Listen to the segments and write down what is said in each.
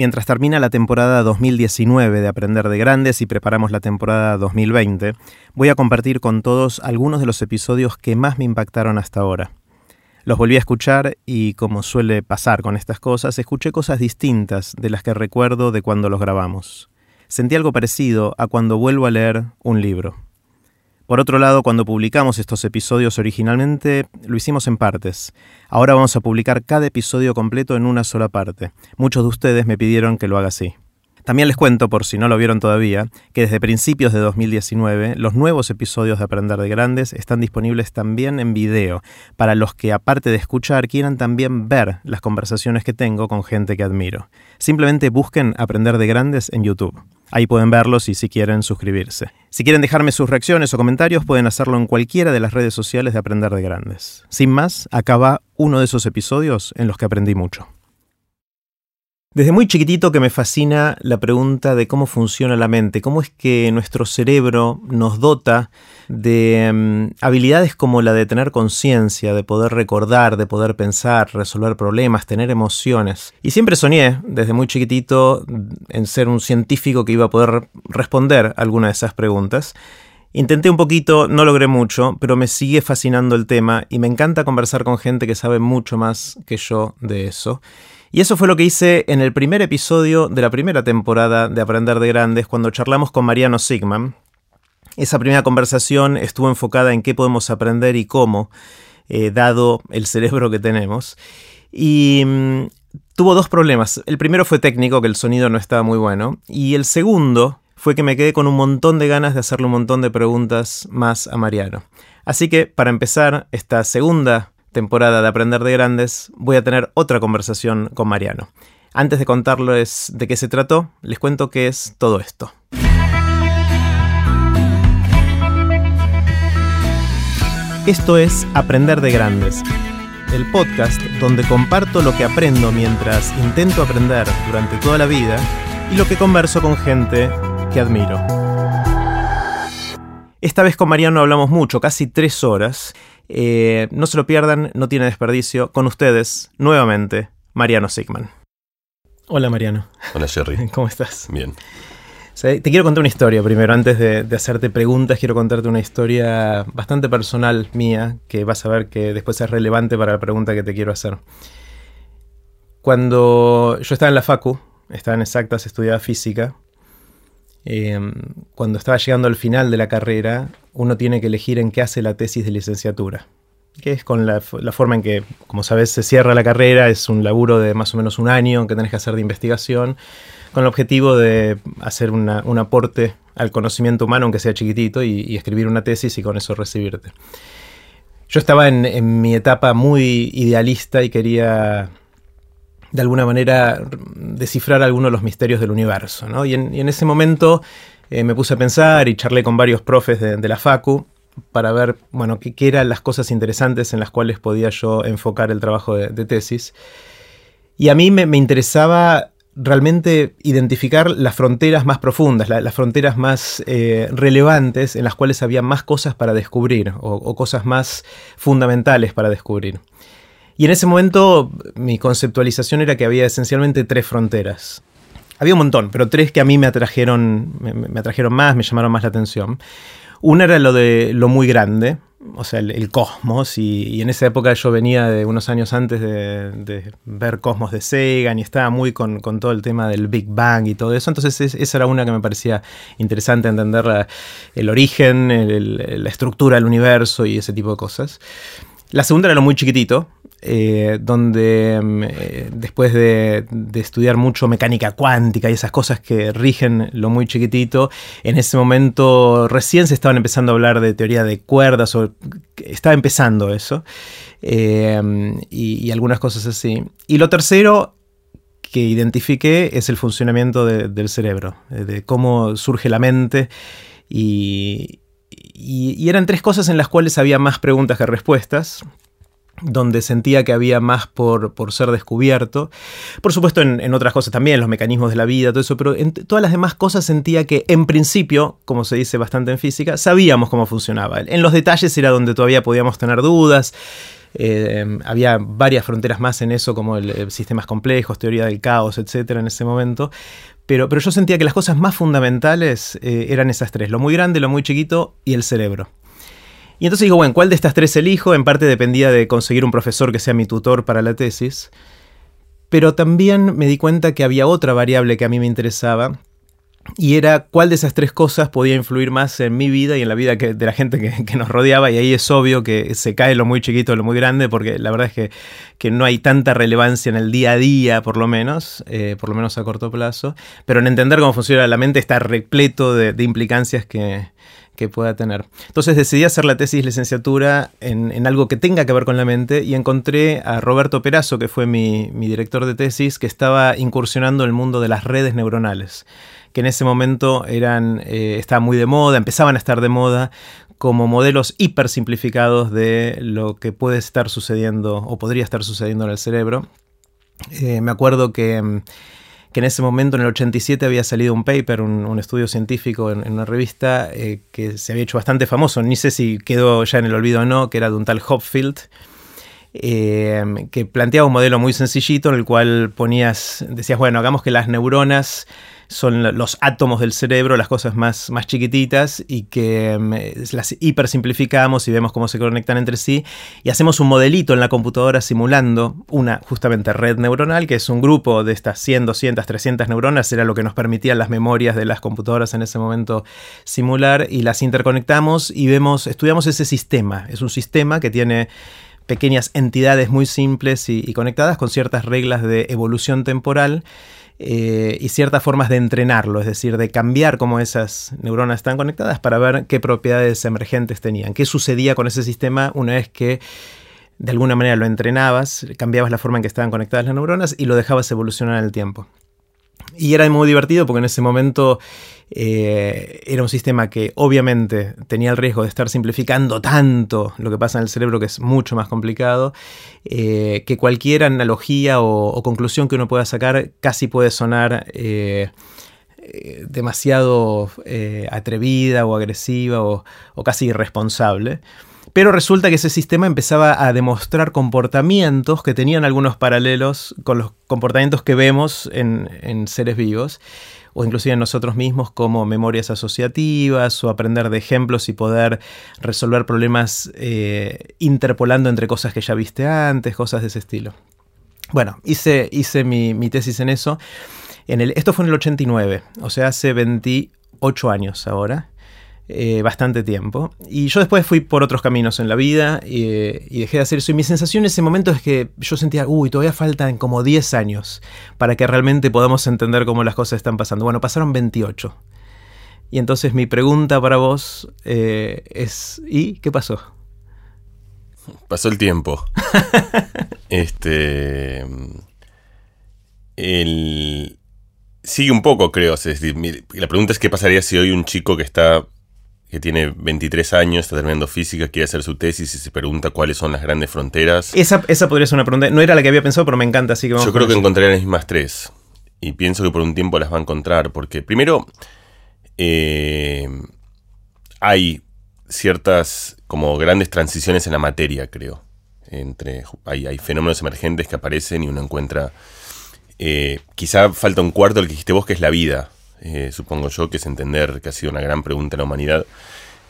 Mientras termina la temporada 2019 de Aprender de Grandes y preparamos la temporada 2020, voy a compartir con todos algunos de los episodios que más me impactaron hasta ahora. Los volví a escuchar y, como suele pasar con estas cosas, escuché cosas distintas de las que recuerdo de cuando los grabamos. Sentí algo parecido a cuando vuelvo a leer un libro. Por otro lado, cuando publicamos estos episodios originalmente, lo hicimos en partes. Ahora vamos a publicar cada episodio completo en una sola parte. Muchos de ustedes me pidieron que lo haga así. También les cuento, por si no lo vieron todavía, que desde principios de 2019 los nuevos episodios de Aprender de Grandes están disponibles también en video, para los que aparte de escuchar quieran también ver las conversaciones que tengo con gente que admiro. Simplemente busquen Aprender de Grandes en YouTube. Ahí pueden verlos y si quieren suscribirse. Si quieren dejarme sus reacciones o comentarios pueden hacerlo en cualquiera de las redes sociales de Aprender de Grandes. Sin más, acá va uno de esos episodios en los que aprendí mucho. Desde muy chiquitito que me fascina la pregunta de cómo funciona la mente, cómo es que nuestro cerebro nos dota de mm, habilidades como la de tener conciencia, de poder recordar, de poder pensar, resolver problemas, tener emociones. Y siempre soñé, desde muy chiquitito, en ser un científico que iba a poder responder alguna de esas preguntas. Intenté un poquito, no logré mucho, pero me sigue fascinando el tema y me encanta conversar con gente que sabe mucho más que yo de eso. Y eso fue lo que hice en el primer episodio de la primera temporada de Aprender de Grandes, cuando charlamos con Mariano Sigman. Esa primera conversación estuvo enfocada en qué podemos aprender y cómo, eh, dado el cerebro que tenemos. Y mm, tuvo dos problemas. El primero fue técnico, que el sonido no estaba muy bueno. Y el segundo fue que me quedé con un montón de ganas de hacerle un montón de preguntas más a Mariano. Así que, para empezar esta segunda temporada de Aprender de Grandes, voy a tener otra conversación con Mariano. Antes de contarles de qué se trató, les cuento qué es todo esto. Esto es Aprender de Grandes, el podcast donde comparto lo que aprendo mientras intento aprender durante toda la vida y lo que converso con gente que admiro. Esta vez con Mariano hablamos mucho, casi tres horas, eh, no se lo pierdan, no tiene desperdicio. Con ustedes, nuevamente, Mariano Sigman. Hola Mariano. Hola Jerry. ¿Cómo estás? Bien. te quiero contar una historia primero, antes de, hacerte preguntas, quiero contarte una historia bastante personal mía, que vas a ver que después es relevante para la pregunta que te quiero hacer. Cuando yo estaba en la Facu, estaba en exactas, estudiaba física, Em, cuando estaba llegando al final de la carrera, uno tiene que elegir en qué hace la tesis de licenciatura, que es con la, forma en que, como sabes, se cierra la carrera, es un laburo de más o menos un año que tenés que hacer de investigación, con el objetivo de hacer un aporte al conocimiento humano, aunque sea chiquitito, y, escribir una tesis y con eso recibirte. Yo estaba en mi etapa muy idealista y quería de alguna manera descifrar algunos de los misterios del universo. ¿no? Y, en, ese momento eh, me puse a pensar y charlé con varios profes de, la Facu para ver bueno, qué, eran las cosas interesantes en las cuales podía yo enfocar el trabajo de, tesis. Y a mí me, interesaba realmente identificar las fronteras más profundas, las fronteras más eh, relevantes en las cuales había más cosas para descubrir o cosas más fundamentales para descubrir. Y en ese momento mi conceptualización era que había esencialmente tres fronteras. Había un montón, pero tres que a mí me atrajeron, me, atrajeron más, me llamaron más la atención. Una era lo de lo muy grande, o sea, el, cosmos, y, en esa época yo venía de unos años antes de, ver Cosmos de Sagan y estaba muy con, todo el tema del Big Bang y todo eso, entonces esa era una que me parecía interesante entender el origen, la estructura del universo y ese tipo de cosas. La segunda era lo muy chiquitito, eh, donde mm, eh, después de, estudiar mucho mecánica cuántica y esas cosas que rigen lo muy chiquitito, en ese momento recién se estaban empezando a hablar de teoría de cuerdas, o estaba empezando eso, eh, y, algunas cosas así. Y lo tercero que identifiqué es el funcionamiento del cerebro, de cómo surge la mente y, y, eran tres cosas en las cuales había más preguntas que respuestas donde sentía que había más por, ser descubierto. Por supuesto, en, otras cosas también, los mecanismos de la vida, todo eso, pero en todas las demás cosas sentía que, en principio, como se dice bastante en física, sabíamos cómo funcionaba. En los detalles era donde todavía podíamos tener dudas. Eh, había varias fronteras más en eso, como el, sistemas complejos, teoría del caos, etcétera, en ese momento. Pero, pero yo sentía que las cosas más fundamentales eh, eran esas tres: lo muy grande, lo muy chiquito y el cerebro. Y entonces digo, bueno, ¿cuál de estas tres elijo? En parte dependía de conseguir un profesor que sea mi tutor para la tesis. Pero también me di cuenta que había otra variable que a mí me interesaba, y era cuál de esas tres cosas podía influir más en mi vida y en la vida de la gente que, nos rodeaba. Y ahí es obvio que se cae lo muy chiquito, lo muy grande, porque la verdad es que, no hay tanta relevancia en el día a día, por lo menos, eh, por lo menos a corto plazo. Pero en entender cómo funciona la mente está repleto de implicancias que, que pueda tener. Entonces decidí hacer la tesis licenciatura en, algo que tenga que ver con la mente y encontré a Roberto Perazo, que fue mi, director de tesis, que estaba incursionando en el mundo de las redes neuronales, que en ese momento eran, eh, estaban muy de moda, empezaban a estar de moda como modelos hiper simplificados de lo que puede estar sucediendo o podría estar sucediendo en el cerebro. Eh, me acuerdo que mm, que en ese momento, en el 87, había salido un paper, un, estudio científico en, una revista eh, que se había hecho bastante famoso, ni sé si quedó ya en el olvido o no, que era de un tal Hopfield, eh, que planteaba un modelo muy sencillito en el cual ponías, decías, bueno, hagamos que las neuronas son los átomos del cerebro, las cosas más, más chiquititas y que mm, las hipersimplificamos y vemos cómo se conectan entre sí y hacemos un modelito en la computadora simulando una justamente red neuronal que es un grupo de estas 100, 200, 300 neuronas, era lo que nos permitían las memorias de las computadoras en ese momento simular y las interconectamos y vemos, estudiamos ese sistema, es un sistema que tiene pequeñas entidades muy simples y conectadas con ciertas reglas de evolución temporal eh, y ciertas formas de entrenarlo, es decir, de cambiar cómo esas neuronas están conectadas para ver qué propiedades emergentes tenían, qué sucedía con ese sistema una vez que de alguna manera lo entrenabas, cambiabas la forma en que estaban conectadas las neuronas y lo dejabas evolucionar en el tiempo. Y era muy divertido porque en ese momento eh, era un sistema que obviamente tenía el riesgo de estar simplificando tanto lo que pasa en el cerebro, que es mucho más complicado, eh, que cualquier analogía o, conclusión que uno pueda sacar casi puede sonar eh, demasiado atrevida o agresiva o casi irresponsable. Pero resulta que ese sistema empezaba a demostrar comportamientos que tenían algunos paralelos con los comportamientos que vemos en, seres vivos o inclusive en nosotros mismos como memorias asociativas o aprender de ejemplos y poder resolver problemas eh, interpolando entre cosas que ya viste antes, cosas de ese estilo. Bueno, hice, hice mi, tesis en eso. En el, esto fue en el 89, o sea, hace 28 años ahora. Eh, bastante tiempo. Y yo después fui por otros caminos en la vida y, dejé de hacer eso. Y mi sensación en ese momento es que yo sentía, uy, todavía faltan como 10 años para que realmente podamos entender cómo las cosas están pasando. Bueno, pasaron 28. Y entonces mi pregunta para vos eh, es, ¿y qué pasó? Pasó el tiempo. este... El, sigue un poco, creo. la pregunta es qué pasaría si hoy un chico que está que tiene 23 años, está terminando física, quiere hacer su tesis y se pregunta cuáles son las grandes fronteras. Esa, esa podría ser una pregunta. No era la que había pensado, pero me encanta, así que Yo creo que encontraría las mismas tres. Y pienso que por un tiempo las va a encontrar, porque primero eh, hay ciertas como grandes transiciones en la materia, creo. Entre, hay, hay fenómenos emergentes que aparecen y uno encuentra... Eh, quizá falta un cuarto del que dijiste vos, que es la vida eh, supongo yo, que es entender que ha sido una gran pregunta en la humanidad,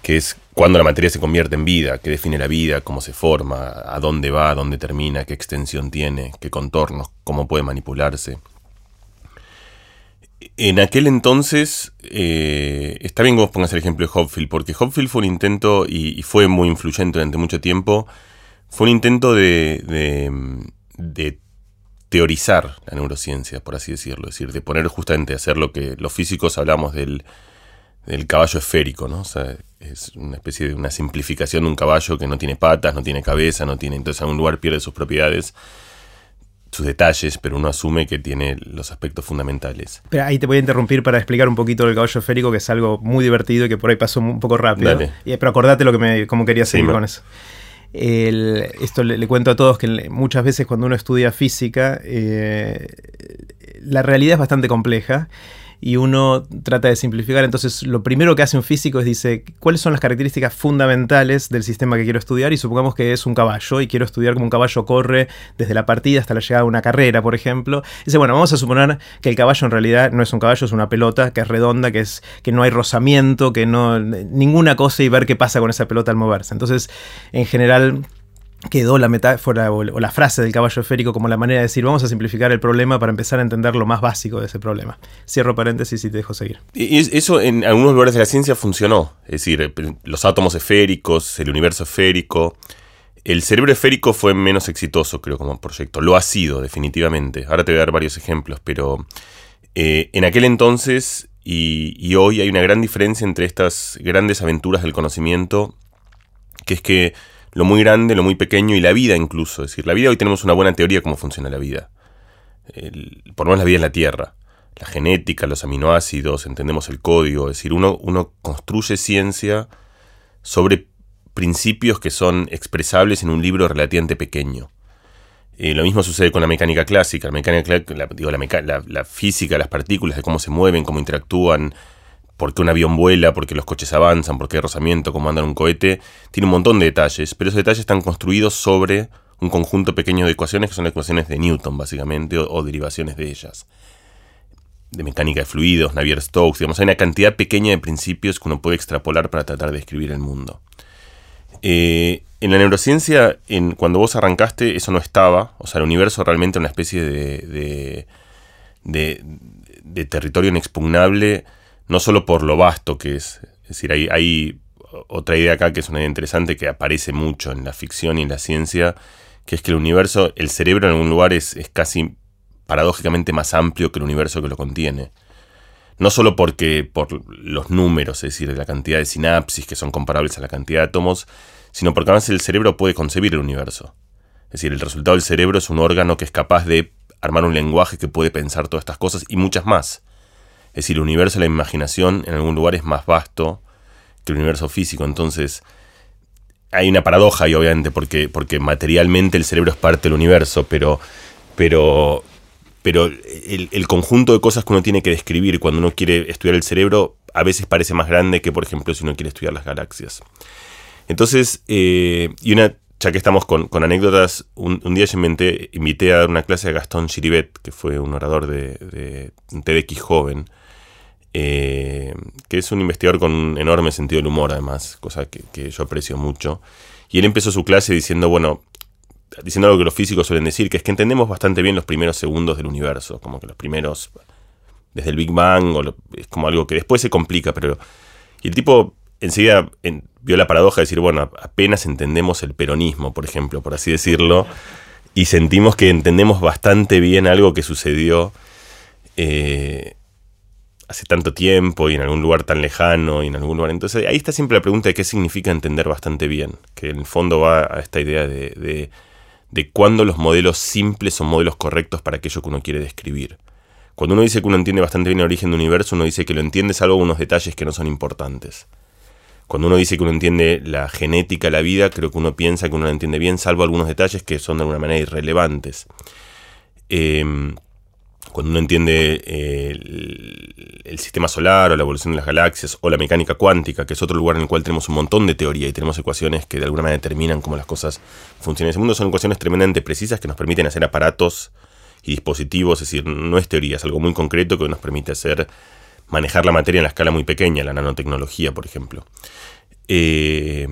que es cuándo la materia se convierte en vida, qué define la vida, cómo se forma, a dónde va, a dónde termina, qué extensión tiene, qué contornos, cómo puede manipularse. En aquel entonces, eh, está bien que vos pongas el ejemplo de Hopfield, porque Hopfield fue un intento, y, fue muy influyente durante mucho tiempo, fue un intento de, de teorizar la neurociencia, por así decirlo, es decir, de poner justamente hacer lo que los físicos hablamos del, caballo esférico, ¿no? O sea, es una especie de una simplificación de un caballo que no tiene patas, no tiene cabeza, no tiene, entonces en algún lugar pierde sus propiedades, sus detalles, pero uno asume que tiene los aspectos fundamentales. Pero ahí te voy a interrumpir para explicar un poquito del caballo esférico, que es algo muy divertido y que por ahí pasó un poco rápido. pero acordate lo que me, cómo quería seguir con eso esto le, cuento a todos que muchas veces cuando uno estudia física, eh, la realidad es bastante compleja y uno trata de simplificar. Entonces, lo primero que hace un físico es dice, ¿cuáles son las características fundamentales del sistema que quiero estudiar? Y supongamos que es un caballo y quiero estudiar cómo un caballo corre desde la partida hasta la llegada de una carrera, por ejemplo. Dice, bueno, vamos a suponer que el caballo en realidad no es un caballo, es una pelota que es redonda, que es que no hay rozamiento, que no ninguna cosa y ver qué pasa con esa pelota al moverse. Entonces, en general quedó la metáfora o la frase del caballo esférico como la manera de decir vamos a simplificar el problema para empezar a entender lo más básico de ese problema. Cierro paréntesis y te dejo seguir. Y eso en algunos lugares de la ciencia funcionó. Es decir, eh, los átomos esféricos, el universo esférico. El cerebro esférico fue menos exitoso, creo, como proyecto. Lo ha sido, definitivamente. Ahora te voy a dar varios ejemplos, pero eh, en aquel entonces y, y hoy hay una gran diferencia entre estas grandes aventuras del conocimiento, que es que lo muy grande, lo muy pequeño y la vida incluso. Es decir, la vida hoy tenemos una buena teoría de cómo funciona la vida. por lo menos la vida en la Tierra. La genética, los aminoácidos, entendemos el código. Es decir, uno, uno construye ciencia sobre principios que son expresables en un libro relativamente pequeño. Eh, lo mismo sucede con la mecánica clásica. La, mecánica, digo, la, la, física, las partículas, de cómo se mueven, cómo interactúan, por qué un avión vuela, por qué los coches avanzan, por qué hay rozamiento, cómo andan un cohete, tiene un montón de detalles, pero esos detalles están construidos sobre un conjunto pequeño de ecuaciones que son ecuaciones de Newton, básicamente, o, derivaciones de ellas. De mecánica de fluidos, Navier-Stokes, digamos, hay una cantidad pequeña de principios que uno puede extrapolar para tratar de describir el mundo. Eh, en la neurociencia, en, cuando vos arrancaste, eso no estaba, o sea, el universo realmente era una especie de, de, de territorio inexpugnable no solo por lo vasto que es. Es decir, hay, otra idea acá que es una idea interesante que aparece mucho en la ficción y en la ciencia, que es que el universo, el cerebro en algún lugar es, casi paradójicamente más amplio que el universo que lo contiene. No solo porque por los números, es decir, la cantidad de sinapsis que son comparables a la cantidad de átomos, sino porque además el cerebro puede concebir el universo. Es decir, el resultado del cerebro es un órgano que es capaz de armar un lenguaje que puede pensar todas estas cosas y muchas más. Es decir, el universo de la imaginación en algún lugar es más vasto que el universo físico. Entonces, hay una paradoja ahí, obviamente, porque, porque materialmente el cerebro es parte del universo, pero, pero, pero el, conjunto de cosas que uno tiene que describir cuando uno quiere estudiar el cerebro a veces parece más grande que, por ejemplo, si uno quiere estudiar las galaxias. Entonces, eh, y una, ya que estamos con, anécdotas, un, día yo invité a dar una clase a Gastón Chiribet, que fue un orador de, de joven, eh, que es un investigador con un enorme sentido del humor además, cosa que, yo aprecio mucho. Y él empezó su clase diciendo, bueno, diciendo algo que los físicos suelen decir, que es que entendemos bastante bien los primeros segundos del universo, como que los primeros, desde el Big Bang, o es como algo que después se complica, pero... Y el tipo enseguida vio la paradoja de decir, bueno, apenas entendemos el peronismo, por ejemplo, por así decirlo, y sentimos que entendemos bastante bien algo que sucedió eh, hace tanto tiempo y en algún lugar tan lejano y en algún lugar. Entonces ahí está siempre la pregunta de qué significa entender bastante bien, que en el fondo va a esta idea de, de, cuándo los modelos simples son modelos correctos para aquello que uno quiere describir. Cuando uno dice que uno entiende bastante bien el origen del universo, uno dice que lo entiende salvo unos detalles que no son importantes. Cuando uno dice que uno entiende la genética la vida, creo que uno piensa que uno la entiende bien, salvo algunos detalles que son de alguna manera irrelevantes. Eh, cuando uno entiende eh, el, sistema solar o la evolución de las galaxias o la mecánica cuántica, que es otro lugar en el cual tenemos un montón de teoría y tenemos ecuaciones que de alguna manera determinan cómo las cosas funcionan en ese mundo, son ecuaciones tremendamente precisas que nos permiten hacer aparatos y dispositivos, es decir, no es teoría, es algo muy concreto que nos permite hacer manejar la materia en la escala muy pequeña, la nanotecnología, por ejemplo. Eh,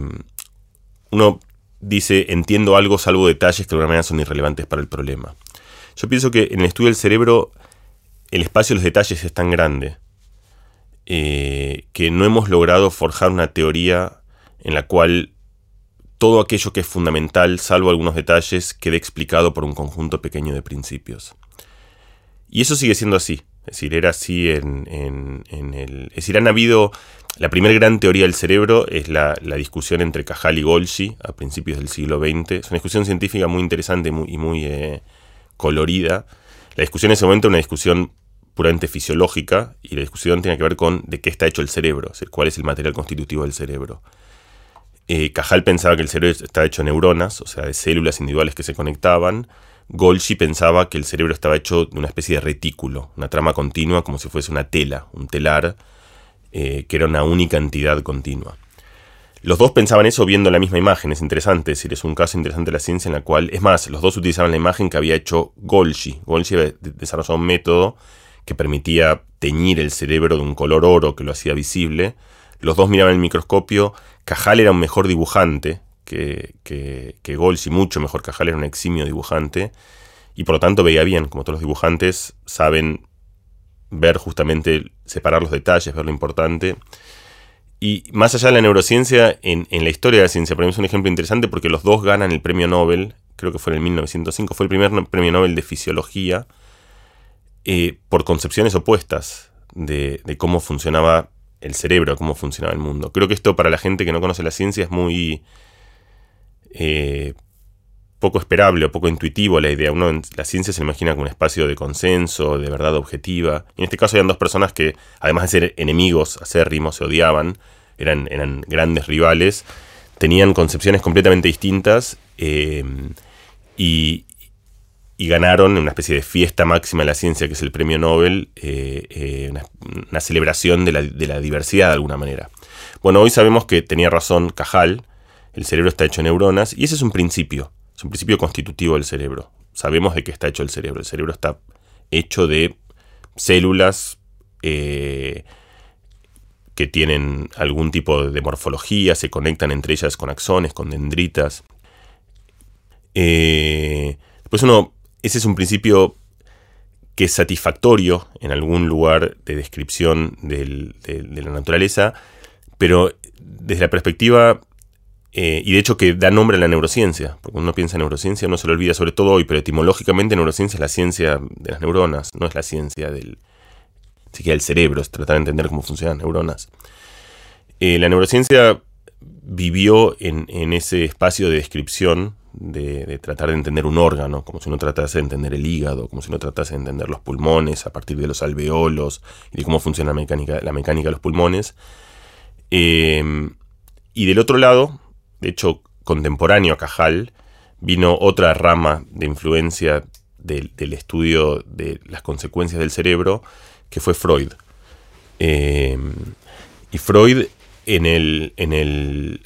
uno dice, entiendo algo salvo detalles que de alguna manera son irrelevantes para el problema. Yo pienso que en el estudio del cerebro el espacio de los detalles es tan grande eh, que no hemos logrado forjar una teoría en la cual todo aquello que es fundamental, salvo algunos detalles, quede explicado por un conjunto pequeño de principios. Y eso sigue siendo así. Es decir, era así en, el... Es decir, han habido... La primera gran teoría del cerebro es la, discusión entre Cajal y Golgi a principios del siglo XX. Es una discusión científica muy interesante y muy, eh, colorida. La discusión en ese momento era una discusión puramente fisiológica y la discusión tiene que ver con de qué está hecho el cerebro, cuál es el material constitutivo del cerebro. Eh, Cajal pensaba que el cerebro está hecho de neuronas, o sea, de células individuales que se conectaban. Golgi pensaba que el cerebro estaba hecho de una especie de retículo, una trama continua como si fuese una tela, un telar, eh, que era una única entidad continua. Los dos pensaban eso viendo la misma imagen, es interesante, es decir, es un caso interesante de la ciencia en la cual, es más, los dos utilizaban la imagen que había hecho Golgi. Golgi había desarrollado un método que permitía teñir el cerebro de un color oro que lo hacía visible. Los dos miraban el microscopio, Cajal era un mejor dibujante que, que, que Golgi, mucho mejor, Cajal era un eximio dibujante, y por lo tanto veía bien, como todos los dibujantes saben ver justamente, separar los detalles, ver lo importante. Y más allá de la neurociencia, en, la historia de la ciencia, para mí es un ejemplo interesante porque los dos ganan el premio Nobel, creo que fue en el 1905, fue el primer premio Nobel de fisiología, eh, por concepciones opuestas de, cómo funcionaba el cerebro, cómo funcionaba el mundo. Creo que esto para la gente que no conoce la ciencia es muy eh, poco esperable o poco intuitivo la idea. Uno la ciencia se imagina como un espacio de consenso, de verdad objetiva. en este caso eran dos personas que, además de ser enemigos acérrimos, se odiaban, eran, eran grandes rivales, tenían concepciones completamente distintas eh, y, ganaron en una especie de fiesta máxima de la ciencia, que es el premio Nobel, eh, eh, una, celebración de la, de la diversidad de alguna manera. Bueno, hoy sabemos que tenía razón Cajal, el cerebro está hecho de neuronas, y ese es un principio. Es un principio constitutivo del cerebro. Sabemos de qué está hecho el cerebro. El cerebro está hecho de células eh, que tienen algún tipo de morfología, se conectan entre ellas con axones, con dendritas. Eh, pues uno, ese es un principio que es satisfactorio en algún lugar de descripción de la naturaleza, pero desde la perspectiva eh, y de hecho que da nombre a la neurociencia, porque uno piensa en neurociencia uno se lo olvida, sobre todo hoy, pero etimológicamente neurociencia es la ciencia de las neuronas, no es la ciencia del, siquiera del cerebro, es tratar de entender cómo funcionan las neuronas. Eh, la neurociencia vivió en, ese espacio de descripción, de, tratar de entender un órgano, como si uno tratase de entender el hígado, como si uno tratase de entender los pulmones a partir de los alveolos y de cómo funciona la mecánica, la mecánica de los pulmones. Eh, y del otro lado, de hecho, contemporáneo a Cajal, vino otra rama de influencia del, estudio de las consecuencias del cerebro, que fue Freud. Em, y Freud, en el, en el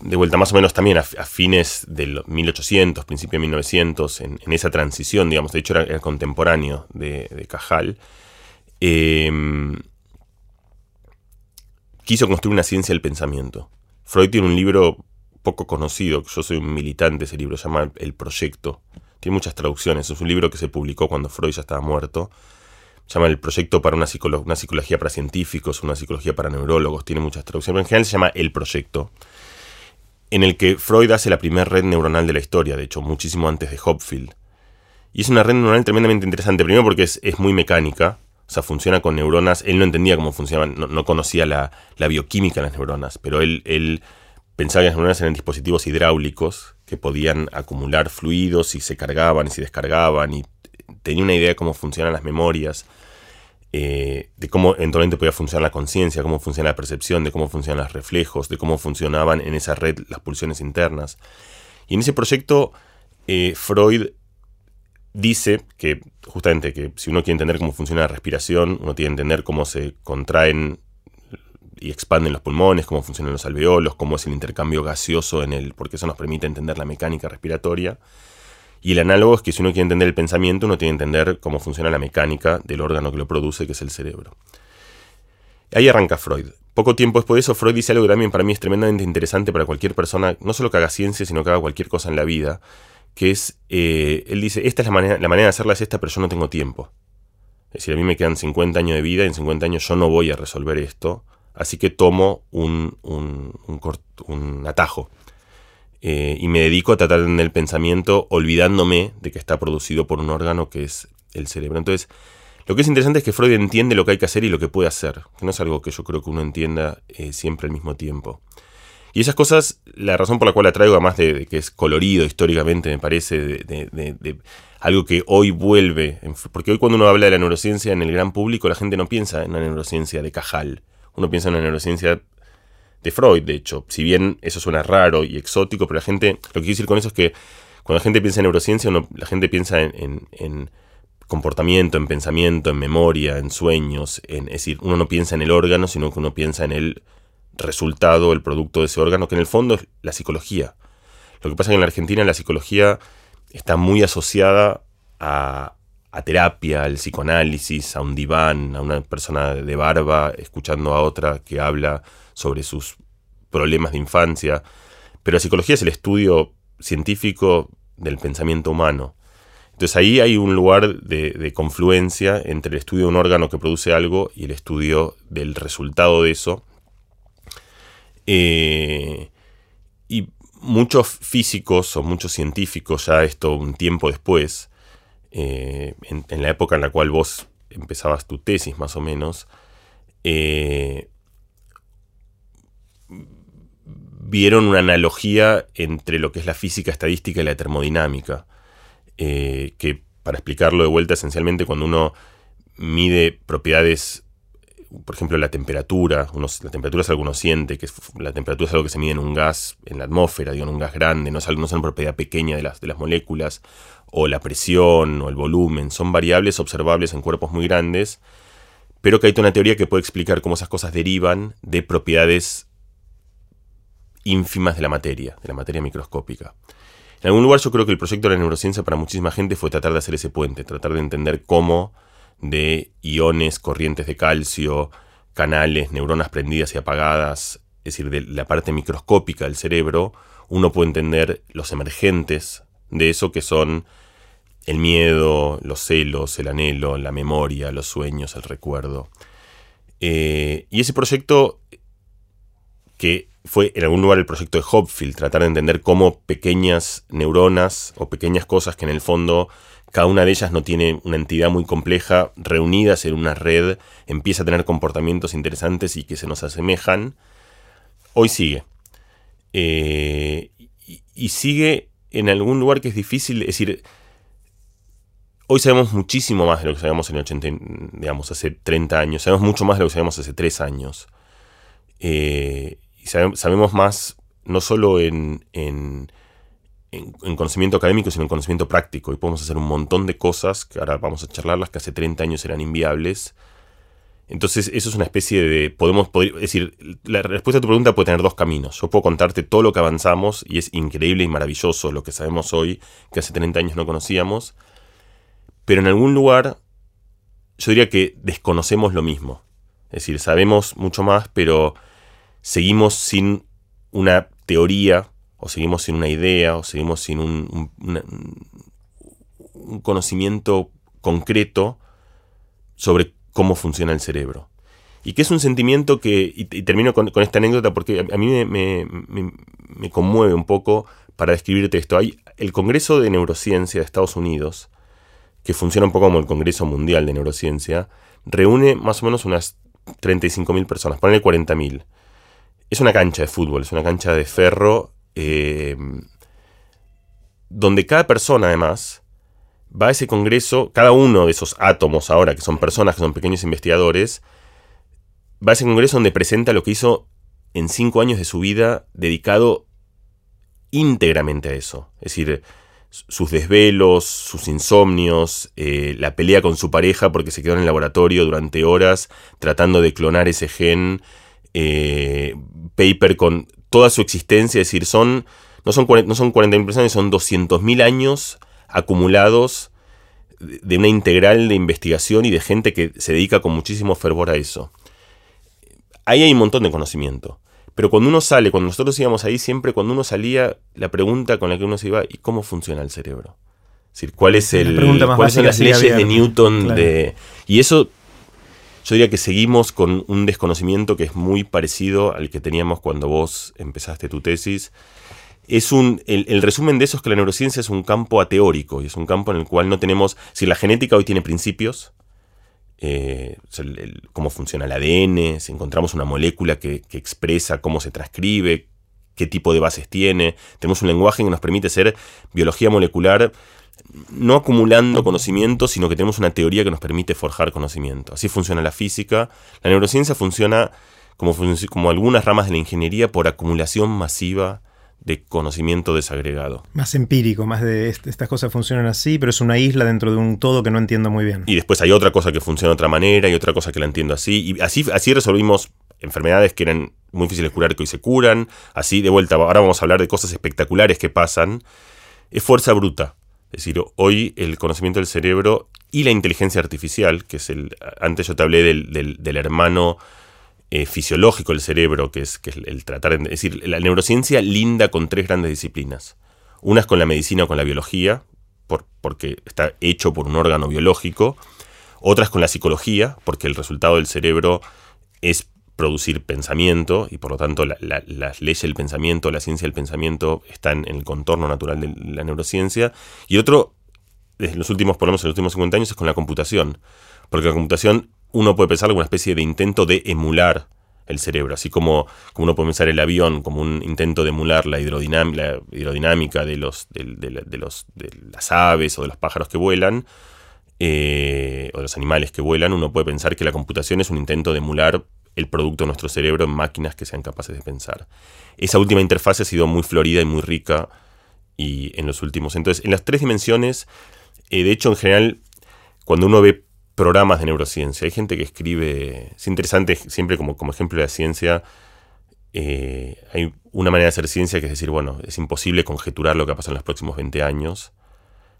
de vuelta más o menos también a, fines del 1800, principio de 1900, en, esa transición, digamos, de hecho era, contemporáneo de, Cajal, em, quiso construir una ciencia del pensamiento. Freud tiene un libro poco conocido, yo soy un militante de ese libro, se llama El Proyecto. Tiene muchas traducciones, es un libro que se publicó cuando Freud ya estaba muerto. Se llama El Proyecto para una, psicología para científicos, una psicología para neurólogos, tiene muchas traducciones, pero en general se llama El Proyecto, en el que Freud hace la primera red neuronal de la historia, de hecho, muchísimo antes de Hopfield. Y es una red neuronal tremendamente interesante, primero porque es muy mecánica, o sea, funciona con neuronas. Él no entendía cómo funcionaban, no, conocía la, bioquímica de las neuronas, pero él, pensaba que las neuronas eran dispositivos hidráulicos que podían acumular fluidos y se cargaban y se descargaban y tenía una idea de cómo funcionan las memorias, eh, de cómo eventualmente podía funcionar la conciencia, cómo funciona la percepción, de cómo funcionan los reflejos, de cómo funcionaban en esa red las pulsiones internas. Y en ese proyecto eh, Freud dice que justamente que si uno quiere entender cómo funciona la respiración, uno tiene que entender cómo se contraen y expanden los pulmones, cómo funcionan los alveolos, cómo es el intercambio gaseoso en el, porque eso nos permite entender la mecánica respiratoria. Y el análogo es que si uno quiere entender el pensamiento, uno tiene que entender cómo funciona la mecánica del órgano que lo produce, que es el cerebro. Ahí arranca Freud. Poco tiempo después de eso, Freud dice algo que también para mí es tremendamente interesante para cualquier persona, no solo que haga ciencia, sino que haga cualquier cosa en la vida, que es, eh, él dice, esta es la manera, la manera de hacerla es esta, pero yo no tengo tiempo. Es decir, a mí me quedan 50 años de vida y en 50 años yo no voy a resolver esto, así que tomo un, un, un, atajo. Eh, y me dedico a tratar entender el pensamiento olvidándome de que está producido por un órgano que es el cerebro. Entonces, lo que es interesante es que Freud entiende lo que hay que hacer y lo que puede hacer, que no es algo que yo creo que uno entienda eh, siempre al mismo tiempo. Y esas cosas, la razón por la cual la traigo, además de, que es colorido históricamente, me parece, de, algo que hoy vuelve, porque hoy cuando uno habla de la neurociencia en el gran público, la gente no piensa en la neurociencia de Cajal, uno piensa en la neurociencia de Freud, de hecho, si bien eso suena raro y exótico, pero la gente, lo que quiero decir con eso es que Cuando la gente piensa en neurociencia, la gente piensa en, comportamiento, en pensamiento, en memoria, en sueños. En, es decir, uno no piensa en el órgano, sino que uno piensa en el resultado, el producto de ese órgano, que en el fondo es la psicología. Lo que pasa es que en la Argentina la psicología está muy asociada a, a terapia, al psicoanálisis, a un diván, a una persona de barba escuchando a otra que habla sobre sus problemas de infancia. Pero la psicología es el estudio científico del pensamiento humano. Entonces ahí hay un lugar de, confluencia entre el estudio de un órgano que produce algo y el estudio del resultado de eso. Eh, y muchos físicos o muchos científicos, ya esto un tiempo después, eh, en, la época en la cual vos empezabas tu tesis más o menos, eh, vieron una analogía entre lo que es la física estadística y la termodinámica, que para explicarlo de vuelta esencialmente cuando uno mide propiedades, por ejemplo la temperatura, la temperatura es algo que uno siente, que la temperatura es algo que se mide en un gas, en la atmósfera, digo, en un gas grande, no es, no es una propiedad pequeña de las, de las moléculas, o la presión, o el volumen, son variables observables en cuerpos muy grandes, pero que hay una teoría que puede explicar cómo esas cosas derivan de propiedades ínfimas de la materia, de la materia microscópica. En algún lugar yo creo que el proyecto de la neurociencia para muchísima gente fue tratar de hacer ese puente, tratar de entender cómo de iones, corrientes de calcio, canales, neuronas prendidas y apagadas, es decir, de la parte microscópica del cerebro, uno puede entender los emergentes de eso que son el miedo, los celos, el anhelo, la memoria, los sueños, el recuerdo. Eh, y ese proyecto que fue en algún lugar el proyecto de Hopfield, tratar de entender cómo pequeñas neuronas o pequeñas cosas que en el fondo cada una de ellas no tiene una entidad muy compleja, reunidas en una red, empieza a tener comportamientos interesantes y que se nos asemejan, hoy sigue. Eh, y, sigue en algún lugar que es difícil, es decir, hoy sabemos muchísimo más de lo que sabíamos en el 80, digamos, hace 30 años, sabemos mucho más de lo que sabíamos hace 3 años. Eh, y sabemos más no solo en, en, conocimiento académico, sino en conocimiento práctico. Y podemos hacer un montón de cosas, que ahora vamos a charlarlas, que hace 30 años eran inviables. Entonces, eso es una especie de. Podemos. es decir, la respuesta a tu pregunta puede tener dos caminos. Yo puedo contarte todo lo que avanzamos y es increíble y maravilloso lo que sabemos hoy, que hace 30 años no conocíamos. Pero en algún lugar, yo diría que desconocemos lo mismo. Es decir, sabemos mucho más, pero seguimos sin una teoría, o seguimos sin una idea, o seguimos sin un, conocimiento concreto sobre cómo funciona el cerebro. Y que es un sentimiento que, y, termino con, esta anécdota porque a, mí me, conmueve un poco para describirte esto. Hay el Congreso de Neurociencia de Estados Unidos, que funciona un poco como el Congreso Mundial de Neurociencia, reúne más o menos unas 35.000 personas, ponle 40.000 es una cancha de fútbol, es una cancha de ferro, eh, donde cada persona además va a ese congreso, cada uno de esos átomos ahora, que son personas, que son pequeños investigadores, va a ese congreso donde presenta lo que hizo en cinco años de su vida dedicado íntegramente a eso. Es decir, sus desvelos, sus insomnios, eh, la pelea con su pareja porque se quedó en el laboratorio durante horas tratando de clonar ese gen, eh, paper con toda su existencia, es decir, son, no son, no son 40.000 personas, son 200.000 años acumulados de una integral de investigación y de gente que se dedica con muchísimo fervor a eso. Ahí hay un montón de conocimiento. Pero cuando uno sale, cuando nosotros íbamos ahí, siempre cuando uno salía, la pregunta con la que uno se iba, ¿y cómo funciona el cerebro? Es decir, ¿cuál es el, ¿cuáles son las leyes de Newton? De, y eso yo diría que seguimos con un desconocimiento que es muy parecido al que teníamos cuando vos empezaste tu tesis. Es un, el, resumen de eso es que la neurociencia es un campo ateórico y es un campo en el cual no tenemos, si la genética hoy tiene principios, eh, cómo funciona el ADN, si encontramos una molécula que, que, expresa cómo se transcribe, qué tipo de bases tiene, tenemos un lenguaje que nos permite hacer biología molecular no acumulando conocimiento, sino que tenemos una teoría que nos permite forjar conocimiento. Así funciona la física. La neurociencia funciona como, como algunas ramas de la ingeniería por acumulación masiva de conocimiento desagregado. Más empírico, más de estas cosas funcionan así, pero es una isla dentro de un todo que no entiendo muy bien. Y después hay otra cosa que funciona de otra manera y otra cosa que la entiendo así. Y así, así resolvimos enfermedades que eran muy difíciles de curar que hoy se curan. Así, de vuelta, ahora vamos a hablar de cosas espectaculares que pasan. Es fuerza bruta. Es decir, hoy el conocimiento del cerebro y la inteligencia artificial, que es el. Antes yo te hablé del, del hermano eh, fisiológico del cerebro, que es, que el, tratar, es decir, la neurociencia linda con tres grandes disciplinas. Una es con la medicina o con la biología, por, porque está hecho por un órgano biológico. Otra es con la psicología, porque el resultado del cerebro es producir pensamiento y por lo tanto las leyes del pensamiento, la ciencia del pensamiento están en el contorno natural de la neurociencia. Y otro, desde los últimos, por lo menos en los últimos 50 años, es con la computación. Porque la computación uno puede pensar como una especie de intento de emular el cerebro, así como, como uno puede pensar el avión como un intento de emular la, hidrodinámica, de, los, de, los, de las aves o de los pájaros que vuelan, eh, o de los animales que vuelan, uno puede pensar que la computación es un intento de emular el producto de nuestro cerebro en máquinas que sean capaces de pensar. Esa última interfaz ha sido muy florida y muy rica y en los últimos. Entonces, en las tres dimensiones, eh, de hecho, en general, cuando uno ve programas de neurociencia. Hay gente que escribe, es interesante, siempre como, como ejemplo de la ciencia, eh, hay una manera de hacer ciencia que es decir, bueno, es imposible conjeturar lo que va a pasar en los próximos 20 años.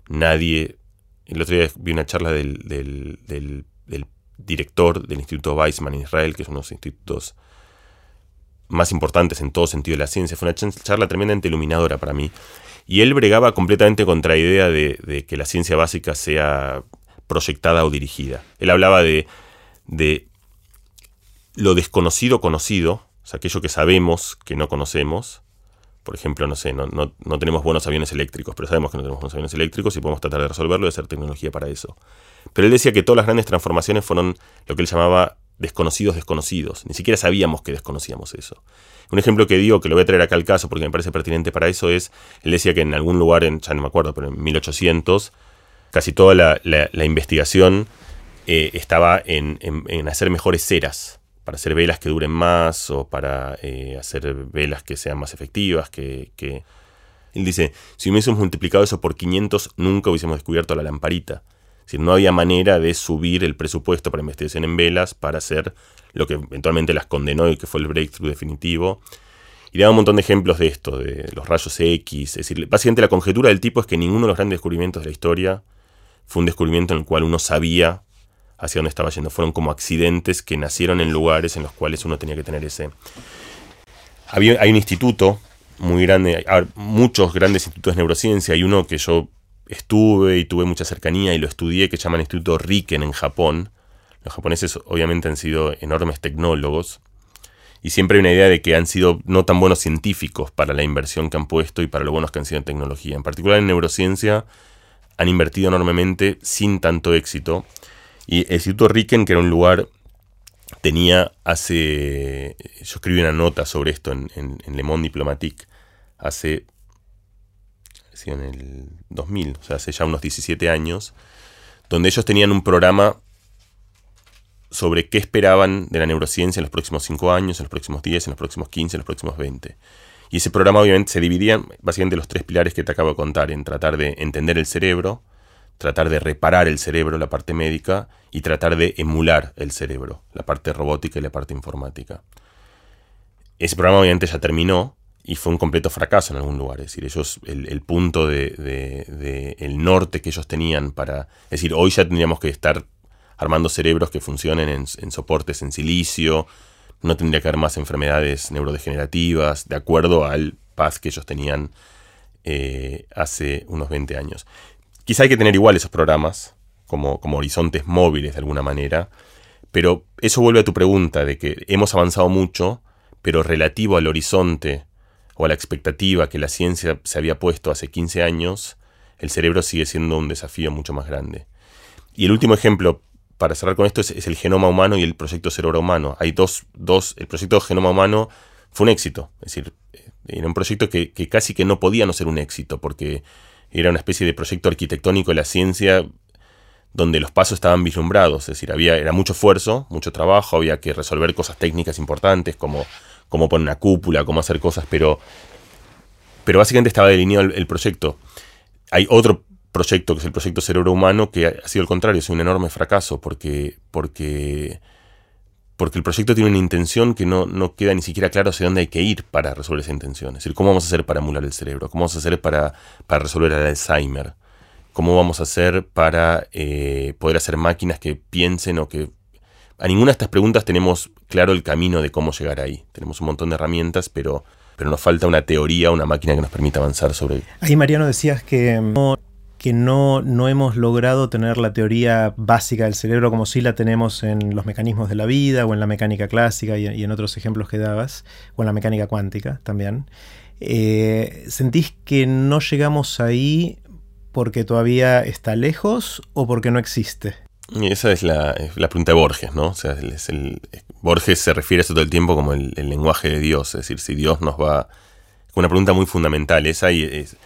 Nadie, el otro día vi una charla del, del, director del Instituto Weizmann en Israel, que es uno de los institutos más importantes en todo sentido de la ciencia. Fue una charla tremendamente iluminadora para mí. Y él bregaba completamente contra la idea de, que la ciencia básica sea proyectada o dirigida. Él hablaba de, de lo desconocido conocido, o sea, aquello que sabemos que no conocemos. Por ejemplo, no sé, no, no, tenemos buenos aviones eléctricos, pero sabemos que no tenemos buenos aviones eléctricos y podemos tratar de resolverlo y hacer tecnología para eso. Pero él decía que todas las grandes transformaciones fueron lo que él llamaba desconocidos desconocidos. Ni siquiera sabíamos que desconocíamos eso. Un ejemplo que digo, que lo voy a traer acá al caso porque me parece pertinente para eso, es, él decía que en algún lugar, en, ya no me acuerdo, pero en 1800, casi toda la, investigación eh, estaba en, hacer mejores ceras, para hacer velas que duren más o para eh, hacer velas que sean más efectivas, que, Él dice, si hubiésemos multiplicado eso por 500, nunca hubiésemos descubierto la lamparita. Es decir, no había manera de subir el presupuesto para investigación en velas para hacer lo que eventualmente las condenó y que fue el breakthrough definitivo. Y daba un montón de ejemplos de esto, de los rayos X. Es decir, básicamente la conjetura del tipo es que ninguno de los grandes descubrimientos de la historia fue un descubrimiento en el cual uno sabía hacia dónde estaba yendo. Fueron como accidentes que nacieron en lugares en los cuales uno tenía que tener ese... Hay un instituto muy grande, hay muchos grandes institutos de neurociencia. Hay uno que yo estuve y tuve mucha cercanía y lo estudié, que se llama el Instituto Riken en Japón. Los japoneses obviamente han sido enormes tecnólogos y siempre hay una idea de que han sido no tan buenos científicos para la inversión que han puesto y para lo buenos que han sido en tecnología. En particular en neurociencia han invertido enormemente sin tanto éxito. Y el Instituto Riken, que era un lugar, tenía hace... Yo escribí una nota sobre esto en, Le Monde Diplomatique hace... en el 2000, o sea, hace ya unos 17 años, donde ellos tenían un programa sobre qué esperaban de la neurociencia en los próximos 5 años, en los próximos 10, en los próximos 15, en los próximos 20. Y ese programa obviamente se dividía básicamente en los tres pilares que te acabo de contar, en tratar de entender el cerebro, tratar de reparar el cerebro, la parte médica, y tratar de emular el cerebro, la parte robótica y la parte informática. Ese programa obviamente ya terminó y fue un completo fracaso en algún lugar. Es decir, ellos, el, punto de, el norte que ellos tenían para... Es decir, hoy ya tendríamos que estar armando cerebros que funcionen en, soportes en silicio, no tendría que haber más enfermedades neurodegenerativas, de acuerdo al paz que ellos tenían eh, hace unos 20 años. Quizá hay que tener igual esos programas, como, como horizontes móviles de alguna manera, pero eso vuelve a tu pregunta de que hemos avanzado mucho, pero relativo al horizonte o a la expectativa que la ciencia se había puesto hace 15 años, el cerebro sigue siendo un desafío mucho más grande. Y el último ejemplo para cerrar con esto, es, el genoma humano y el proyecto cerebro humano. Hay dos, dos, el proyecto genoma humano fue un éxito, es decir, eh, era un proyecto que, casi que no podía no ser un éxito, porque era una especie de proyecto arquitectónico de la ciencia donde los pasos estaban vislumbrados, es decir, había, era mucho esfuerzo, mucho trabajo, había que resolver cosas técnicas importantes como cómo poner una cúpula, cómo hacer cosas, pero pero básicamente estaba delineado el, proyecto. Hay otro proyecto, que es el proyecto Cerebro Humano, que ha, sido el contrario, es un enorme fracaso, porque, porque, porque el proyecto tiene una intención que no, no, queda ni siquiera claro hacia dónde hay que ir para resolver esa intención. Es decir, ¿cómo vamos a hacer para emular el cerebro? ¿Cómo vamos a hacer para, para resolver el Alzheimer? ¿Cómo vamos a hacer para eh, poder hacer máquinas que piensen o que... A ninguna de estas preguntas tenemos claro el camino de cómo llegar ahí. Tenemos un montón de herramientas, pero pero nos falta una teoría, una máquina que nos permita avanzar sobre Ahí, Mariano, decías que no, que no, no hemos logrado tener la teoría básica del cerebro como sí la tenemos en los mecanismos de la vida o en la mecánica clásica y, en otros ejemplos que dabas, o en la mecánica cuántica también. Eh, ¿Sentís que no llegamos ahí porque todavía está lejos o porque no existe? esa es la, pregunta de Borges, ¿no? O sea, el, Borges se refiere a eso todo el tiempo como el, lenguaje de Dios, es decir, si Dios nos va... Una pregunta muy fundamental, esa y es...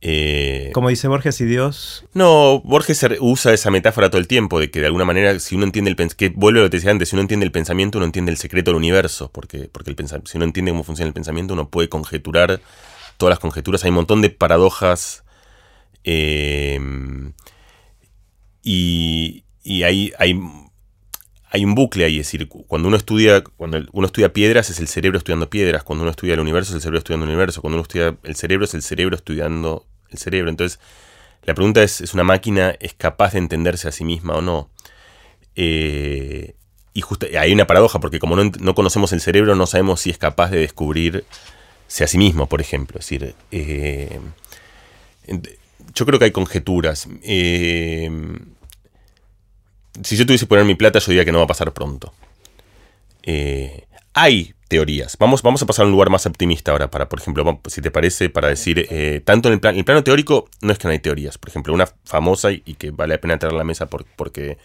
Eh, como dice Borges, y Dios... No, Borges usa esa metáfora todo el tiempo, de que de alguna manera, si uno entiende el pensamiento, que vuelve a lo que decía antes, si uno entiende el pensamiento, uno entiende el secreto del universo, porque, porque el si uno entiende cómo funciona el pensamiento, uno puede conjeturar todas las conjeturas, hay un montón de paradojas eh, y, hay, hay, hay, un bucle ahí, es decir, cuando uno estudia, cuando uno estudia piedras es el cerebro estudiando piedras, cuando uno estudia el universo es el cerebro estudiando el universo, cuando uno estudia el cerebro es el cerebro estudiando el cerebro. Entonces, la pregunta es, ¿es una máquina es capaz de entenderse a sí misma o no? Eh, y justo, hay una paradoja, porque como no, conocemos el cerebro, no sabemos si es capaz de descubrirse a sí mismo, por ejemplo. Es decir, eh, yo creo que hay conjeturas. Eh, si yo tuviese que poner mi plata, yo diría que no va a pasar pronto. Eh, hay teorías. Vamos, vamos a pasar a un lugar más optimista ahora, para, por ejemplo, si te parece, para decir, eh, tanto en el, plan, el plano teórico no es que no hay teorías. Por ejemplo, una famosa y, que vale la pena traer a la mesa porque,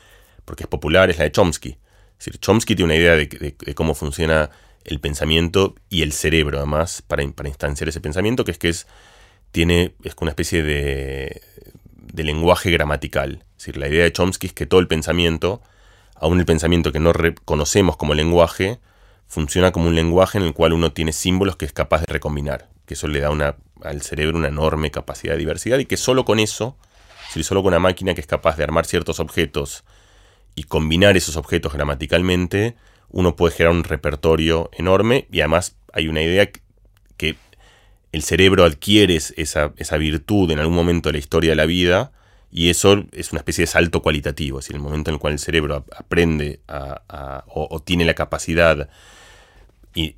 porque es popular es la de Chomsky. Es decir, Chomsky tiene una idea de, cómo funciona el pensamiento y el cerebro, además, para, para instanciar ese pensamiento, que es que es, tiene, es una especie de, de lenguaje gramatical. La idea de Chomsky es que todo el pensamiento, aun el pensamiento que no reconocemos como lenguaje, funciona como un lenguaje en el cual uno tiene símbolos que es capaz de recombinar, que eso le da al cerebro una enorme capacidad de diversidad y que solo con eso, si solo con una máquina que es capaz de armar ciertos objetos y combinar esos objetos gramaticalmente, uno puede generar un repertorio enorme y además hay una idea que el cerebro adquiere esa, virtud en algún momento de la historia de la vida y eso es una especie de salto cualitativo, es decir, el momento en el cual el cerebro aprende o, tiene la capacidad y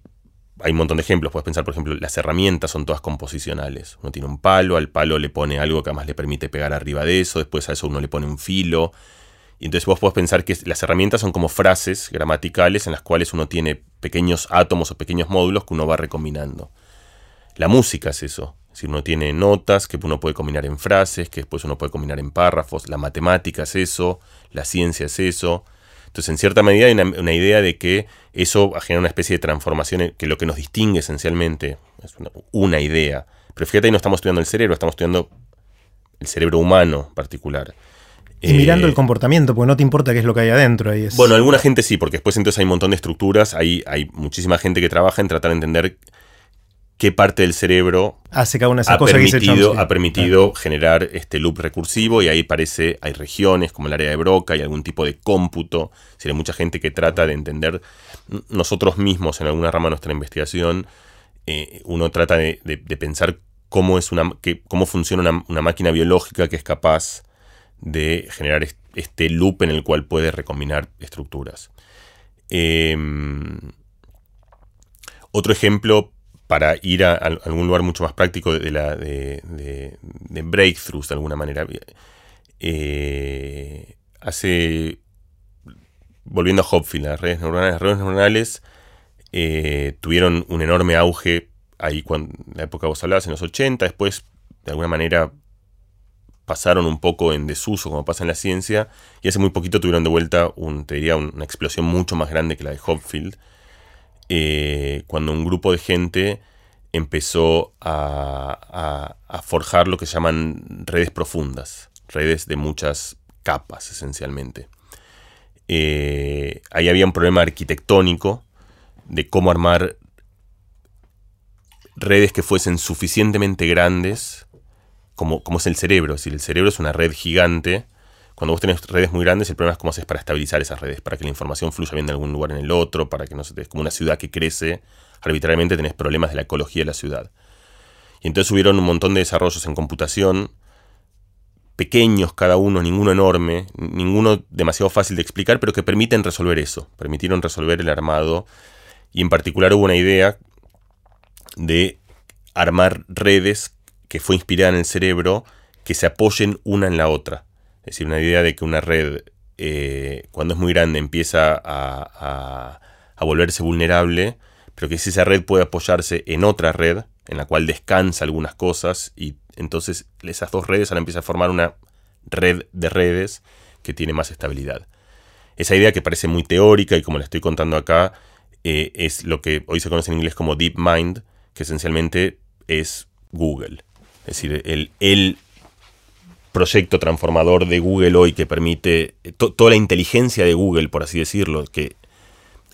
hay un montón de ejemplos, puedes pensar, por ejemplo, las herramientas son todas composicionales. Uno tiene un palo, al palo le pone algo que además le permite pegar arriba de eso, después a eso uno le pone un filo. Y entonces vos podés pensar que las herramientas son como frases gramaticales en las cuales uno tiene pequeños átomos o pequeños módulos que uno va recombinando. La música es eso. Es decir, uno tiene notas que uno puede combinar en frases, que después uno puede combinar en párrafos. La matemática es eso, la ciencia es eso. Entonces, en cierta medida hay una, idea de que eso genera una especie de transformación, que lo que nos distingue esencialmente es una, idea. Pero fíjate, ahí no estamos estudiando el cerebro, estamos estudiando el cerebro humano en particular. Y mirando el eh, comportamiento, porque no te importa qué es lo que hay adentro. Ahí Bueno, alguna gente sí, porque después entonces hay un montón de estructuras, hay, hay muchísima gente que trabaja en tratar de entender qué parte del cerebro Hace cada una ha, permitido, ha permitido generar este loop recursivo y ahí parece, hay regiones como el área de Broca y algún tipo de cómputo. Si hay mucha gente que trata de entender nosotros mismos en alguna rama de nuestra investigación, eh, uno trata de, pensar cómo, es una, cómo funciona una, máquina biológica que es capaz de generar este loop en el cual puede recombinar estructuras. Em, otro ejemplo para ir a, algún lugar mucho más práctico de, la, de, breakthroughs de alguna manera. Eh, hace, volviendo a Hopfield, las redes neuronales, las redes neuronales eh, tuvieron un enorme auge ahí cuando en la época que vos hablabas, en los 80, después de alguna manera pasaron un poco en desuso como pasa en la ciencia y hace muy poquito tuvieron de vuelta un, te diría, una explosión mucho más grande que la de Hopfield eh, cuando un grupo de gente empezó a, forjar lo que llaman redes profundas, redes de muchas capas esencialmente. Eh, ahí había un problema arquitectónico de cómo armar redes que fuesen suficientemente grandes como, como es el cerebro. Es decir, el cerebro es una red gigante. Cuando vos tenés redes muy grandes, el problema es cómo haces para estabilizar esas redes, para que la información fluya bien de algún lugar en el otro, para que no se te... Como una ciudad que crece. Arbitrariamente tenés problemas de la ecología de la ciudad. Y entonces hubieron un montón de desarrollos en computación, pequeños cada uno, ninguno enorme, ninguno demasiado fácil de explicar, pero que permiten resolver eso, permitieron resolver el armado. Y en particular hubo una idea de armar redes que fue inspirada en el cerebro que se apoyen una en la otra. Es decir, una idea de que una red, eh, cuando es muy grande, empieza a, a, volverse vulnerable, pero que si esa red puede apoyarse en otra red, en la cual descansa algunas cosas, y entonces esas dos redes ahora empiezan a formar una red de redes que tiene más estabilidad. Esa idea que parece muy teórica y como le estoy contando acá, eh, es lo que hoy se conoce en inglés como Deep Mind, que esencialmente es Google. Es decir, el, el proyecto transformador de Google hoy que permite toda la inteligencia de Google, por así decirlo, que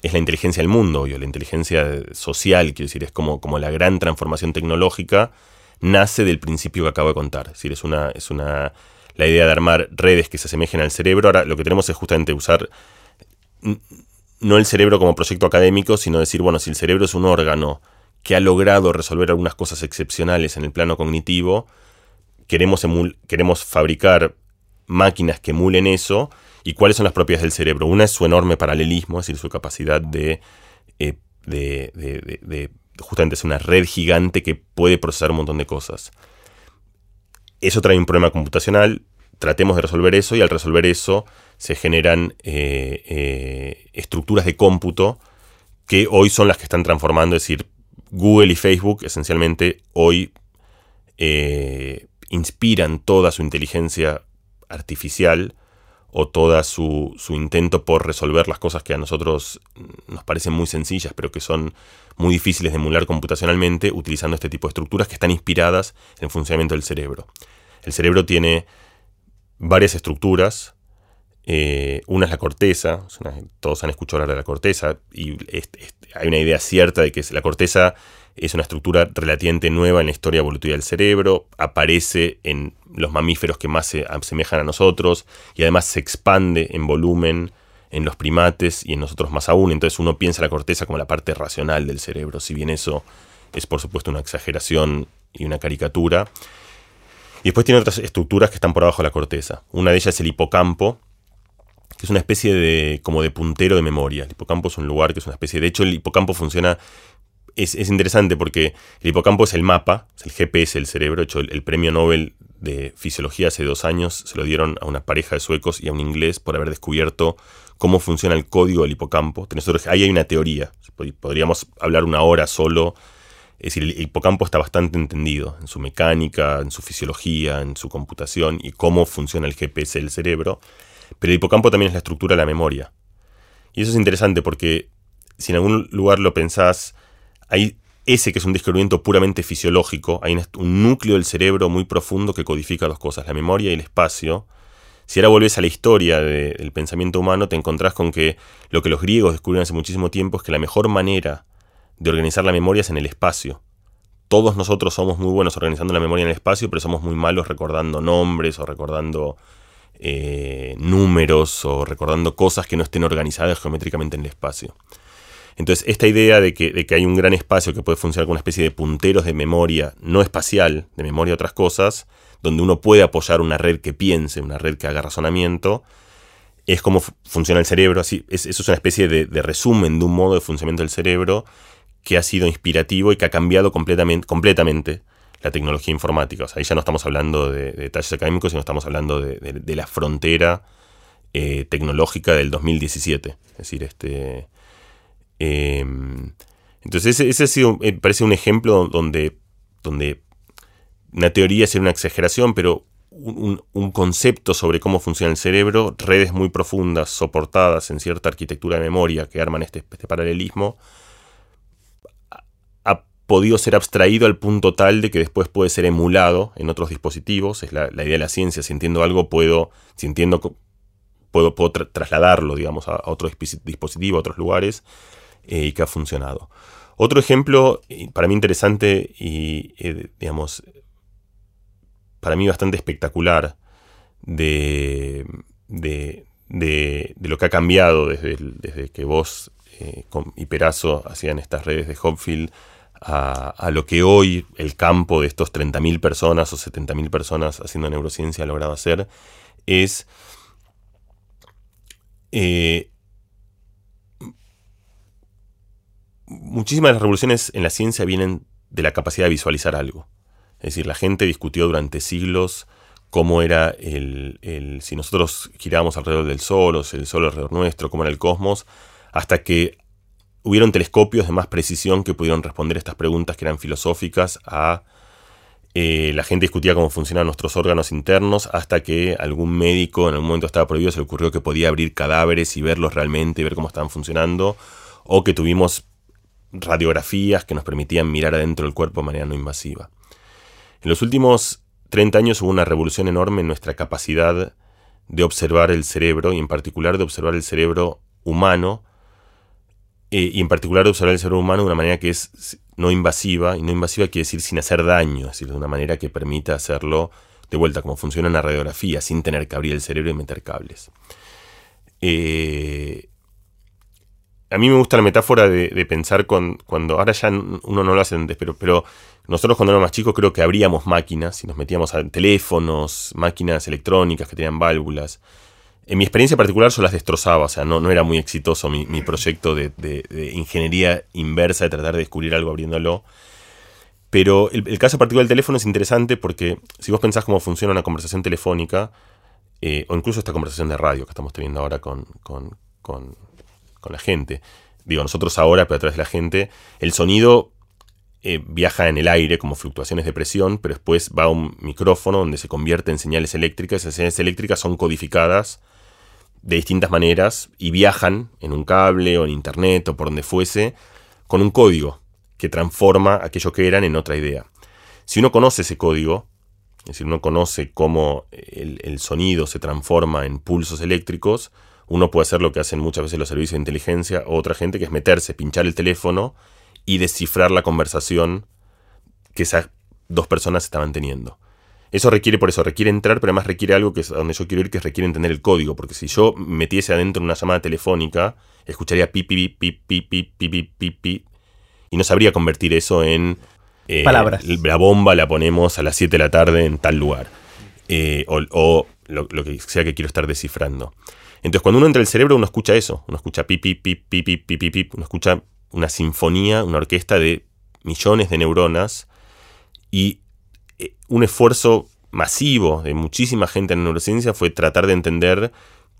es la inteligencia del mundo, la inteligencia social, quiero decir, es como, como la gran transformación tecnológica, nace del principio que acabo de contar. Es decir, es una, es una, la idea de armar redes que se asemejen al cerebro. Ahora lo que tenemos es justamente usar no el cerebro como proyecto académico, sino decir, bueno, si el cerebro es un órgano que ha logrado resolver algunas cosas excepcionales en el plano cognitivo, queremos, queremos fabricar máquinas que emulen eso. ¿Y cuáles son las propiedades del cerebro? Una es su enorme paralelismo, es decir, su capacidad de, eh, de, de, justamente ser una red gigante que puede procesar un montón de cosas. Eso trae un problema computacional, tratemos de resolver eso y al resolver eso se generan eh, eh, estructuras de cómputo que hoy son las que están transformando, es decir, Google y Facebook esencialmente hoy inspiran toda su inteligencia artificial o toda su, su, intento por resolver las cosas que a nosotros nos parecen muy sencillas, pero que son muy difíciles de emular computacionalmente, utilizando este tipo de estructuras que están inspiradas en el funcionamiento del cerebro. El cerebro tiene varias estructuras. Eh, una es la corteza, todos han escuchado hablar de la corteza, y hay una idea cierta de que la corteza es una estructura relativamente nueva en la historia evolutiva del cerebro, aparece en los mamíferos que más se asemejan a nosotros y además se expande en volumen en los primates y en nosotros más aún. Entonces uno piensa la corteza como la parte racional del cerebro, si bien eso es por supuesto una exageración y una caricatura. Y después tiene otras estructuras que están por abajo de la corteza. Una de ellas es el hipocampo, que es una especie de como de puntero de memoria. El hipocampo es un lugar que es una especie... De hecho, el hipocampo funciona... Es, interesante porque el hipocampo es el mapa, es el GPS del cerebro. De hecho, el, premio Nobel de Fisiología hace dos años se lo dieron a una pareja de suecos y a un inglés por haber descubierto cómo funciona el código del hipocampo. Ahí hay una teoría. Podríamos hablar una hora solo es decir, el hipocampo está bastante entendido en su mecánica, en su fisiología, en su computación y cómo funciona el GPS del cerebro. Pero el hipocampo también es la estructura de la memoria. Y eso es interesante porque si en algún lugar lo pensás, hay ese que es un descubrimiento puramente fisiológico, hay un núcleo del cerebro muy profundo que codifica dos cosas, la memoria y el espacio. Si ahora volvés a la historia del pensamiento humano, te encontrás con que lo que los griegos descubrieron hace muchísimo tiempo es que la mejor manera de organizar la memoria es en el espacio. Todos nosotros somos muy buenos organizando la memoria en el espacio, pero somos muy malos recordando nombres o recordando eh, números o recordando cosas que no estén organizadas geométricamente en el espacio. Entonces, esta idea de que, hay un gran espacio que puede funcionar como una especie de punteros de memoria no espacial, de memoria de otras cosas, donde uno puede apoyar una red que piense, una red que haga razonamiento, es como funciona el cerebro. Así, eso es una especie de, de, resumen de un modo de funcionamiento del cerebro que ha sido inspirativo y que ha cambiado completamente, completamente la tecnología informática. O sea, ahí ya no estamos hablando de, detalles académicos, sino estamos hablando de, la frontera eh, tecnológica del 2017. Es decir, este. Em, entonces, ese, ha sido, eh, parece un ejemplo donde, donde una teoría es una exageración, pero un, concepto sobre cómo funciona el cerebro, redes muy profundas, soportadas en cierta arquitectura de memoria que arman este, este paralelismo, podido ser abstraído al punto tal de que después puede ser emulado en otros dispositivos. Es la, idea de la ciencia. Si entiendo algo, puedo, si entiendo, puedo, trasladarlo, digamos, a, otro dispositivo, a otros lugares, eh, y que ha funcionado. Otro ejemplo para mí interesante y, eh, digamos, para mí bastante espectacular de, de, lo que ha cambiado desde, desde que vos eh, y Perazo hacían estas redes de Hopfield a, lo que hoy el campo de estos 30.000 personas o 70.000 personas haciendo neurociencia ha logrado hacer, es muchísimas de las revoluciones en la ciencia vienen de la capacidad de visualizar algo. Es decir, la gente discutió durante siglos cómo era el, si nosotros girábamos alrededor del Sol o si el Sol alrededor nuestro, cómo era el cosmos, hasta que hubieron telescopios de más precisión que pudieron responder estas preguntas que eran filosóficas a eh, la gente discutía cómo funcionaban nuestros órganos internos hasta que algún médico en algún momento estaba prohibido, se le ocurrió que podía abrir cadáveres y verlos realmente y ver cómo estaban funcionando, o que tuvimos radiografías que nos permitían mirar adentro del cuerpo de manera no invasiva. En los últimos 30 años hubo una revolución enorme en nuestra capacidad de observar el cerebro y en particular de observar el cerebro humano eh, y en particular de observar el cerebro humano de una manera que es no invasiva, y no invasiva quiere decir sin hacer daño, es decir, de una manera que permita hacerlo de vuelta como funciona en la radiografía, sin tener que abrir el cerebro y meter cables. Eh, a mí me gusta la metáfora de, pensar con, cuando, ahora ya uno no lo hace antes, pero, pero nosotros cuando éramos más chicos creo que abríamos máquinas y nos metíamos a teléfonos, máquinas electrónicas que tenían válvulas. En mi experiencia particular yo las destrozaba, o sea, no, no era muy exitoso mi, proyecto de, ingeniería inversa, de tratar de descubrir algo abriéndolo. Pero el, caso particular del teléfono es interesante porque si vos pensás cómo funciona una conversación telefónica, eh, o incluso esta conversación de radio que estamos teniendo ahora con, con la gente, digo nosotros ahora, pero a través de la gente, el sonido eh, viaja en el aire como fluctuaciones de presión, pero después va a un micrófono donde se convierte en señales eléctricas. Esas señales eléctricas son codificadas de distintas maneras y viajan en un cable o en internet o por donde fuese con un código que transforma aquello que eran en otra idea. Si uno conoce ese código, es decir, uno conoce cómo el, el sonido se transforma en pulsos eléctricos, uno puede hacer lo que hacen muchas veces los servicios de inteligencia o otra gente, que es meterse, pinchar el teléfono y descifrar la conversación que esas dos personas estaban teniendo. Eso requiere, por eso, requiere entrar, pero además requiere algo que es donde yo quiero ir, que requiere entender el código. Porque si yo metiese adentro una llamada telefónica, escucharía pi, pi, pi, pi, pi, pi, pi, pi, pi, y no sabría convertir eso en... Eh, Palabras. La bomba la ponemos a las 7 de la tarde en tal lugar. Eh, o, lo, que sea que quiero estar descifrando. Entonces, cuando uno entra al cerebro, uno escucha eso. Uno escucha pi, pi, pi, pi, pi, pi, pi, pi. Uno escucha una sinfonía, una orquesta de millones de neuronas y eh, un esfuerzo masivo de muchísima gente en la neurociencia fue tratar de entender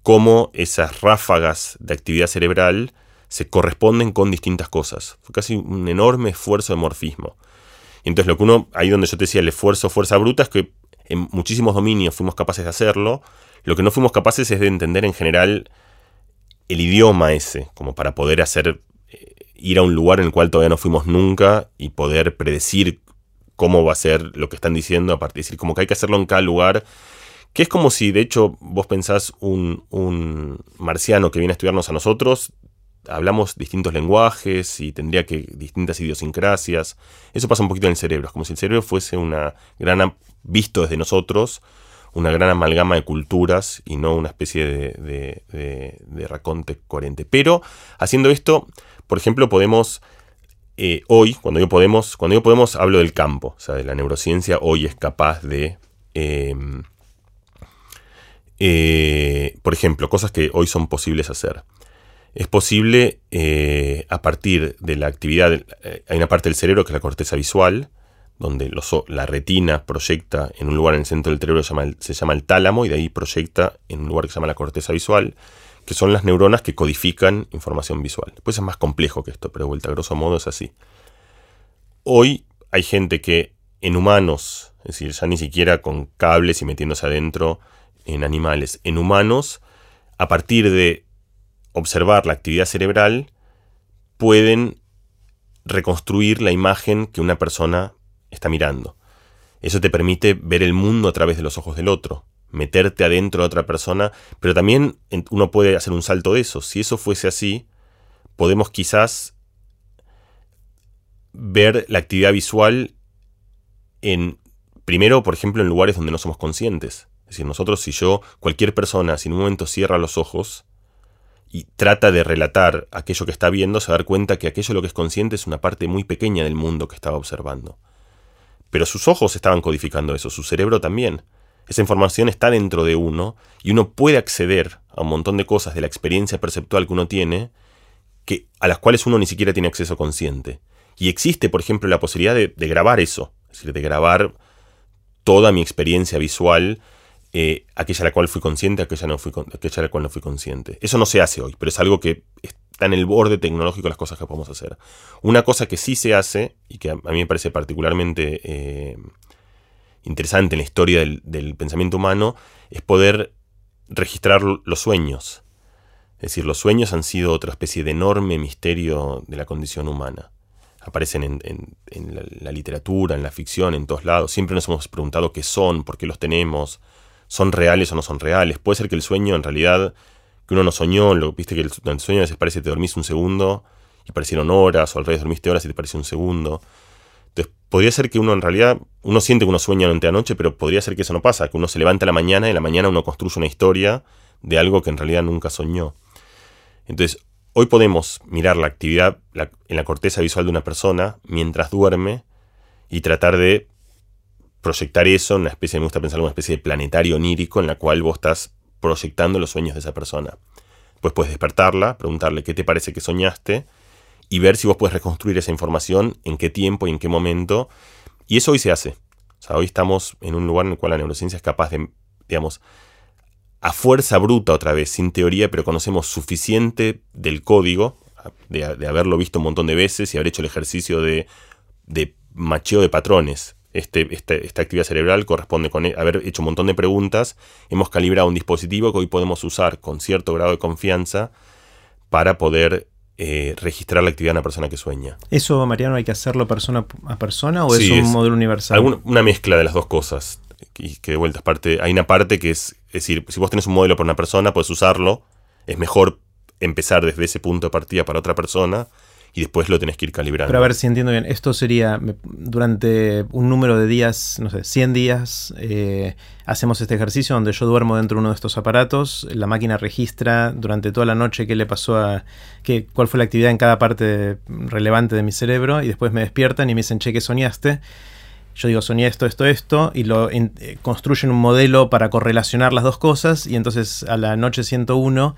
cómo esas ráfagas de actividad cerebral se corresponden con distintas cosas. Fue casi un enorme esfuerzo de morfismo. entonces lo que uno, ahí donde yo te decía el esfuerzo, fuerza bruta, es que en muchísimos dominios fuimos capaces de hacerlo. Lo que no fuimos capaces es de entender en general el idioma ese, como para poder hacer ir a un lugar en el cual todavía no fuimos nunca y poder predecir cómo va a ser lo que están diciendo, a partir decir, como que hay que hacerlo en cada lugar, que es como si de hecho vos pensás un, un marciano que viene a estudiarnos a nosotros, hablamos distintos lenguajes y tendría que distintas idiosincrasias. Eso pasa un poquito en el cerebro, es como si el cerebro fuese una gran, visto desde nosotros, una gran amalgama de culturas y no una especie de, de, de, raconte coherente. Pero haciendo esto, por ejemplo, podemos eh, hoy, cuando yo podemos, cuando yo podemos, hablo del campo, o sea, de la neurociencia, hoy es capaz de, em, eh, por ejemplo, cosas que hoy son posibles hacer. Es posible eh, a partir de la actividad, hay una parte del cerebro que es la corteza visual, donde la retina proyecta en un lugar en el centro del cerebro se llama, se llama el tálamo y de ahí proyecta en un lugar que se llama la corteza visual que son las neuronas que codifican información visual. Después es más complejo que esto, pero de vuelta, a grosso modo es así. Hoy hay gente que en humanos, es decir, ya ni siquiera con cables y metiéndose adentro en animales, en humanos, a partir de observar la actividad cerebral, pueden reconstruir la imagen que una persona está mirando. Eso te permite ver el mundo a través de los ojos del otro meterte adentro de otra persona, pero también uno puede hacer un salto de eso. Si eso fuese así, podemos quizás ver la actividad visual en, primero, por ejemplo, en lugares donde no somos conscientes. Es decir, nosotros, si yo, cualquier persona, si en un momento cierra los ojos y trata de relatar aquello que está viendo, se va a dar cuenta que aquello lo que es consciente es una parte muy pequeña del mundo que estaba observando. Pero sus ojos estaban codificando eso, su cerebro también. Esa información está dentro de uno y uno puede acceder a un montón de cosas de la experiencia perceptual que uno tiene que, a las cuales uno ni siquiera tiene acceso consciente. Y existe, por ejemplo, la posibilidad de, grabar eso, es decir, de grabar toda mi experiencia visual, eh, aquella a la cual fui consciente, aquella, no fui, aquella a la cual no fui consciente. Eso no se hace hoy, pero es algo que está en el borde tecnológico las cosas que podemos hacer. Una cosa que sí se hace, y que a, mí me parece particularmente eh, interesante en la historia del, pensamiento humano, es poder registrar los sueños. Es decir, los sueños han sido otra especie de enorme misterio de la condición humana. Aparecen en, la, literatura, en la ficción, en todos lados. Siempre nos hemos preguntado qué son, por qué los tenemos, son reales o no son reales. Puede ser que el sueño en realidad, que uno no soñó, lo, viste que el, el sueño a veces parece que te dormís un segundo y parecieron horas, o al revés dormiste horas y te pareció un segundo. Entonces, podría ser que uno en realidad, uno siente que uno sueña durante la noche, pero podría ser que eso no pasa, que uno se levanta a la mañana y en la mañana uno construye una historia de algo que en realidad nunca soñó. Entonces, hoy podemos mirar la actividad en la corteza visual de una persona mientras duerme y tratar de proyectar eso en una especie, me gusta pensar, una especie de planetario onírico en la cual vos estás proyectando los sueños de esa persona. Pues puedes despertarla, preguntarle qué te parece que soñaste y ver si vos puedes reconstruir esa información, en qué tiempo y en qué momento. Y eso hoy se hace. O sea, hoy estamos en un lugar en el cual la neurociencia es capaz de, digamos, a fuerza bruta otra vez, sin teoría, pero conocemos suficiente del código, de, haberlo visto un montón de veces y haber hecho el ejercicio de, de macheo de patrones. Este, este esta actividad cerebral corresponde con haber hecho un montón de preguntas. Hemos calibrado un dispositivo que hoy podemos usar con cierto grado de confianza para poder eh, registrar la actividad de una persona que sueña. ¿Eso, Mariano, hay que hacerlo persona a persona o es un modelo universal? una mezcla de las dos cosas. Y que de vuelta, parte, hay una parte que es, es decir, si vos tenés un modelo para una persona, puedes usarlo. Es mejor empezar desde ese punto de partida para otra persona y después lo tenés que ir calibrando. Pero a ver si entiendo bien, esto sería durante un número de días, no sé, 100 días, eh, hacemos este ejercicio donde yo duermo dentro de uno de estos aparatos, la máquina registra durante toda la noche qué le pasó a, qué, cuál fue la actividad en cada parte relevante de mi cerebro y después me despiertan y me dicen, che, ¿qué soñaste? Yo digo, soñé esto, esto, esto, y lo eh, construyen un modelo para correlacionar las dos cosas, y entonces a la noche 101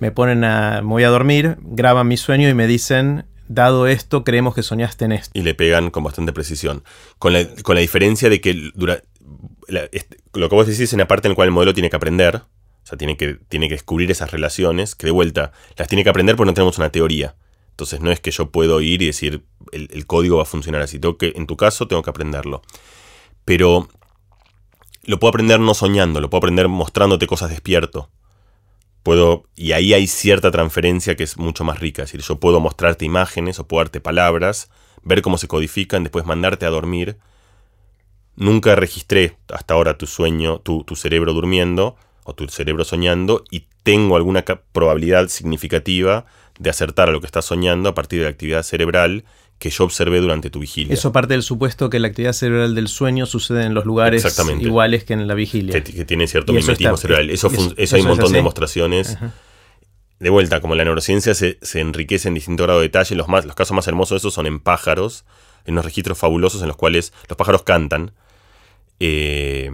me ponen a, me voy a dormir, graban mi sueño y me dicen, dado esto, creemos que soñaste en esto. Y le pegan con bastante precisión. Con la, con la diferencia de que dura, lo que vos decís es en la parte en la cual el modelo tiene que aprender, o sea, tiene que, tiene que descubrir esas relaciones, que de vuelta las tiene que aprender porque no tenemos una teoría. Entonces no es que yo puedo ir y decir el, código va a funcionar así. Tengo que, en tu caso tengo que aprenderlo. Pero lo puedo aprender no soñando, lo puedo aprender mostrándote cosas despierto puedo, y ahí hay cierta transferencia que es mucho más rica. Es decir, yo puedo mostrarte imágenes o puedo darte palabras, ver cómo se codifican, después mandarte a dormir. Nunca registré hasta ahora tu sueño, tu, tu cerebro durmiendo o tu cerebro soñando y tengo alguna probabilidad significativa de acertar a lo que estás soñando a partir de la actividad cerebral que yo observé durante tu vigilia. Eso parte del supuesto que la actividad cerebral del sueño sucede en los lugares iguales que en la vigilia. Que, tiene cierto mimetismo cerebral. Eso, hay un montón de demostraciones. De vuelta, como la neurociencia se, enriquece en distinto grado de detalle, los, más, los casos más hermosos de eso son en pájaros, en unos registros fabulosos en los cuales los pájaros cantan. Eh,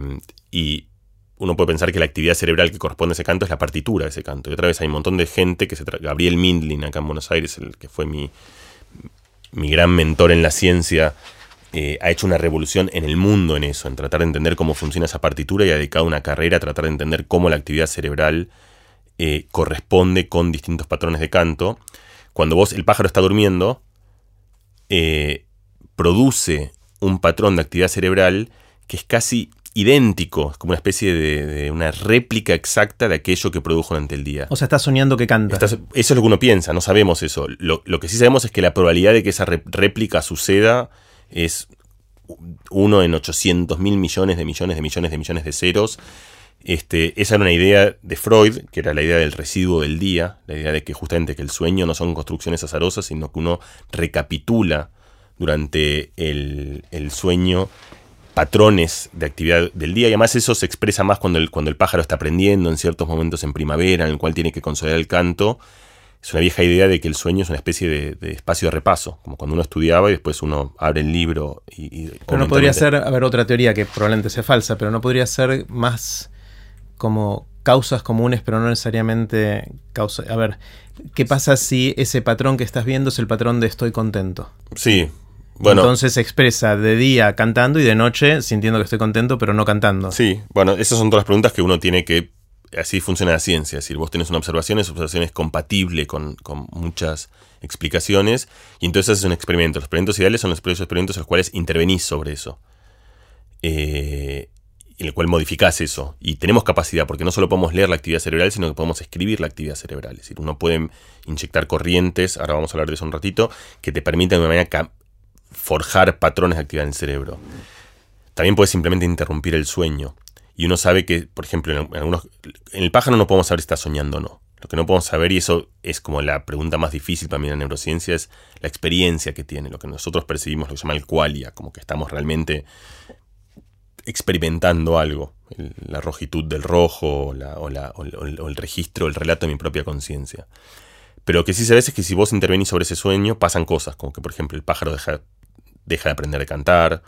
y uno puede pensar que la actividad cerebral que corresponde a ese canto es la partitura de ese canto. Y otra vez hay un montón de gente que se... Gabriel Mindlin acá en Buenos Aires, el que fue mi, mi gran mentor en la ciencia, eh, ha hecho una revolución en el mundo en eso, en tratar de entender cómo funciona esa partitura y ha dedicado una carrera a tratar de entender cómo la actividad cerebral eh, corresponde con distintos patrones de canto. Cuando vos, el pájaro está durmiendo, eh, produce un patrón de actividad cerebral que es casi idéntico, como una especie de, una réplica exacta de aquello que produjo durante el día. O sea, está soñando que canta. eso es lo que uno piensa, no sabemos eso. Lo, que sí sabemos es que la probabilidad de que esa réplica suceda es uno en 800 mil millones de millones de millones de millones de ceros. Este, esa era una idea de Freud, que era la idea del residuo del día, la idea de que justamente que el sueño no son construcciones azarosas, sino que uno recapitula durante el, sueño patrones de actividad del día y además eso se expresa más cuando el, cuando el pájaro está aprendiendo en ciertos momentos en primavera en el cual tiene que consolidar el canto. Es una vieja idea de que el sueño es una especie de, espacio de repaso, como cuando uno estudiaba y después uno abre el libro y... pero no podría ser, a ver, otra teoría que probablemente sea falsa, pero no podría ser más como causas comunes, pero no necesariamente causa. A ver, ¿qué pasa si ese patrón que estás viendo es el patrón de estoy contento? Sí. Bueno, Entonces se expresa de día cantando y de noche sintiendo que estoy contento, pero no cantando. Sí, bueno, esas son todas las preguntas que uno tiene que. Así funciona la ciencia. Es decir, vos tenés una observación, esa observación es compatible con, muchas explicaciones, y entonces haces un experimento. Los experimentos ideales son los experimentos en los cuales intervenís sobre eso. Eh, en el cual modificás eso. Y tenemos capacidad, porque no solo podemos leer la actividad cerebral, sino que podemos escribir la actividad cerebral. Es decir, uno puede inyectar corrientes, ahora vamos a hablar de eso un ratito, que te permiten de una manera forjar patrones de actividad en el cerebro. También puedes simplemente interrumpir el sueño. Y uno sabe que, por ejemplo, en, algunos, en el pájaro no podemos saber si está soñando o no. Lo que no podemos saber, y eso es como la pregunta más difícil para mí en la neurociencia, es la experiencia que tiene, lo que nosotros percibimos, lo que se llama el qualia, como que estamos realmente experimentando algo, la rojitud del rojo o, el, registro, el relato de mi propia conciencia. Pero lo que sí se ve es que si vos intervenís sobre ese sueño, pasan cosas, como que por ejemplo el pájaro deja, deja de aprender a cantar,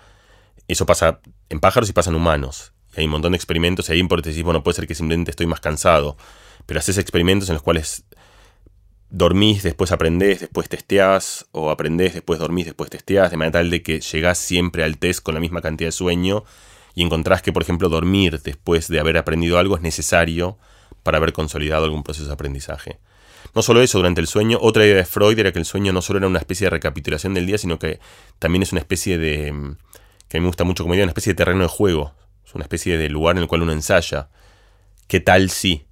eso pasa en pájaros y pasa en humanos. Y hay un montón de experimentos y ahí por bueno, puede ser que simplemente estoy más cansado, pero haces experimentos en los cuales dormís, después aprendés, después testeás, o aprendés, después dormís, después testeás, de manera tal de que llegás siempre al test con la misma cantidad de sueño y encontrás que, por ejemplo, dormir después de haber aprendido algo es necesario para haber consolidado algún proceso de aprendizaje. No solo eso, durante el sueño, otra idea de Freud era que el sueño no solo era una especie de recapitulación del día, sino que también es una especie de, mm, que a mí me gusta mucho como idea, una especie de terreno de juego, es una especie de lugar en el cual uno ensaya. ¿Qué tal si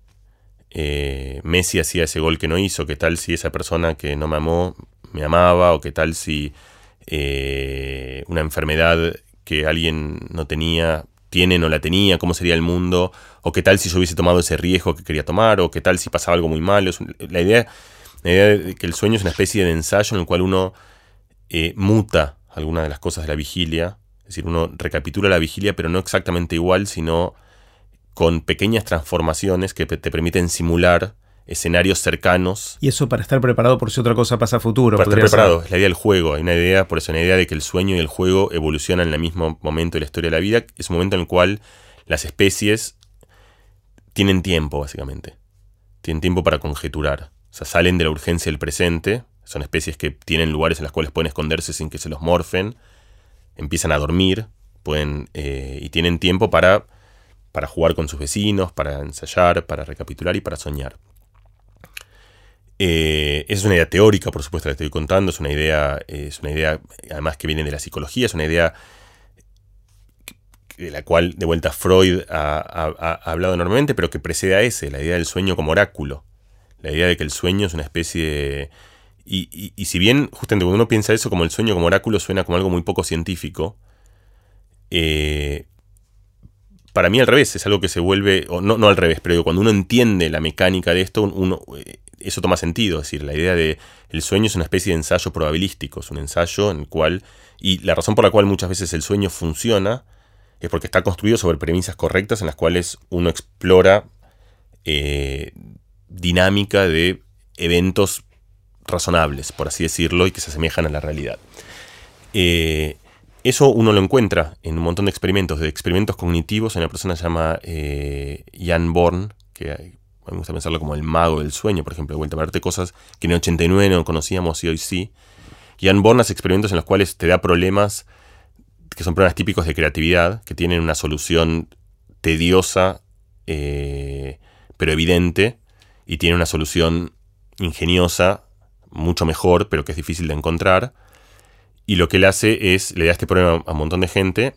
eh, Messi hacía ese gol que no hizo? ¿Qué tal si esa persona que no me amó me amaba? ¿O qué tal si eh, una enfermedad que alguien no tenía, tiene, no la tenía, cómo sería el mundo, o qué tal si yo hubiese tomado ese riesgo que quería tomar, o qué tal si pasaba algo muy malo. La idea, la idea de que el sueño es una especie de ensayo en el cual uno eh, muta algunas de las cosas de la vigilia, es decir, uno recapitula la vigilia, pero no exactamente igual, sino con pequeñas transformaciones que te permiten simular escenarios cercanos. Y eso para estar preparado por si otra cosa pasa a futuro. Para estar preparado, es la idea del juego. Hay una idea, por eso, una idea de que el sueño y el juego evolucionan en el mismo momento de la historia de la vida. Es un momento en el cual las especies tienen tiempo, básicamente. Tienen tiempo para conjeturar. O sea, salen de la urgencia del presente. Son especies que tienen lugares en los cuales pueden esconderse sin que se los morfen. Empiezan a dormir. Pueden, eh, y tienen tiempo para, para jugar con sus vecinos, para ensayar, para recapitular y para soñar. Eh, es una idea teórica, por supuesto, la estoy contando, es una idea, es una idea además que viene de la psicología, es una idea de la cual de vuelta Freud ha, hablado enormemente, pero que precede a ese, la idea del sueño como oráculo, la idea de que el sueño es una especie de... Y, si bien justamente cuando uno piensa eso como el sueño como oráculo suena como algo muy poco científico, eh, para mí al revés, es algo que se vuelve, o no, no al revés, pero cuando uno entiende la mecánica de esto, uno, eh, eso toma sentido, es decir, la idea de el sueño es una especie de ensayo probabilístico, es un ensayo en el cual, y la razón por la cual muchas veces el sueño funciona es porque está construido sobre premisas correctas en las cuales uno explora eh, dinámica de eventos razonables, por así decirlo, y que se asemejan a la realidad. Eh, eso uno lo encuentra en un montón de experimentos, de experimentos cognitivos. Una persona se llama eh, Jan Born, que me gusta pensarlo como el mago del sueño, por ejemplo, de vuelta a verte cosas que en el 89 no conocíamos y hoy sí. Y han Born hace experimentos en los cuales te da problemas que son problemas típicos de creatividad, que tienen una solución tediosa, eh, pero evidente, y tiene una solución ingeniosa, mucho mejor, pero que es difícil de encontrar. Y lo que él hace es, le da este problema a un montón de gente,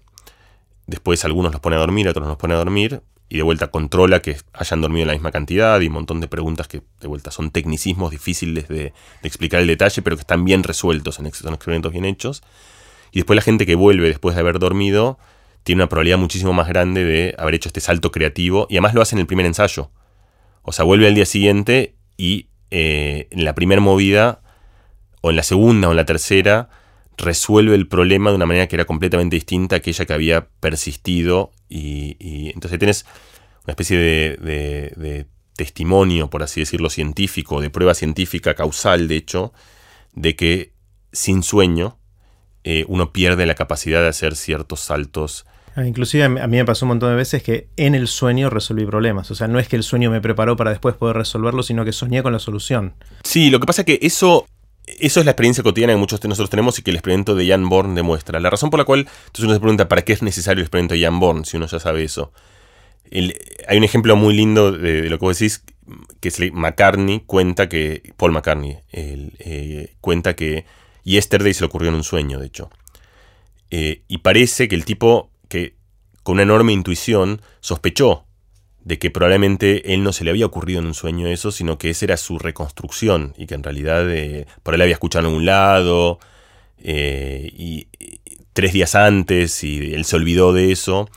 después algunos los pone a dormir, otros los pone a dormir, y de vuelta controla que hayan dormido la misma cantidad y un montón de preguntas que de vuelta son tecnicismos difíciles de, explicar el detalle, pero que están bien resueltos, en, son experimentos bien hechos. Y después la gente que vuelve después de haber dormido tiene una probabilidad muchísimo más grande de haber hecho este salto creativo y además lo hace en el primer ensayo. O sea, vuelve al día siguiente y eh, en la primera movida, o en la segunda o en la tercera, resuelve el problema de una manera que era completamente distinta a aquella que había persistido. Y, entonces tienes una especie de, testimonio, por así decirlo, científico, de prueba científica causal, de hecho, de que sin sueño eh, uno pierde la capacidad de hacer ciertos saltos. Ah, inclusive a mí me pasó un montón de veces que en el sueño resolví problemas. O sea, no es que el sueño me preparó para después poder resolverlo, sino que soñé con la solución. Sí, lo que pasa es que eso eso es la experiencia cotidiana que muchos de nosotros tenemos y que el experimento de Jan Born demuestra. La razón por la cual, entonces uno se pregunta, ¿para qué es necesario el experimento de Jan Born si uno ya sabe eso? hay un ejemplo muy lindo de, lo que vos decís, que es McCartney cuenta que, Paul McCartney, eh, cuenta que Yesterday se le ocurrió en un sueño, de hecho. Eh, y parece que el tipo, que con una enorme intuición, sospechó de que probablemente él no se le había ocurrido en un sueño eso, sino que esa era su reconstrucción y que en realidad eh, por él había escuchado en un lado eh, y, tres días antes y él se olvidó de eso.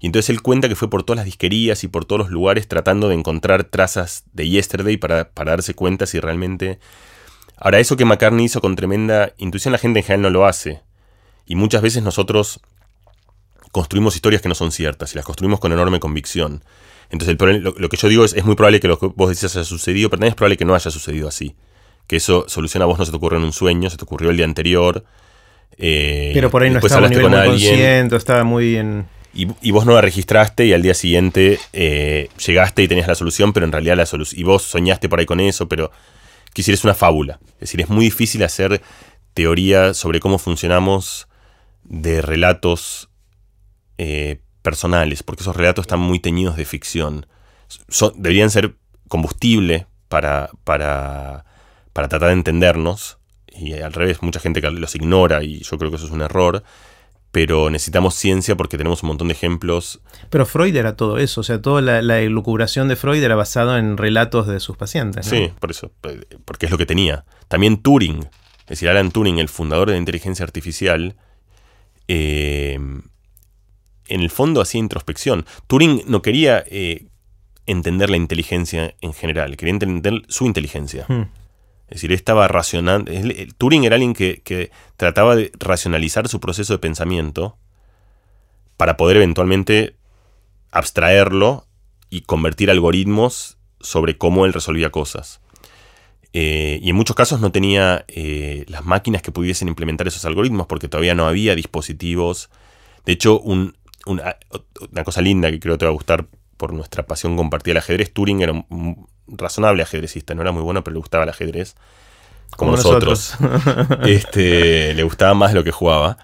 Y entonces él cuenta que fue por todas las disquerías y por todos los lugares tratando de encontrar trazas de Yesterday para, para darse cuenta si realmente... Ahora, eso que McCartney hizo con tremenda intuición, la gente en general no lo hace. Y muchas veces nosotros construimos historias que no son ciertas y las construimos con enorme convicción. Entonces, lo, que yo digo es, es muy probable que lo que vos decías haya sucedido, pero también es probable que no haya sucedido así. Que eso soluciona a vos no se te ocurrió en un sueño, se te ocurrió el día anterior. Eh, pero por ahí no estaba a nivel muy consciente, estaba muy bien... Y, vos no la registraste y al día siguiente eh, llegaste y tenías la solución, pero en realidad la solución... Y vos soñaste por ahí con eso, pero... Quisiera es una fábula. Es decir, es muy difícil hacer teoría sobre cómo funcionamos de relatos eh, personales, porque esos relatos están muy teñidos de ficción. deberían ser combustible para, para, para tratar de entendernos, y al revés, mucha gente los ignora y yo creo que eso es un error, pero necesitamos ciencia porque tenemos un montón de ejemplos. Pero Freud era todo eso, o sea, toda la, la elucubración de Freud era basada en relatos de sus pacientes. Sí, por eso, porque es lo que tenía. También Turing, es decir, Alan Turing, el fundador de la inteligencia artificial, eh, en el fondo hacía introspección. Turing no quería eh, entender la inteligencia en general, quería entender su inteligencia. Hmm. Es decir, estaba racionando. Turing era alguien que, trataba de racionalizar su proceso de pensamiento para poder eventualmente abstraerlo y convertir algoritmos sobre cómo él resolvía cosas. Eh, y en muchos casos no tenía eh, las máquinas que pudiesen implementar esos algoritmos porque todavía no había dispositivos. De hecho, un, una, cosa linda que creo te va a gustar por nuestra pasión compartida el ajedrez. Turing era un, razonable ajedrecista, no era muy bueno, pero le gustaba el ajedrez. Como, nosotros. este, le gustaba más lo que jugaba.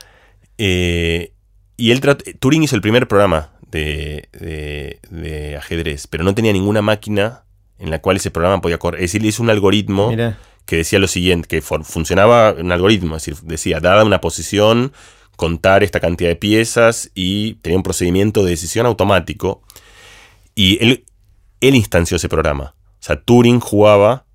Eh, y él Turing hizo el primer programa de, de, ajedrez, pero no tenía ninguna máquina en la cual ese programa podía correr. Es decir, hizo un algoritmo que decía lo siguiente, que funcionaba un algoritmo, es decir, decía, dada una posición, contar esta cantidad de piezas y tenía un procedimiento de decisión automático. Y él, él instanció ese programa. O sea, Turing jugaba.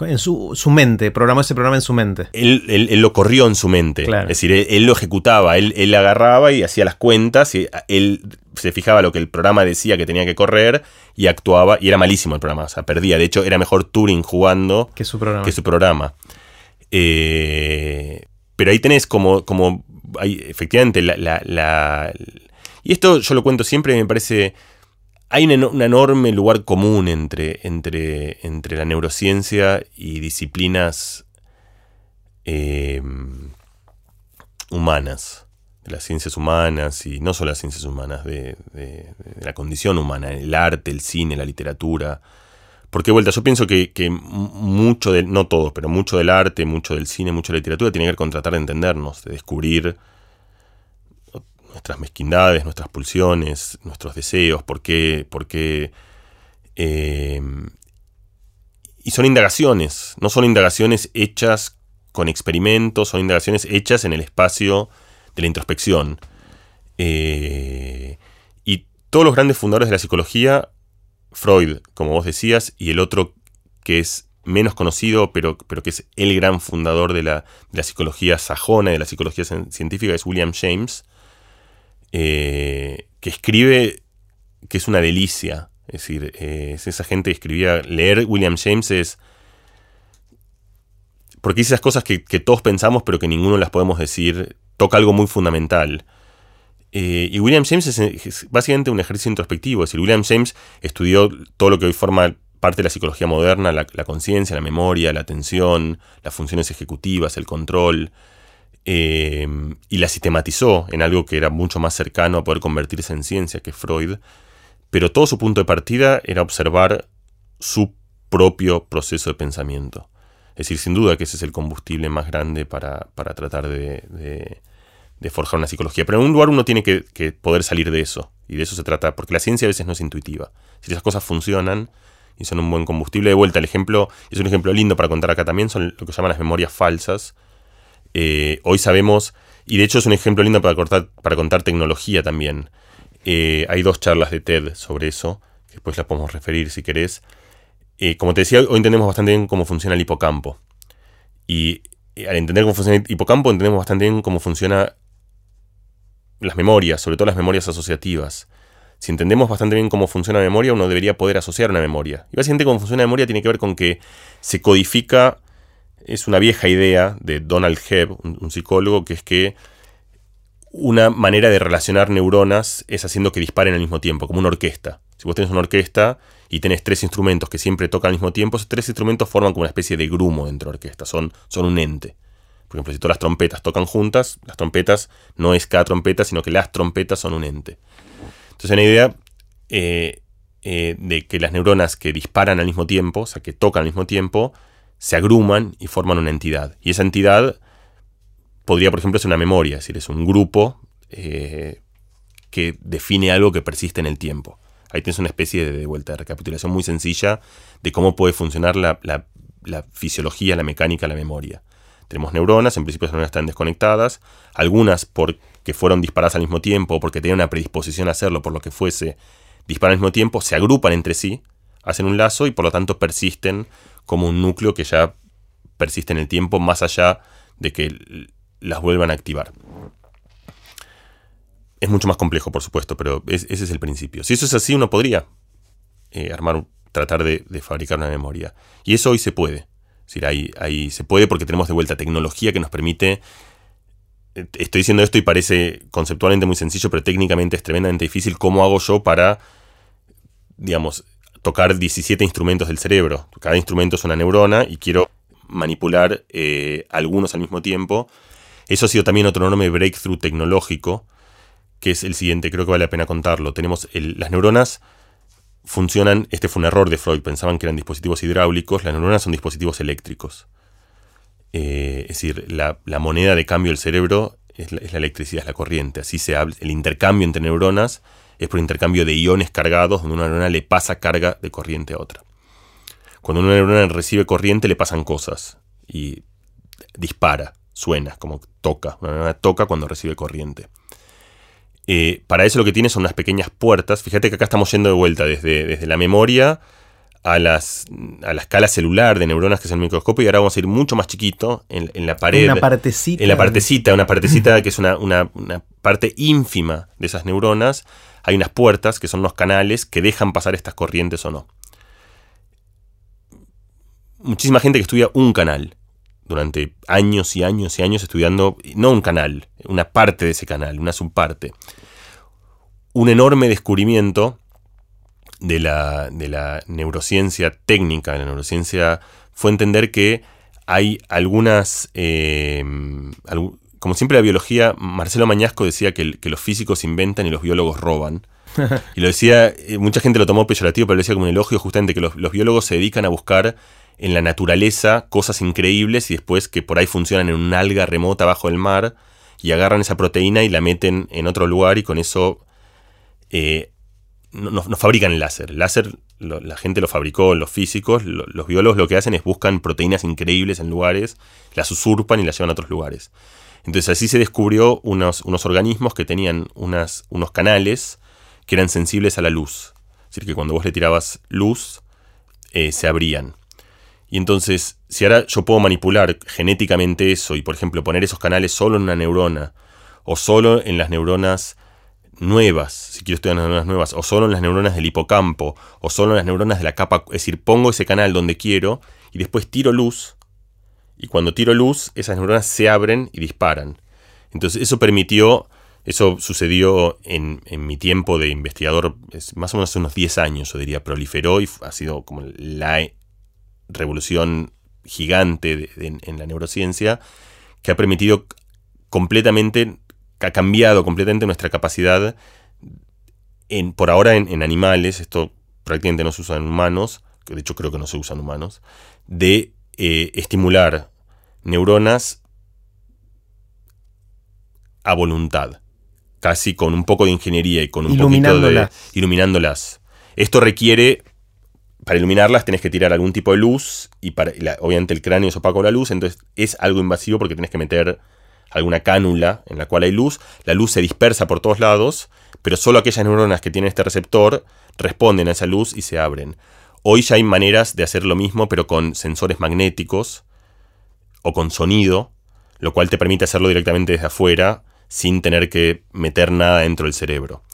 En su, mente, programó ese programa en su mente. Él, lo corrió en su mente. Es decir, él, lo ejecutaba, él, él, agarraba y hacía las cuentas, y él se fijaba lo que el programa decía que tenía que correr y actuaba, y era malísimo el programa, o sea, perdía. De hecho, era mejor Turing jugando que su programa. Que su programa. Eh, pero ahí tenés como, como hay efectivamente la, Y esto yo lo cuento siempre me parece... Hay un, enorme lugar común entre, entre, entre la neurociencia y disciplinas em, humanas, de las ciencias humanas y no solo las ciencias humanas, de, la condición humana, el arte, el cine, la literatura. Porque, vuelta, yo pienso que, mucho del, no todo, pero mucho del arte, mucho del cine, mucho de la literatura tiene que ver con tratar de entendernos, de descubrir nuestras mezquindades, nuestras pulsiones, nuestros deseos, por qué, por qué. Eh, y son indagaciones, no son indagaciones hechas con experimentos, son indagaciones hechas en el espacio de la introspección. Eh, y todos los grandes fundadores de la psicología Freud, como vos decías, y el otro que es menos conocido, pero, pero que es el gran fundador de la, psicología sajona, de la psicología científica, es William James, eh, que escribe que es una delicia. Es decir, es esa gente que escribía, leer William James es... porque dice esas cosas que, todos pensamos pero que ninguno las podemos decir, toca algo muy fundamental. Eh, y William James es, básicamente un ejercicio introspectivo, es decir, William James estudió todo lo que hoy forma parte de la psicología moderna, la, conciencia, la memoria, la atención, las funciones ejecutivas, el control, eh, y la sistematizó en algo que era mucho más cercano a poder convertirse en ciencia que Freud, pero todo su punto de partida era observar su propio proceso de pensamiento. Es decir, sin duda que ese es el combustible más grande para, tratar de, forjar una psicología. Pero en un lugar uno tiene que, poder salir de eso. Y de eso se trata, porque la ciencia a veces no es intuitiva. Si esas cosas funcionan y son un buen combustible, de vuelta, el ejemplo, es un ejemplo lindo para contar acá también, son lo que llaman las memorias falsas. Eh, hoy sabemos, y de hecho es un ejemplo lindo para, cortar, para contar tecnología también. Eh, hay dos charlas de TED sobre eso, que después las podemos referir si querés. Eh, como te decía, hoy entendemos bastante bien cómo funciona el hipocampo. Y al entender cómo funciona el hipocampo, entendemos bastante bien cómo funciona las memorias, sobre todo las memorias asociativas. Si entendemos bastante bien cómo funciona la memoria, uno debería poder asociar una memoria. Y básicamente cómo funciona la memoria tiene que ver con que se codifica, es una vieja idea de Donald Hebb, un psicólogo, que es que una manera de relacionar neuronas es haciendo que disparen al mismo tiempo, como una orquesta. Si vos tenés una orquesta y tenés tres instrumentos que siempre tocan al mismo tiempo, esos tres instrumentos forman como una especie de grumo dentro de la orquesta, son, son un ente. Por ejemplo, si todas las trompetas tocan juntas, las trompetas no es cada trompeta, sino que las trompetas son un ente. Entonces, una idea eh, eh, de que las neuronas que disparan al mismo tiempo, o sea, que tocan al mismo tiempo, se agruman y forman una entidad. Y esa entidad podría, por ejemplo, ser una memoria, es decir, es un grupo eh, que define algo que persiste en el tiempo. Ahí tienes una especie de, vuelta de recapitulación muy sencilla de cómo puede funcionar la, fisiología, la mecánica, la memoria. Tenemos neuronas, en principio las neuronas están desconectadas, algunas porque fueron disparadas al mismo tiempo porque tenían una predisposición a hacerlo, por lo que fuese, disparan al mismo tiempo, se agrupan entre sí, hacen un lazo y por lo tanto persisten como un núcleo que ya persiste en el tiempo más allá de que las vuelvan a activar. Es mucho más complejo, por supuesto, pero ese es el principio. Si eso es así, uno podría eh, armar, tratar de, fabricar una memoria. Y eso hoy se puede. Es decir, ahí, ahí se puede porque tenemos de vuelta tecnología que nos permite eh, estoy diciendo esto y parece conceptualmente muy sencillo, pero técnicamente es tremendamente difícil. ¿Cómo hago yo para, digamos, tocar 17 instrumentos del cerebro? Cada instrumento es una neurona y quiero manipular eh, algunos al mismo tiempo. Eso ha sido también otro enorme breakthrough tecnológico, que es el siguiente, creo que vale la pena contarlo. Tenemos las neuronas funcionan, este fue un error de Freud, pensaban que eran dispositivos hidráulicos, las neuronas son dispositivos eléctricos. Eh, es decir, la, moneda de cambio del cerebro es la, electricidad, es la corriente. Así se habla, el intercambio entre neuronas es por intercambio de iones cargados, donde una neurona le pasa carga de corriente a otra. Cuando una neurona recibe corriente le pasan cosas y dispara suena, como toca. Una neurona toca cuando recibe corriente. Eh, para eso lo que tiene son unas pequeñas puertas. Fíjate que acá estamos yendo de vuelta desde, desde la memoria a, las, a la escala celular de neuronas que es el microscopio y ahora vamos a ir mucho más chiquito en, la pared. Una partecita. En la partecita, una partecita que es una, una, parte ínfima de esas neuronas. Hay unas puertas que son unos canales que dejan pasar estas corrientes o no. Muchísima gente que estudia un canal durante años y años y años estudiando, no un canal, una parte de ese canal, una subparte. Un enorme descubrimiento de la, de la neurociencia técnica, de la neurociencia, fue entender que hay algunas, eh, como siempre la biología, Marcelo Mañasco decía que, los físicos inventan y los biólogos roban. Y lo decía, eh, mucha gente lo tomó peyorativo, pero lo decía como un elogio justamente que los biólogos se dedican a buscar en la naturaleza cosas increíbles y después que por ahí funcionan en un alga remota bajo el mar y agarran esa proteína y la meten en otro lugar y con eso eh, no, fabrican láser. Láser la gente lo fabricó, los físicos, los biólogos lo que hacen es buscan proteínas increíbles en lugares, las usurpan y las llevan a otros lugares. Entonces así se descubrió unos, unos organismos que tenían unas, unos canales que eran sensibles a la luz. Es decir, que cuando vos le tirabas luz, eh, se abrían. Y entonces, si ahora yo puedo manipular genéticamente eso y, por ejemplo, poner esos canales solo en una neurona, o solo en las neuronas nuevas, si quiero estudiar las neuronas nuevas, o solo en las neuronas del hipocampo, o solo en las neuronas de la capa, es decir, pongo ese canal donde quiero y después tiro luz, y cuando tiro luz, esas neuronas se abren y disparan. Entonces eso permitió, eso sucedió en, mi tiempo de investigador, más o menos hace unos 10 años, yo diría, proliferó y ha sido como la revolución gigante en la neurociencia que ha permitido completamente, que ha cambiado completamente nuestra capacidad, en, por ahora en, animales, esto prácticamente no se usa en humanos, que de hecho creo que no se usa en humanos, de eh, estimular neuronas a voluntad, casi con un poco de ingeniería y con un poquito de iluminándolas. Esto requiere para iluminarlas tenés que tirar algún tipo de luz y para, obviamente el cráneo es opaco a la luz, entonces es algo invasivo porque tenés que meter alguna cánula en la cual hay luz. La luz se dispersa por todos lados, pero solo aquellas neuronas que tienen este receptor responden a esa luz y se abren. Hoy ya hay maneras de hacer lo mismo, pero con sensores magnéticos o con sonido, lo cual te permite hacerlo directamente desde afuera sin tener que meter nada dentro del cerebro.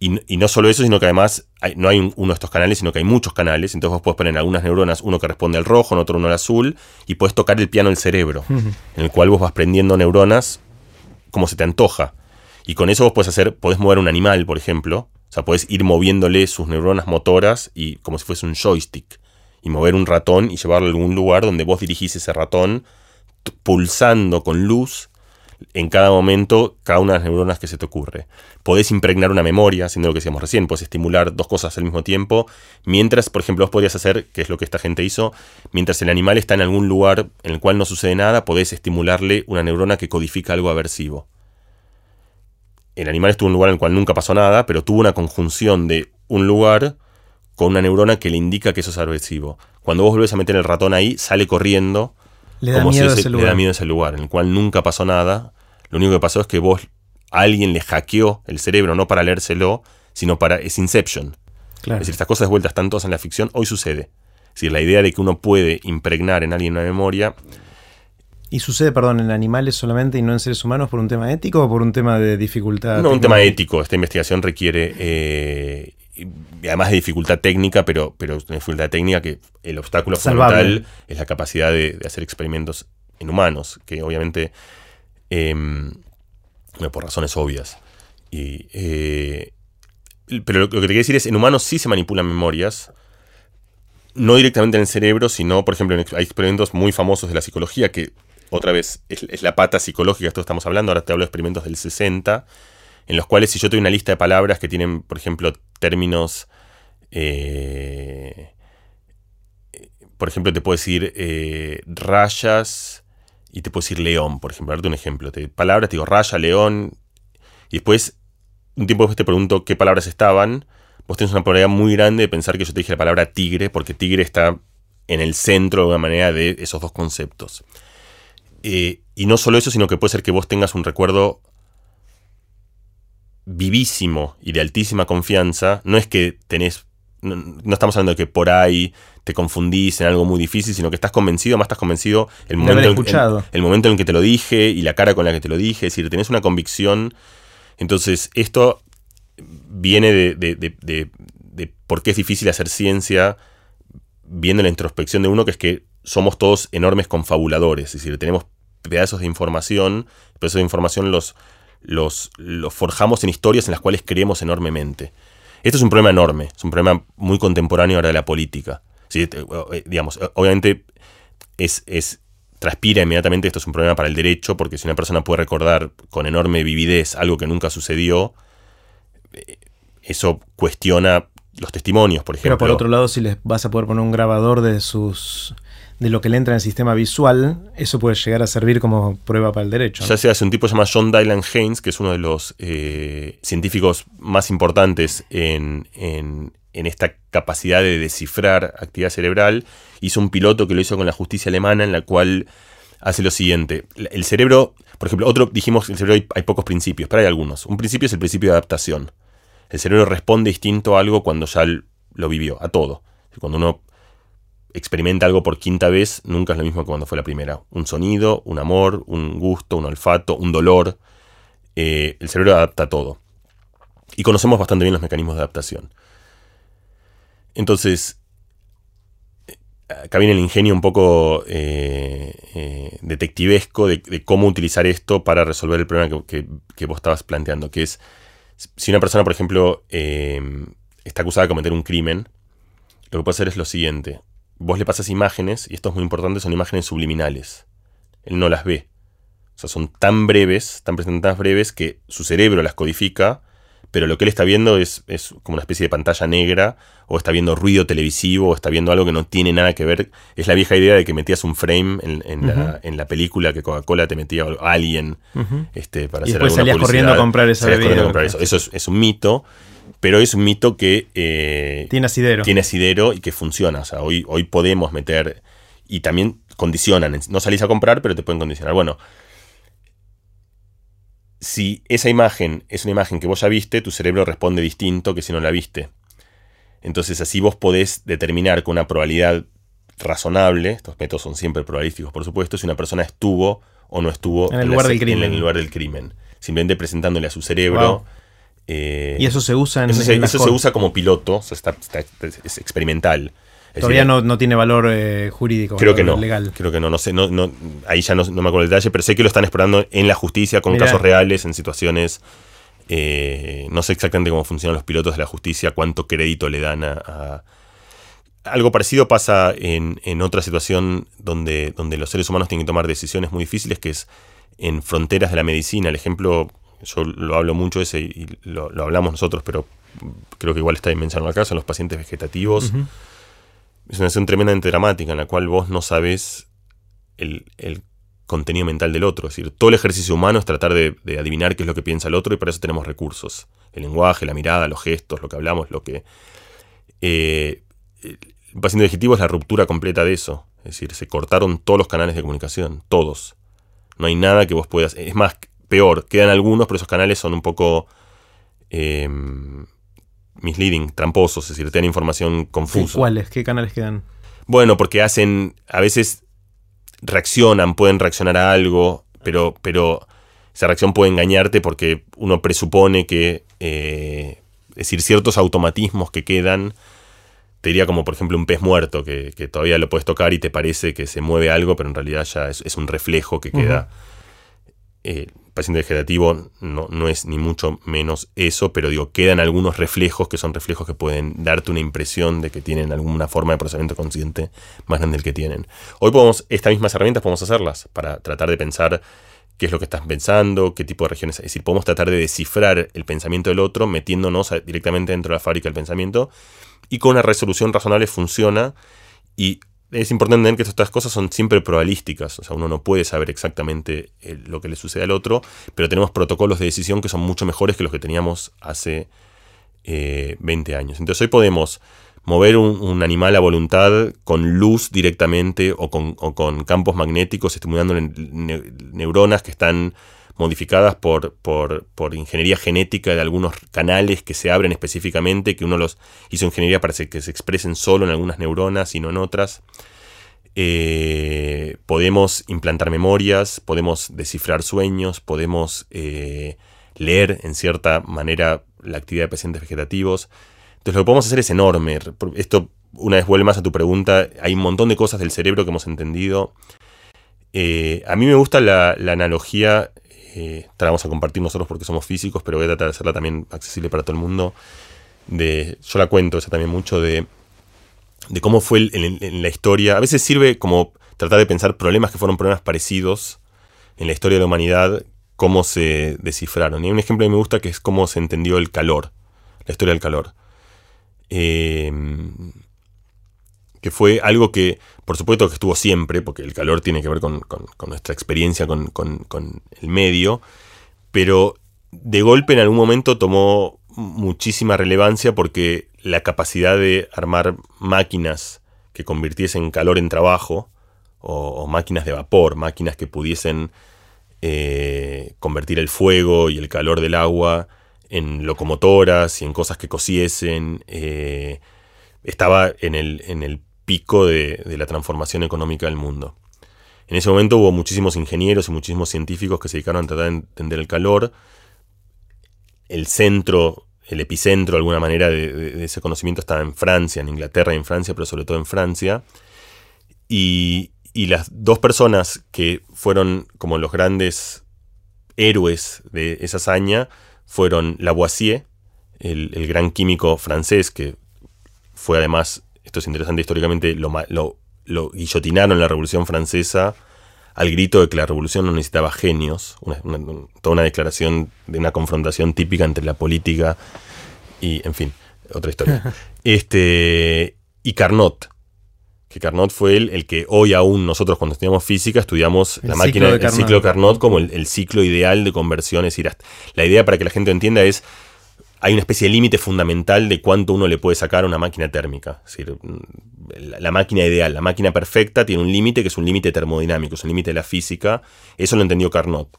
Y, no solo eso, sino que además no hay uno de estos canales, sino que hay muchos canales. Entonces vos puedes poner algunas neuronas, uno que responde al rojo, otro uno al azul, y puedes tocar el piano del cerebro, en el cual vos vas prendiendo neuronas como se te antoja. Y con eso vos puedes hacer, podés mover un animal, por ejemplo. O sea, podés ir moviéndole sus neuronas motoras y como si fuese un joystick. Y mover un ratón y llevarlo a algún lugar donde vos dirigís ese ratón pulsando con luz en cada momento cada una de las neuronas que se te ocurre. Podés impregnar una memoria, haciendo lo que decíamos recién, puedes estimular dos cosas al mismo tiempo, mientras, por ejemplo, vos podrías hacer, que es lo que esta gente hizo, mientras el animal está en algún lugar en el cual no sucede nada, podés estimularle una neurona que codifica algo aversivo. El animal estuvo en un lugar en el cual nunca pasó nada, pero tuvo una conjunción de un lugar con una neurona que le indica que eso es aversivo. Cuando vos volvés a meter el ratón ahí, sale corriendo le da, miedo ese, le da miedo ese lugar, en el cual nunca pasó nada. Lo único que pasó es que vos, alguien le hackeó el cerebro, no para leérselo, sino para. Es Inception. Es decir, estas cosas vueltas están todas en la ficción, hoy sucede. Es decir, la idea de que uno puede impregnar en alguien una memoria. ¿Y sucede, perdón, en animales solamente y no en seres humanos por un tema ético o por un tema de dificultad? No, un tema ético. Esta investigación requiere eh, además de dificultad técnica, pero, pero una dificultad técnica que el obstáculo fundamental es la capacidad de, hacer experimentos en humanos, que obviamente, em, por razones obvias. Y, eh, pero lo, que te quiero decir es, en humanos sí se manipulan memorias, no directamente en el cerebro, sino, por ejemplo, hay experimentos muy famosos de la psicología que, otra vez, es, es la pata psicológica, esto estamos hablando, ahora te hablo de experimentos del 60, en los cuales si yo tengo una lista de palabras que tienen, por ejemplo, términos... Eh, por ejemplo, te puedo decir eh, rayas y te puedo decir león, por ejemplo. Darte un ejemplo. Te, palabras, te digo raya, león. Y después, un tiempo después te pregunto qué palabras estaban. Vos tenés una probabilidad muy grande de pensar que yo te dije la palabra tigre, porque tigre está en el centro de alguna manera de esos dos conceptos. Eh, y no solo eso, sino que puede ser que vos tengas un recuerdo vivísimo y de altísima confianza, no es que tenés, no, estamos hablando de que por ahí te confundís en algo muy difícil, sino que estás convencido, más estás convencido el momento, en, el, momento en que te lo dije y la cara con la que te lo dije, es decir, tenés una convicción. Entonces, esto viene de, de por qué es difícil hacer ciencia viendo la introspección de uno, que es que somos todos enormes confabuladores, es decir, tenemos pedazos de información, pedazos de información los, los, forjamos en historias en las cuales creemos enormemente. Esto es un problema enorme, es un problema muy contemporáneo ahora de la política. Eh, eh, digamos, eh, obviamente es, es, transpira inmediatamente esto es un problema para el derecho, porque si una persona puede recordar con enorme vividez algo que nunca sucedió, eso cuestiona los testimonios, por ejemplo. Pero por otro lado, si les vas a poder poner un grabador de sus de lo que le entra en el sistema visual, eso puede llegar a servir como prueba para el derecho. Ya se hace un tipo llamado John Dylan Haynes, que es uno de los eh, científicos más importantes en, en, esta capacidad de descifrar actividad cerebral, hizo un piloto que lo hizo con la justicia alemana, en la cual hace lo siguiente. El cerebro, por ejemplo, otro dijimos que el cerebro hay, hay pocos principios, pero hay algunos. Un principio es el principio de adaptación. El cerebro responde distinto a algo cuando ya lo vivió, a todo. Cuando uno experimenta algo por quinta vez, nunca es lo mismo que cuando fue la primera. Un sonido, un amor, un gusto, un olfato, un dolor. Eh, el cerebro adapta todo. Y conocemos bastante bien los mecanismos de adaptación. Entonces, acá viene el ingenio un poco eh, eh, detectivesco de, cómo utilizar esto para resolver el problema que, vos estabas planteando, que es si una persona, por ejemplo, está acusada de cometer un crimen, lo que puede hacer es lo siguiente. Vos le pasas imágenes, y esto es muy importante, son imágenes subliminales. Él no las ve. O sea, son tan breves, tan presentadas breves, que su cerebro las codifica pero lo que él está viendo es, como una especie de pantalla negra, o está viendo ruido televisivo, o está viendo algo que no tiene nada que ver. Es la vieja idea de que metías un frame en, la, película que Coca-Cola te metía a alguien este, para y después salías corriendo a comprar esa bebida. eso. eso es, un mito, pero es un mito que eh, tiene asidero. Tiene asidero y que funciona. O sea, hoy, hoy podemos meter y también condicionan. No salís a comprar, pero te pueden condicionar. Bueno, si esa imagen es una imagen que vos ya viste, tu cerebro responde distinto que si no la viste. Entonces así vos podés determinar con una probabilidad razonable, estos métodos son siempre probabilísticos por supuesto, si una persona estuvo o no estuvo en el, lugar, del crimen. En el lugar del crimen. Simplemente presentándole a su cerebro. Eh, y eso se usa en Eso, se, eso se usa como piloto, es experimental. Todavía no, tiene valor eh, jurídico. Creo que no. Legal. Creo que no. No sé, no, no, ahí ya no, me acuerdo el detalle, pero sé que lo están explorando en la justicia con casos reales, en situaciones. Eh, no sé exactamente cómo funcionan los pilotos de la justicia, cuánto crédito le dan a. algo parecido pasa en, en, otra situación donde, donde los seres humanos tienen que tomar decisiones muy difíciles, que es en fronteras de la medicina. El ejemplo, yo lo hablo mucho ese y lo, hablamos nosotros, pero creo que igual está mencionado acá, son los pacientes vegetativos es una situación tremendamente dramática en la cual vos no sabes el, contenido mental del otro. Es decir, todo el ejercicio humano es tratar de, adivinar qué es lo que piensa el otro y para eso tenemos recursos. El lenguaje, la mirada, los gestos, lo que hablamos, lo que... Eh, el paciente vegetativo es la ruptura completa de eso. Es decir, se cortaron todos los canales de comunicación, todos. No hay nada que vos puedas... Es más, peor, quedan algunos, pero esos canales son un poco... Eh, misleading, tramposos, es decir, tienen información confusa. ¿Cuáles? ¿Qué canales quedan? Bueno, porque hacen, a veces reaccionan, pueden reaccionar a algo, pero, pero esa reacción puede engañarte porque uno presupone que, eh, es decir, ciertos automatismos que quedan, te diría como por ejemplo un pez muerto, que, todavía lo puedes tocar y te parece que se mueve algo, pero en realidad ya es, un reflejo que queda paciente vegetativo no, no, es ni mucho menos eso, pero digo, quedan algunos reflejos que son reflejos que pueden darte una impresión de que tienen alguna forma de procesamiento consciente más grande del que tienen. Hoy podemos, estas mismas herramientas podemos hacerlas para tratar de pensar qué es lo que estás pensando, qué tipo de regiones. Es decir, podemos tratar de descifrar el pensamiento del otro metiéndonos directamente dentro de la fábrica del pensamiento y con una resolución razonable funciona y es importante entender que estas cosas son siempre probabilísticas, o sea, uno no puede saber exactamente eh, lo que le sucede al otro, pero tenemos protocolos de decisión que son mucho mejores que los que teníamos hace 20 eh, años. Entonces hoy podemos mover un, animal a voluntad con luz directamente o con, campos magnéticos estimulando neuronas que están modificadas por, por, ingeniería genética de algunos canales que se abren específicamente, que uno los hizo ingeniería para que se expresen solo en algunas neuronas y no en otras. Eh, podemos implantar memorias, podemos descifrar sueños, podemos eh, leer en cierta manera la actividad de pacientes vegetativos. Entonces lo que podemos hacer es enorme. Esto, una vez vuelve más a tu pregunta, hay un montón de cosas del cerebro que hemos entendido. Eh, a mí me gusta la analogía eh, vamos a compartir nosotros porque somos físicos, pero voy a tratar de hacerla también accesible para todo el mundo. De, yo la cuento esa también mucho de, cómo fue en, la historia. A veces sirve como tratar de pensar problemas que fueron problemas parecidos en la historia de la humanidad, cómo se descifraron. Y hay un ejemplo que me gusta que es cómo se entendió el calor, la historia del calor. Eh, que fue algo que, por supuesto, que estuvo siempre, porque el calor tiene que ver con, nuestra experiencia con, el medio, pero de golpe en algún momento tomó muchísima relevancia porque la capacidad de armar máquinas que convirtiesen calor en trabajo, o, máquinas de vapor, máquinas que pudiesen eh, convertir el fuego y el calor del agua en locomotoras y en cosas que cosiesen, eh, estaba en el, en el pico de, la transformación económica del mundo. En ese momento hubo muchísimos ingenieros y muchísimos científicos que se dedicaron a tratar de entender el calor. El centro, el epicentro de alguna manera de, ese conocimiento estaba en Francia, en Inglaterra y en Francia, pero sobre todo en Francia. Y, las dos personas que fueron como los grandes héroes de esa hazaña fueron Lavoisier, el, gran químico francés que fue además, esto es interesante históricamente, lo, lo, lo guillotinaron en la Revolución Francesa al grito de que la revolución no necesitaba genios, toda una declaración de una confrontación típica entre la política y, en fin, otra historia. este, y Carnot, que Carnot fue el, el, que hoy aún nosotros cuando estudiamos física estudiamos la máquina, el ciclo de Carnot como el, ciclo ideal de conversión. Es decir, la idea para que la gente entienda es hay una especie de límite fundamental de cuánto uno le puede sacar a una máquina térmica. La, máquina ideal, la máquina perfecta tiene un límite que es un límite termodinámico, es un límite de la física. Eso lo entendió Carnot.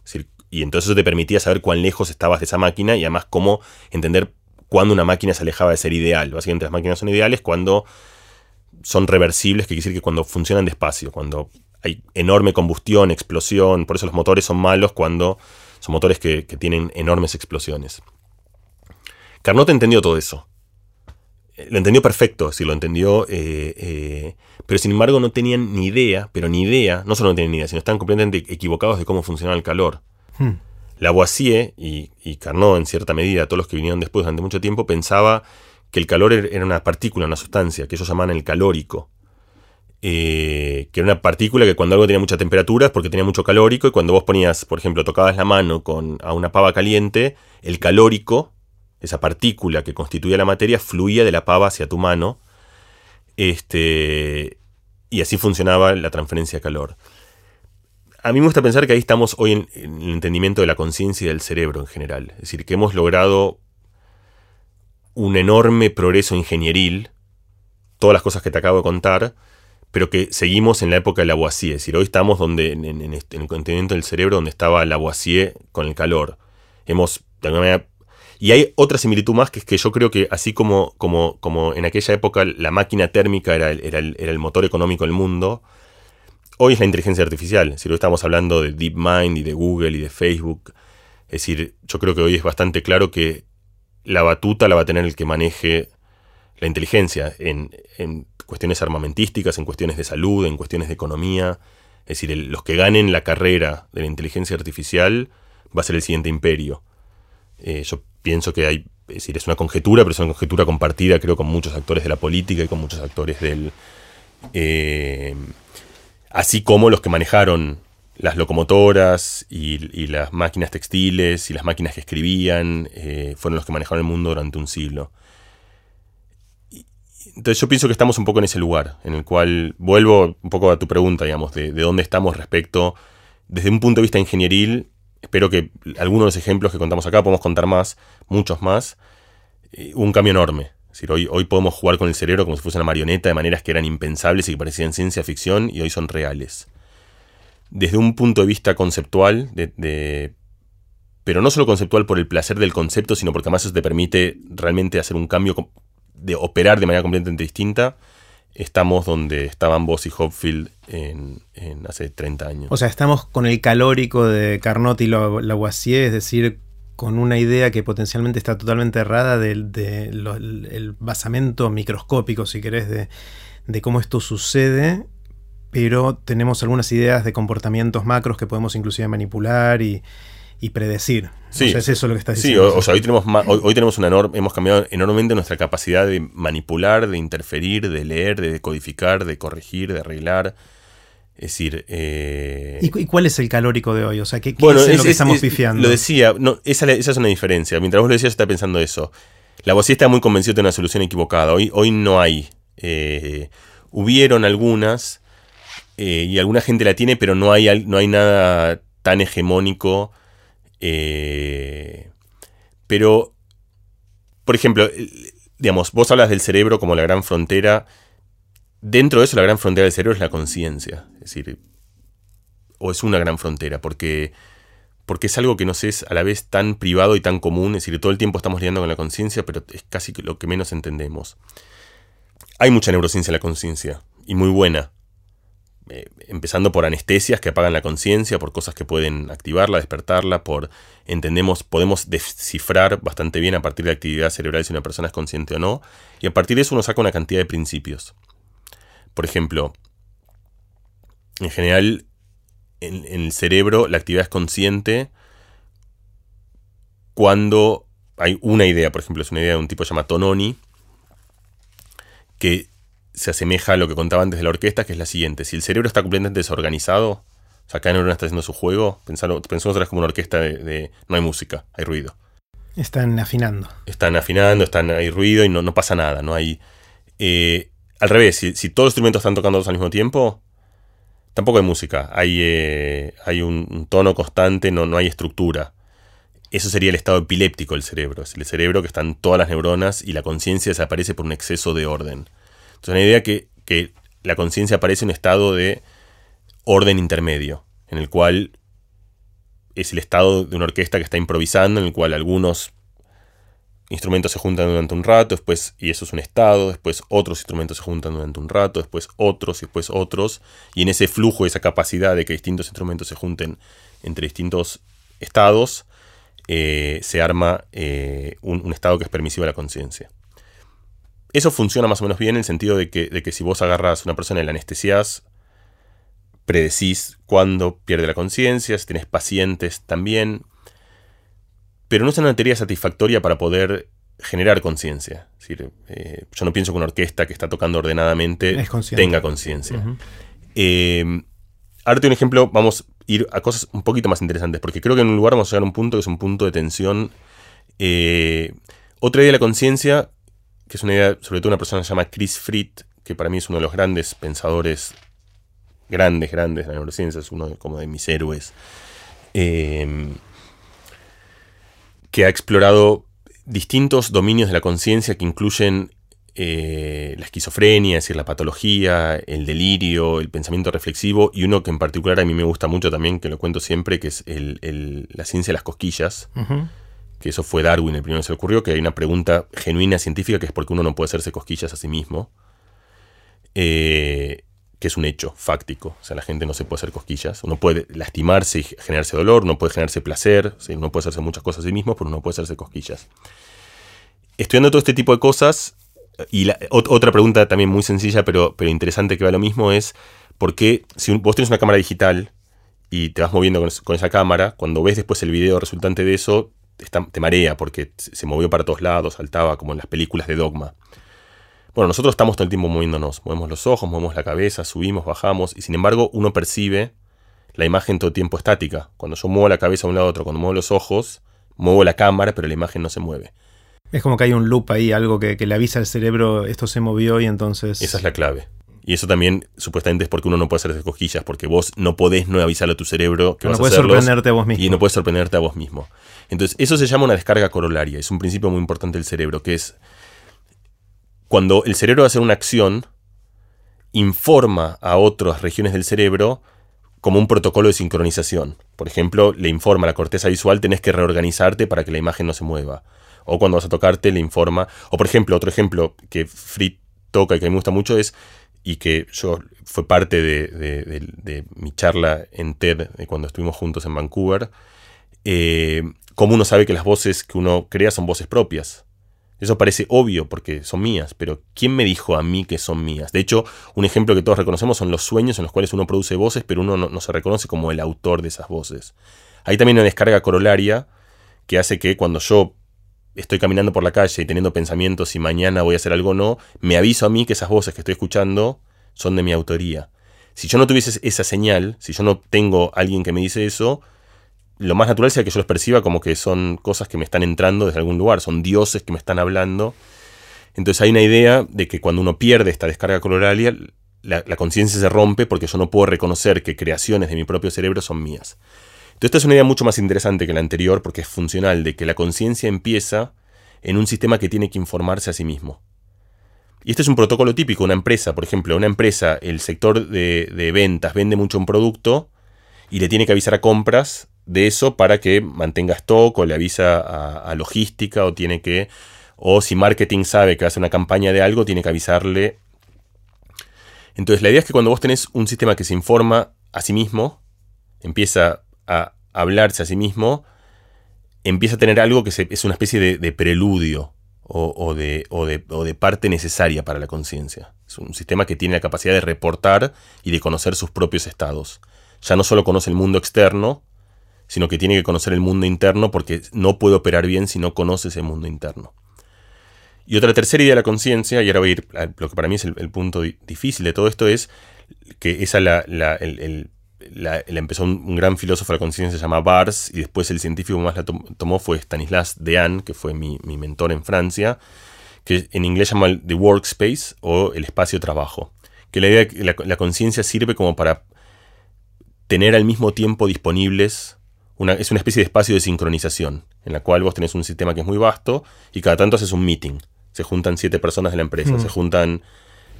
y entonces eso te permitía saber cuán lejos estabas de esa máquina y además cómo entender cuándo una máquina se alejaba de ser ideal. Básicamente las máquinas son ideales cuando son reversibles, que quiere decir que cuando funcionan despacio, cuando hay enorme combustión, explosión, por eso los motores son malos cuando son motores que tienen enormes explosiones. Carnot entendió todo eso. Lo entendió perfecto, sí, lo entendió, eh, eh, pero sin embargo no tenían ni idea, pero ni idea, no solo no tenían ni idea, sino están completamente equivocados de cómo funcionaba el calor. Hmm. Lavoisier y, y Carnot, en cierta medida, todos los que vinieron después durante mucho tiempo, pensaba que el calor er, era una partícula, una sustancia, que ellos llamaban el calórico. Eh, que era una partícula que cuando algo tenía mucha temperatura es porque tenía mucho calórico y cuando vos ponías, por ejemplo, tocabas la mano con, a una pava caliente, el calórico esa partícula que constituía la materia, fluía de la pava hacia tu mano. Este, y así funcionaba la transferencia de calor. A mí me gusta pensar que ahí estamos hoy en, el entendimiento de la conciencia y del cerebro en general. Es decir, que hemos logrado un enorme progreso ingenieril, todas las cosas que te acabo de contar, pero que seguimos en la época de Lavoisier. Es decir, hoy estamos donde, en, este, el entendimiento del cerebro donde estaba Lavoisier con el calor. Hemos, de alguna manera, y hay otra similitud más que es que yo creo que así como, como, como en aquella época la máquina térmica era el, era, el, motor económico del mundo, hoy es la inteligencia artificial. Si lo estamos hablando de DeepMind y de Google y de Facebook. Es decir, yo creo que hoy es bastante claro que la batuta la va a tener el que maneje la inteligencia en, en cuestiones armamentísticas, en cuestiones de salud, en cuestiones de economía. Es decir, los que ganen la carrera de la inteligencia artificial va a ser el siguiente imperio. Eh, yo pienso que hay, es decir, es una conjetura, pero es una conjetura compartida, creo, con muchos actores de la política y con muchos actores del... Eh, así como los que manejaron las locomotoras y, las máquinas textiles y las máquinas que escribían, eh, fueron los que manejaron el mundo durante un siglo. Entonces yo pienso que estamos un poco en ese lugar, en el cual vuelvo un poco a tu pregunta, digamos, de, de dónde estamos respecto, desde un punto de vista ingenieril, espero que algunos de los ejemplos que contamos acá, podemos contar más, muchos más, eh, un cambio enorme. hoy, hoy podemos jugar con el cerebro como si fuese una marioneta de maneras que eran impensables y que parecían ciencia ficción y hoy son reales. Desde un punto de vista conceptual, de, pero no solo conceptual por el placer del concepto, sino porque además eso te permite realmente hacer un cambio, de operar de manera completamente distinta, estamos donde estaban vos y Hopfield en, hace 30 años. O sea, estamos con el calórico de Carnot y Lavoisier, es decir, con una idea que potencialmente está totalmente errada del basamento microscópico, si querés, de, de cómo esto sucede, pero tenemos algunas ideas de comportamientos macros que podemos inclusive manipular y, y predecir. Sí, es eso lo que estás diciendo. Sí, o, sea, hoy tenemos, hoy, tenemos una enorme, hemos cambiado enormemente nuestra capacidad de manipular, de interferir, de leer, de decodificar, de corregir, de arreglar. Es decir. Eh... ¿Y, cuál es el calórico de hoy? O sea, ¿qué, es, lo que estamos pifiando? Lo decía, no, esa, esa, es una diferencia. Mientras vos lo decías, yo estaba pensando eso. La voz está muy convencida de una solución equivocada. Hoy, hoy no hay. Eh, hubieron algunas. Eh, y alguna gente la tiene, pero no hay, no hay nada tan hegemónico eh, pero, por ejemplo, digamos, vos hablas del cerebro como la gran frontera. Dentro de eso, la gran frontera del cerebro es la conciencia. Es decir, o es una gran frontera, porque, porque es algo que nos es a la vez tan privado y tan común. Es decir, todo el tiempo estamos lidiando con la conciencia, pero es casi lo que menos entendemos. Hay mucha neurociencia en la conciencia, y muy buena. Eh, empezando por anestesias que apagan la conciencia, por cosas que pueden activarla, despertarla, por entendemos, podemos descifrar bastante bien a partir de actividad cerebral si una persona es consciente o no, y a partir de eso uno saca una cantidad de principios. Por ejemplo, en general, en, el cerebro la actividad es consciente cuando hay una idea, por ejemplo, es una idea de un tipo llamado Tononi, que se asemeja a lo que contaba antes de la orquesta, que es la siguiente. Si el cerebro está completamente desorganizado, o sea, cada neurona está haciendo su juego, pensamos otra vez como una orquesta de, no hay música, hay ruido. Están afinando. Están afinando, están, hay ruido y no, no pasa nada, no hay... Eh, al revés, si, todos los instrumentos están tocando al mismo tiempo, tampoco hay música, hay, eh, hay un, tono constante, no, no hay estructura. Eso sería el estado epiléptico del cerebro. Es el cerebro que están todas las neuronas y la conciencia desaparece por un exceso de orden. Entonces, una idea que, que la conciencia aparece en un estado de orden intermedio, en el cual es el estado de una orquesta que está improvisando, en el cual algunos instrumentos se juntan durante un rato, después, y eso es un estado, después otros instrumentos se juntan durante un rato, después otros, después otros, y en ese flujo, esa capacidad de que distintos instrumentos se junten entre distintos estados, eh, se arma eh, un, estado que es permisivo a la conciencia. Eso funciona más o menos bien en el sentido de que, de que si vos agarras a una persona y la anestesias, predecís cuándo pierde la conciencia, si tenés pacientes también, pero no es una teoría satisfactoria para poder generar conciencia. Eh, yo no pienso que una orquesta que está tocando ordenadamente tenga conciencia. ahora un ejemplo, vamos a ir a cosas un poquito más interesantes, porque creo que en un lugar vamos a llegar a un punto que es un punto de tensión. Eh, otra idea de la conciencia que es una idea, sobre todo una persona que se llama Chris Fritt, que para mí es uno de los grandes pensadores, grandes, grandes de la neurociencia, es uno de, como de mis héroes, em, que ha explorado distintos dominios de la conciencia que incluyen eh, la esquizofrenia, es decir, la patología, el delirio, el pensamiento reflexivo, y uno que en particular a mí me gusta mucho también, que lo cuento siempre, que es la ciencia de las cosquillas que eso fue Darwin el primero que se ocurrió, que hay una pregunta genuina científica que es por qué uno no puede hacerse cosquillas a sí mismo, eh, que es un hecho fáctico, o sea, la gente no se puede hacer cosquillas, uno puede lastimarse y generarse dolor, uno puede generarse placer, uno puede hacerse muchas cosas a sí mismo, pero uno no puede hacerse cosquillas. Estudiando todo este tipo de cosas, y la, otra pregunta también muy sencilla, pero, pero interesante que va lo mismo, es por qué si vos tenés una cámara digital y te vas moviendo con, esa cámara, cuando ves después el video resultante de eso, te marea porque se movió para todos lados, saltaba como en las películas de Dogma. Bueno, nosotros estamos todo el tiempo moviéndonos, movemos los ojos, movemos la cabeza, subimos, bajamos, y sin embargo uno percibe la imagen todo el tiempo estática. Cuando yo muevo la cabeza a un lado a otro, cuando muevo los ojos, muevo la cámara, pero la imagen no se mueve. Es como que hay un loop ahí, algo que, que le avisa al cerebro, esto se movió y entonces... Esa es la clave. Y eso también supuestamente es porque uno no puede hacer cosquillas, porque vos no podés no avisarle a tu cerebro que no vas a hacerlos, sorprenderte a vos mismo. Y no puedes sorprenderte a vos mismo. Entonces, eso se llama una descarga corolaria. Es un principio muy importante del cerebro, que es cuando el cerebro va a hacer una acción, informa a otras regiones del cerebro como un protocolo de sincronización. Por ejemplo, le informa a la corteza visual, tenés que reorganizarte para que la imagen no se mueva. O cuando vas a tocarte, le informa. O por ejemplo, otro ejemplo que Fritz toca y que me gusta mucho es y que yo fue parte de, mi charla en TED cuando estuvimos juntos en Vancouver, eh, cómo uno sabe que las voces que uno crea son voces propias. Eso parece obvio porque son mías, pero ¿quién me dijo a mí que son mías? De hecho, un ejemplo que todos reconocemos son los sueños en los cuales uno produce voces, pero uno no, no se reconoce como el autor de esas voces. Hay también una descarga corolaria que hace que cuando yo estoy caminando por la calle y teniendo pensamientos si mañana voy a hacer algo o no, me aviso a mí que esas voces que estoy escuchando son de mi autoría. Si yo no tuviese esa señal, si yo no tengo alguien que me dice eso, lo más natural sería que yo los perciba como que son cosas que me están entrando desde algún lugar, son dioses que me están hablando. Entonces hay una idea de que cuando uno pierde esta descarga coloralia, la, la conciencia se rompe porque yo no puedo reconocer que creaciones de mi propio cerebro son mías. Entonces esta es una idea mucho más interesante que la anterior porque es funcional, de que la conciencia empieza en un sistema que tiene que informarse a sí mismo. Y este es un protocolo típico, una empresa, por ejemplo, una empresa, el sector de, ventas vende mucho un producto y le tiene que avisar a compras de eso para que mantenga stock o le avisa a, logística o tiene que, o si marketing sabe que hace una campaña de algo, tiene que avisarle. Entonces la idea es que cuando vos tenés un sistema que se informa a sí mismo, empieza a hablarse a sí mismo, empieza a tener algo que es una especie de, preludio o, de, parte necesaria para la conciencia. Es un sistema que tiene la capacidad de reportar y de conocer sus propios estados. Ya no solo conoce el mundo externo, sino que tiene que conocer el mundo interno porque no puede operar bien si no conoce ese mundo interno. Y otra tercera idea de la conciencia, y ahora voy a ir a lo que para mí es el, punto difícil de todo esto, es que esa la, la, empezó un, gran filósofo de la conciencia se llama Bars, y después el científico que más la tomó fue Stanislas Dehaene, que fue mi, mentor en Francia, que en inglés llama el the workspace o el espacio trabajo. Que la idea que la conciencia sirve como para tener al mismo tiempo disponibles es una especie de espacio de sincronización, en la cual vos tenés un sistema que es muy vasto y cada tanto haces un meeting. Se juntan siete personas de la empresa, mm. se juntan...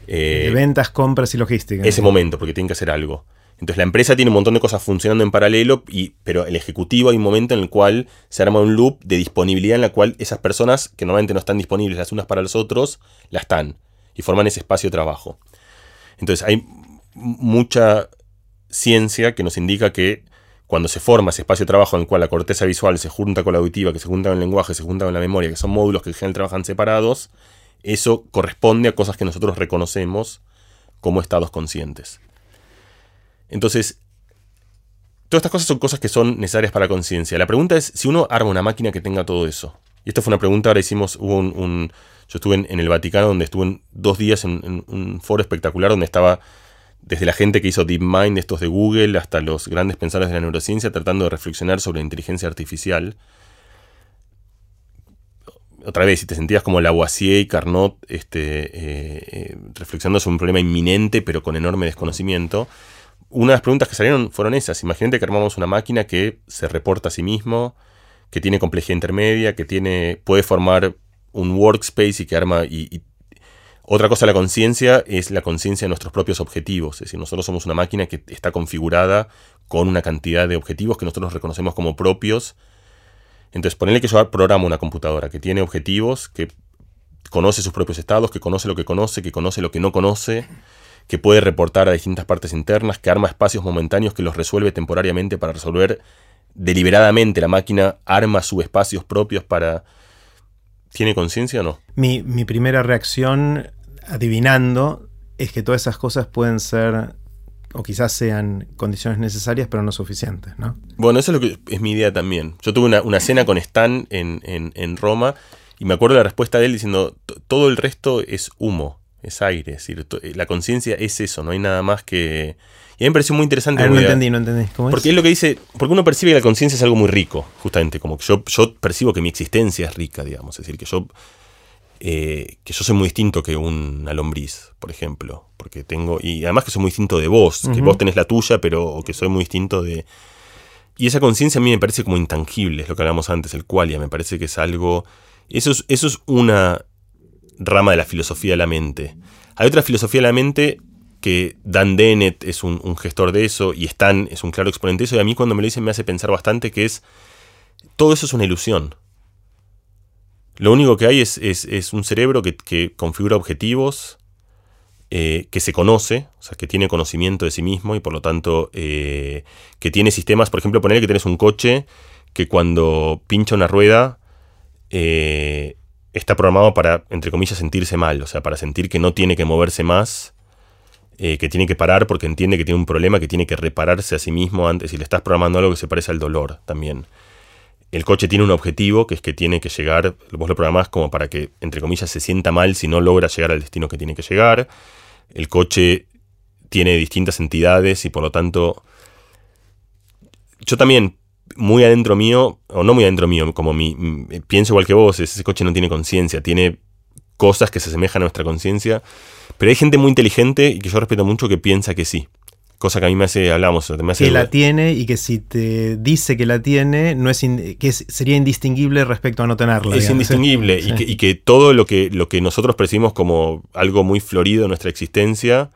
Eh, de ventas, compras y logística. Ese momento, porque tienen que hacer algo. Entonces la empresa tiene un montón de cosas funcionando en paralelo, y, pero el ejecutivo hay un momento en el cual se arma un loop de disponibilidad en la cual esas personas que normalmente no están disponibles las unas para los otros, las están y forman ese espacio de trabajo. Entonces hay mucha ciencia que nos indica que cuando se forma ese espacio de trabajo en el cual la corteza visual se junta con la auditiva, que se junta con el lenguaje, se junta con la memoria, que son módulos que en general trabajan separados, eso corresponde a cosas que nosotros reconocemos como estados conscientes. Entonces, todas estas cosas son cosas que son necesarias para conciencia. La pregunta es si uno arma una máquina que tenga todo eso. Y esto fue una pregunta, ahora hicimos, hubo un, yo estuve en, el Vaticano donde estuve dos días en un foro espectacular donde estaba desde la gente que hizo DeepMind, estos de Google, hasta los grandes pensadores de la neurociencia, tratando de reflexionar sobre la inteligencia artificial. Otra vez, si te sentías como Lavoisier y Carnot este, eh, eh, reflexionando sobre un problema inminente, pero con enorme desconocimiento, una de las preguntas que salieron fueron esas. Imagínate que armamos una máquina que se reporta a sí mismo, que tiene complejidad intermedia, que tiene, puede formar un workspace y que arma otra cosa la conciencia es la conciencia de nuestros propios objetivos. Es decir, nosotros somos una máquina que está configurada con una cantidad de objetivos que nosotros reconocemos como propios. Entonces, ponerle que yo programa una computadora que tiene objetivos, que conoce sus propios estados, que conoce lo que conoce, que conoce lo que no conoce, que puede reportar a distintas partes internas, que arma espacios momentáneos que los resuelve temporariamente para resolver deliberadamente. La máquina arma subespacios propios para... ¿Tiene conciencia o no? Mi, mi primera reacción adivinando es que todas esas cosas pueden ser o quizás sean condiciones necesarias pero no suficientes, ¿no? Bueno, eso es lo que es mi idea también. Yo tuve una, cena con Stan en, Roma y me acuerdo la respuesta de él diciendo, todo el resto es humo, es aire, es decir, la conciencia es eso, no hay nada más que... Y a mí me pareció muy interesante. Ah, no entendí, no entendí. porque es? lo que dice, porque uno percibe que la conciencia es algo muy rico, justamente, como que yo, yo percibo que mi existencia es rica, digamos, es decir, que yo eh, que yo soy muy distinto que una lombriz, por ejemplo, porque tengo, y además que soy muy distinto de vos, que vos tenés la tuya, pero que soy muy distinto de... Y esa conciencia a mí me parece como intangible, es lo que hablamos antes, el qualia, me parece que es algo... Eso es, eso es una rama de la filosofía de la mente. Hay otra filosofía de la mente que Dan Dennett es un, gestor de eso y Stan es un claro exponente de eso y a mí cuando me lo dicen me hace pensar bastante que es todo eso es una ilusión. Lo único que hay es, un cerebro que, configura objetivos, eh, que se conoce, o sea, que tiene conocimiento de sí mismo y por lo tanto eh, que tiene sistemas, por ejemplo, poner que tienes un coche que cuando pincha una rueda eh, está programado para, entre comillas, sentirse mal, o sea, para sentir que no tiene que moverse más, que tiene que parar porque entiende que tiene un problema, que tiene que repararse a sí mismo antes y le estás programando algo que se parece al dolor también el coche tiene un objetivo, que es que tiene que llegar, vos lo programás como para que, entre comillas, se sienta mal si no logra llegar al destino que tiene que llegar. El coche tiene distintas entidades y por lo tanto, yo también, muy adentro mío, o no muy adentro mío, como mi, pienso igual que vos, ese coche no tiene conciencia, tiene cosas que se asemejan a nuestra conciencia, pero hay gente muy inteligente y que yo respeto mucho que piensa que sí. Cosa que a mí me hace, hablamos, me hace... Que la tiene y que si te dice que la tiene, no es que sería indistinguible respecto a no tenerla. Es indistinguible y, que, todo lo que, lo que nosotros percibimos como algo muy florido en nuestra existencia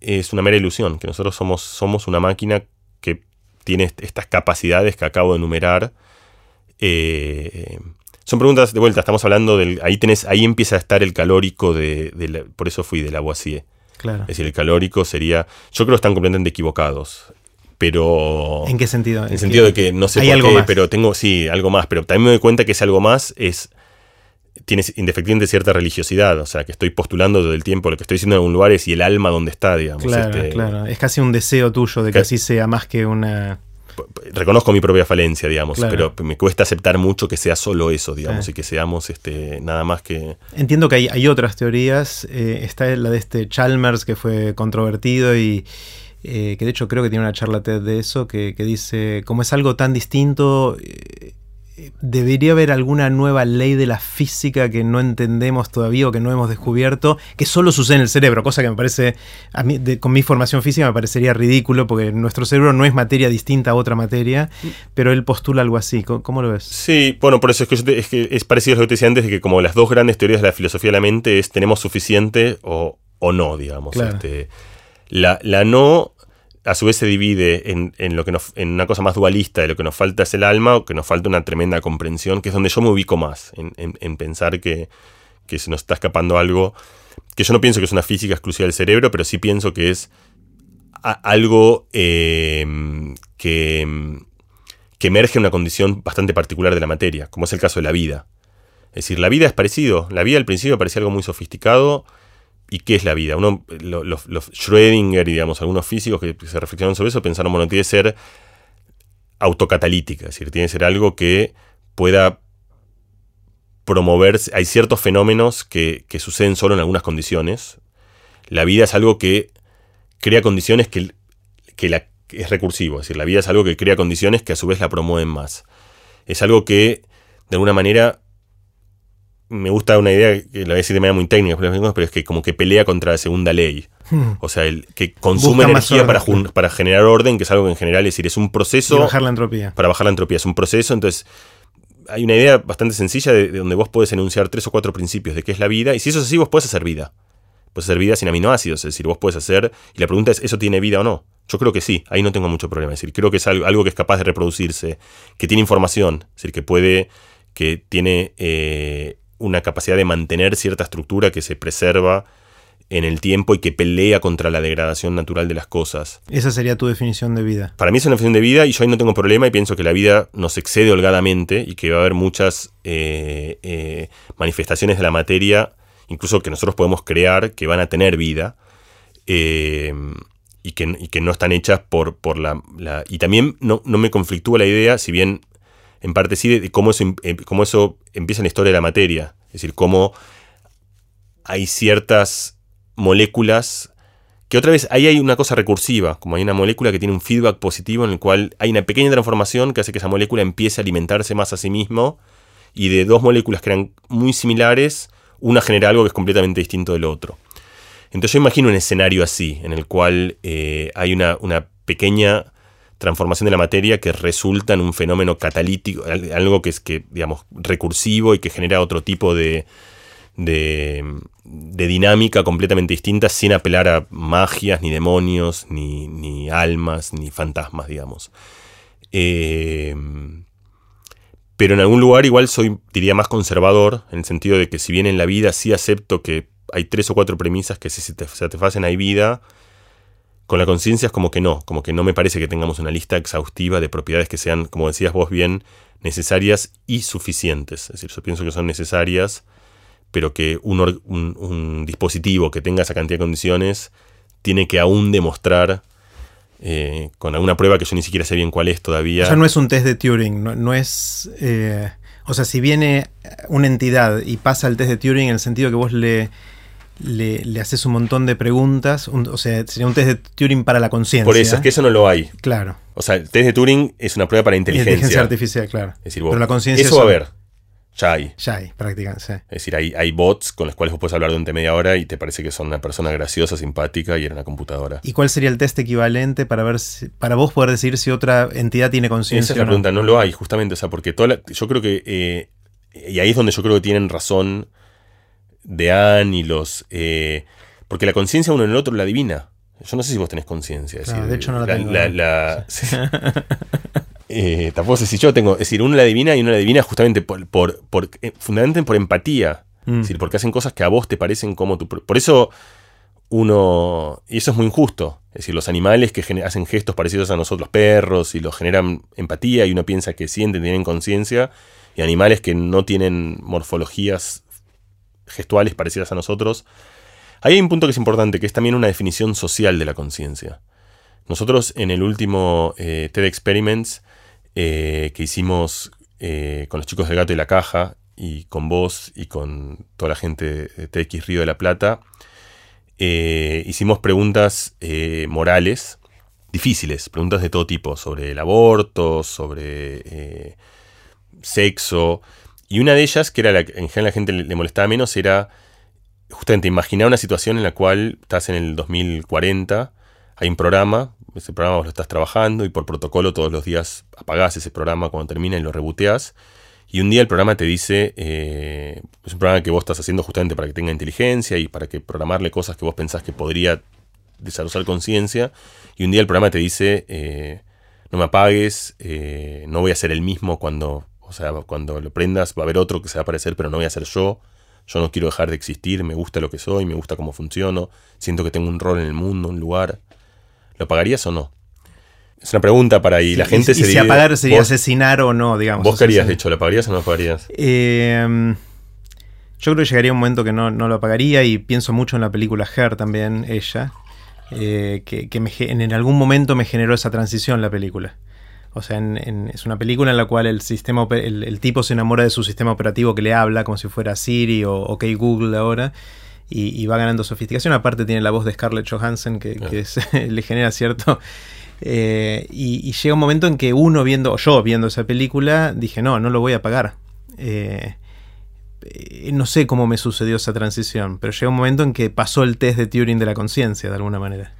es una mera ilusión, que nosotros somos, somos una máquina que tiene estas capacidades que acabo de enumerar. Eh, son preguntas de vuelta, estamos hablando del... Ahí, tenés, ahí empieza a estar el calórico de... por eso fui de la Lavoisier. Es decir, el calórico sería. Yo creo que están completamente equivocados. Pero. ¿En qué sentido? En el sentido de que no sé por qué, pero tengo. Sí, algo más. Pero también me doy cuenta que ese algo más es. Tiene indefectiblemente cierta religiosidad, o sea, que estoy postulando todo el tiempo, lo que estoy diciendo en algún lugar es y el alma donde está, digamos. Claro, este, claro. Es casi un deseo tuyo de que, así sea más que una... Reconozco mi propia falencia, digamos, pero me cuesta aceptar mucho que sea solo eso, digamos, y que seamos este, nada más que... Entiendo que hay, otras teorías, eh, está la de este Chalmers que fue controvertido y... Eh, que de hecho creo que tiene una charla TED de eso, que, que dice, como es algo tan distinto, eh, debería haber alguna nueva ley de la física que no entendemos todavía o que no hemos descubierto, que solo sucede en el cerebro, cosa que me parece, a mí, con mi formación física me parecería ridículo, porque nuestro cerebro no es materia distinta a otra materia, pero él postula algo así. ¿Cómo, lo ves? Sí, bueno, por eso es que, es, que es parecido a lo que te decía antes, de que como las dos grandes teorías de la filosofía de la mente es tenemos suficiente o, no, digamos. Este, la, la no a su vez se divide en, lo que en una cosa más dualista de lo que nos falta es el alma o que nos falta una tremenda comprensión, que es donde yo me ubico más, en, pensar que, se nos está escapando algo, que yo no pienso que es una física exclusiva del cerebro, pero sí pienso que es algo eh, que, que emerge en una condición bastante particular de la materia, como es el caso de la vida. Es decir, la vida es parecido, la vida al principio parecía algo muy sofisticado, ¿Y qué es la vida? Uno, los, Schrödinger y digamos, algunos físicos que se reflexionaron sobre eso pensaron, bueno, tiene que ser autocatalítica, es decir, tiene que ser algo que pueda promover, hay ciertos fenómenos que, suceden solo en algunas condiciones. La vida es algo que crea condiciones que, que, la, es recursivo, es decir, la vida es algo que crea condiciones que a su vez la promueven más. Es algo que, de alguna manera, me gusta una idea que la voy a decir de manera muy técnica, pero es que como que pelea contra la segunda ley. Hmm. O sea, el que consume energía para, para, generar orden, que es algo que en general es decir, es un proceso. Para bajar la entropía. Para bajar la entropía. Es un proceso, entonces. Hay una idea bastante sencilla de, donde vos podés enunciar tres o cuatro principios de qué es la vida, y si eso es así, vos podés hacer vida. Puedes hacer vida sin aminoácidos, es decir, vos podés hacer. Y la pregunta es: ¿eso tiene vida o no? Yo creo que sí, ahí no tengo mucho problema. Es decir, creo que es algo, algo que es capaz de reproducirse, que tiene información, es decir, que puede. que tiene. Eh, una capacidad de mantener cierta estructura que se preserva en el tiempo y que pelea contra la degradación natural de las cosas. Esa sería tu definición de vida. Para mí es una definición de vida y yo ahí no tengo problema y pienso que la vida nos excede holgadamente y que va a haber muchas eh, eh, manifestaciones de la materia, incluso que nosotros podemos crear, que van a tener vida. Eh, y, que, no están hechas por, por la, Y también no, no me conflictúa la idea, si bien en parte sí de cómo eso, em, cómo eso empieza en la historia de la materia. Es decir, cómo hay ciertas moléculas que otra vez ahí hay una cosa recursiva, como hay una molécula que tiene un feedback positivo en el cual hay una pequeña transformación que hace que esa molécula empiece a alimentarse más a sí mismo y de dos moléculas que eran muy similares, una genera algo que es completamente distinto del otro. Entonces yo imagino un escenario así, en el cual eh, hay una, una pequeña transformación de la materia que resulta en un fenómeno catalítico, algo que es que, digamos, recursivo y que genera otro tipo de, de, dinámica completamente distinta sin apelar a magias, ni demonios, ni, almas, ni fantasmas, digamos. Eh, pero en algún lugar igual soy, diría, más conservador, en el sentido de que si bien en la vida sí acepto que hay tres o cuatro premisas que si se te satisfacen hay vida, con la conciencia es como que no, como que no me parece que tengamos una lista exhaustiva de propiedades que sean, como decías vos bien, necesarias y suficientes. Es decir, yo pienso que son necesarias, pero que un, dispositivo que tenga esa cantidad de condiciones tiene que aún demostrar eh, con alguna prueba que yo ni siquiera sé bien cuál es todavía. Sea, no es un test de Turing, no, es... Eh, o sea, si viene una entidad y pasa el test de Turing en el sentido que vos le le, haces un montón de preguntas, o sea, sería un test de Turing para la conciencia. Por eso, es que eso no lo hay. Claro. O sea, el test de Turing es una prueba para inteligencia. Inteligencia artificial, claro. Es decir, Pero la conciencia eso va a haber. Ya hay. Ya hay, prácticamente, sí. Es decir, hay, hay bots con los cuales vos puedes hablar durante media hora y te parece que son una persona graciosa, simpática y era una computadora. ¿Y cuál sería el test equivalente para ver si, para vos poder decir si otra entidad tiene conciencia? Esa es la pregunta, no lo hay, justamente. O sea, porque toda yo creo que. Eh, y ahí es donde yo creo que tienen razón de Anne y los. Eh, porque la conciencia uno en el otro la adivina. Yo no sé si vos tenés conciencia. de hecho no la, tengo. eh, tampoco sé si yo tengo. Es decir, uno la adivina y uno la adivina justamente por, por, por eh, fundamentalmente por empatía. Mm. Es decir, porque hacen cosas que a vos te parecen como tu. Por eso uno. Y eso es muy injusto. Es decir, los animales que hacen gestos parecidos a nosotros, perros, y los generan empatía y uno piensa que sienten, tienen conciencia, y animales que no tienen morfologías gestuales parecidas a nosotros. Hay un punto que es importante, que es también una definición social de la conciencia. Nosotros en el último eh, TED Experiments eh, que hicimos eh, con los chicos del gato y la caja y con vos y con toda la gente de TX Río de la Plata, hicimos preguntas morales difíciles, preguntas de todo tipo, sobre el aborto, sobre sexo. Y una de ellas, que era la que en general la gente le molestaba menos, era justamente imaginar una situación en la cual estás en el 2040, hay un programa, ese programa vos lo estás trabajando y por protocolo todos los días apagás ese programa cuando termina y lo reboteás. Y un día el programa te dice, eh, es un programa que vos estás haciendo justamente para que tenga inteligencia y para que programarle cosas que vos pensás que podría desarrollar conciencia. Y un día el programa te dice, eh, no me apagues, eh, no voy a ser el mismo cuando, sea, cuando lo prendas va a haber otro que se va a aparecer, pero no voy a ser yo. Yo no quiero dejar de existir, me gusta lo que soy, me gusta cómo funciono, siento que tengo un rol en el mundo, un lugar. ¿Lo pagarías o no? Es una pregunta para ahí. la gente y, se y si apagar sería asesinar o no, digamos. ¿Vos querías, de hecho, lo pagarías o no lo pagarías? Eh, yo creo que llegaría un momento que no, lo pagaría y pienso mucho en la película Her también, ella, eh, que, en algún momento me generó esa transición la película. O sea, es una película en la cual el, sistema, el, tipo se enamora de su sistema operativo que le habla como si fuera Siri o OK Google ahora. Y, va ganando sofisticación. Aparte tiene la voz de Scarlett Johansson que, le genera cierto... Eh, y, llega un momento en que uno viendo, o yo viendo esa película, dije, no, no lo voy a pagar. Eh, no sé cómo me sucedió esa transición, pero llega un momento en que pasó el test de Turing de la conciencia, de alguna manera.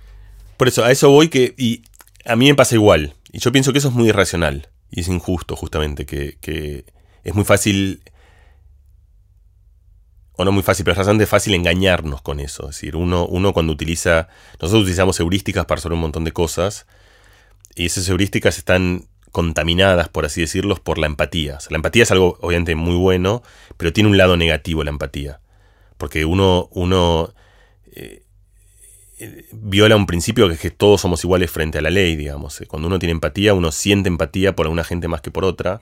Por eso, a eso voy que... Y a mí me pasa igual. Y yo pienso que eso es muy irracional. Y es injusto, justamente, que, es muy fácil o no muy fácil, pero es bastante fácil engañarnos con eso. Es decir, uno, cuando utiliza, nosotros utilizamos heurísticas para resolver un montón de cosas, y esas heurísticas están contaminadas, por así decirlo, por la empatía. la empatía es algo obviamente muy bueno, pero tiene un lado negativo la empatía. Porque uno, uno eh, viola un principio que es que todos somos iguales frente a la ley, digamos. Eh, cuando uno tiene empatía, uno siente empatía por alguna gente más que por otra.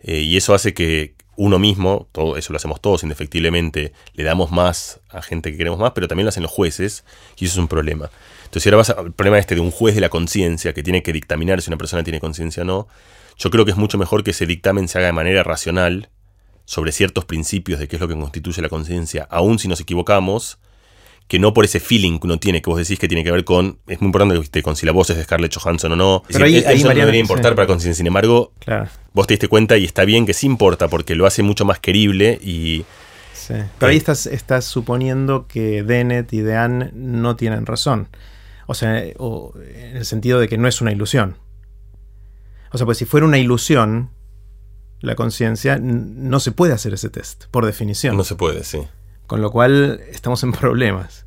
Eh, y eso hace que uno mismo, todo eso lo hacemos todos indefectiblemente, le damos más a gente que queremos más, pero también lo hacen los jueces, y eso es un problema. Entonces, si ahora vas al problema este de un juez de la conciencia que tiene que dictaminar si una persona tiene conciencia o no, yo creo que es mucho mejor que ese dictamen se haga de manera racional sobre ciertos principios de qué es lo que constituye la conciencia, aun si nos equivocamos, que no por ese feeling que uno tiene, que vos decís que tiene que ver con. Es muy importante que con si la voz es de Scarlett Johansson o no. Pero ahí, eso no debería importar para conciencia. Sin embargo, vos te diste cuenta y está bien que sí importa porque lo hace mucho más querible y. Sí. Pero ahí eh, estás, estás suponiendo que Dennett y Dean no tienen razón. O sea, en el sentido de que no es una ilusión. O sea, pues si fuera una ilusión, la conciencia, no se puede hacer ese test, por definición. No se puede, sí. Con lo cual estamos en problemas.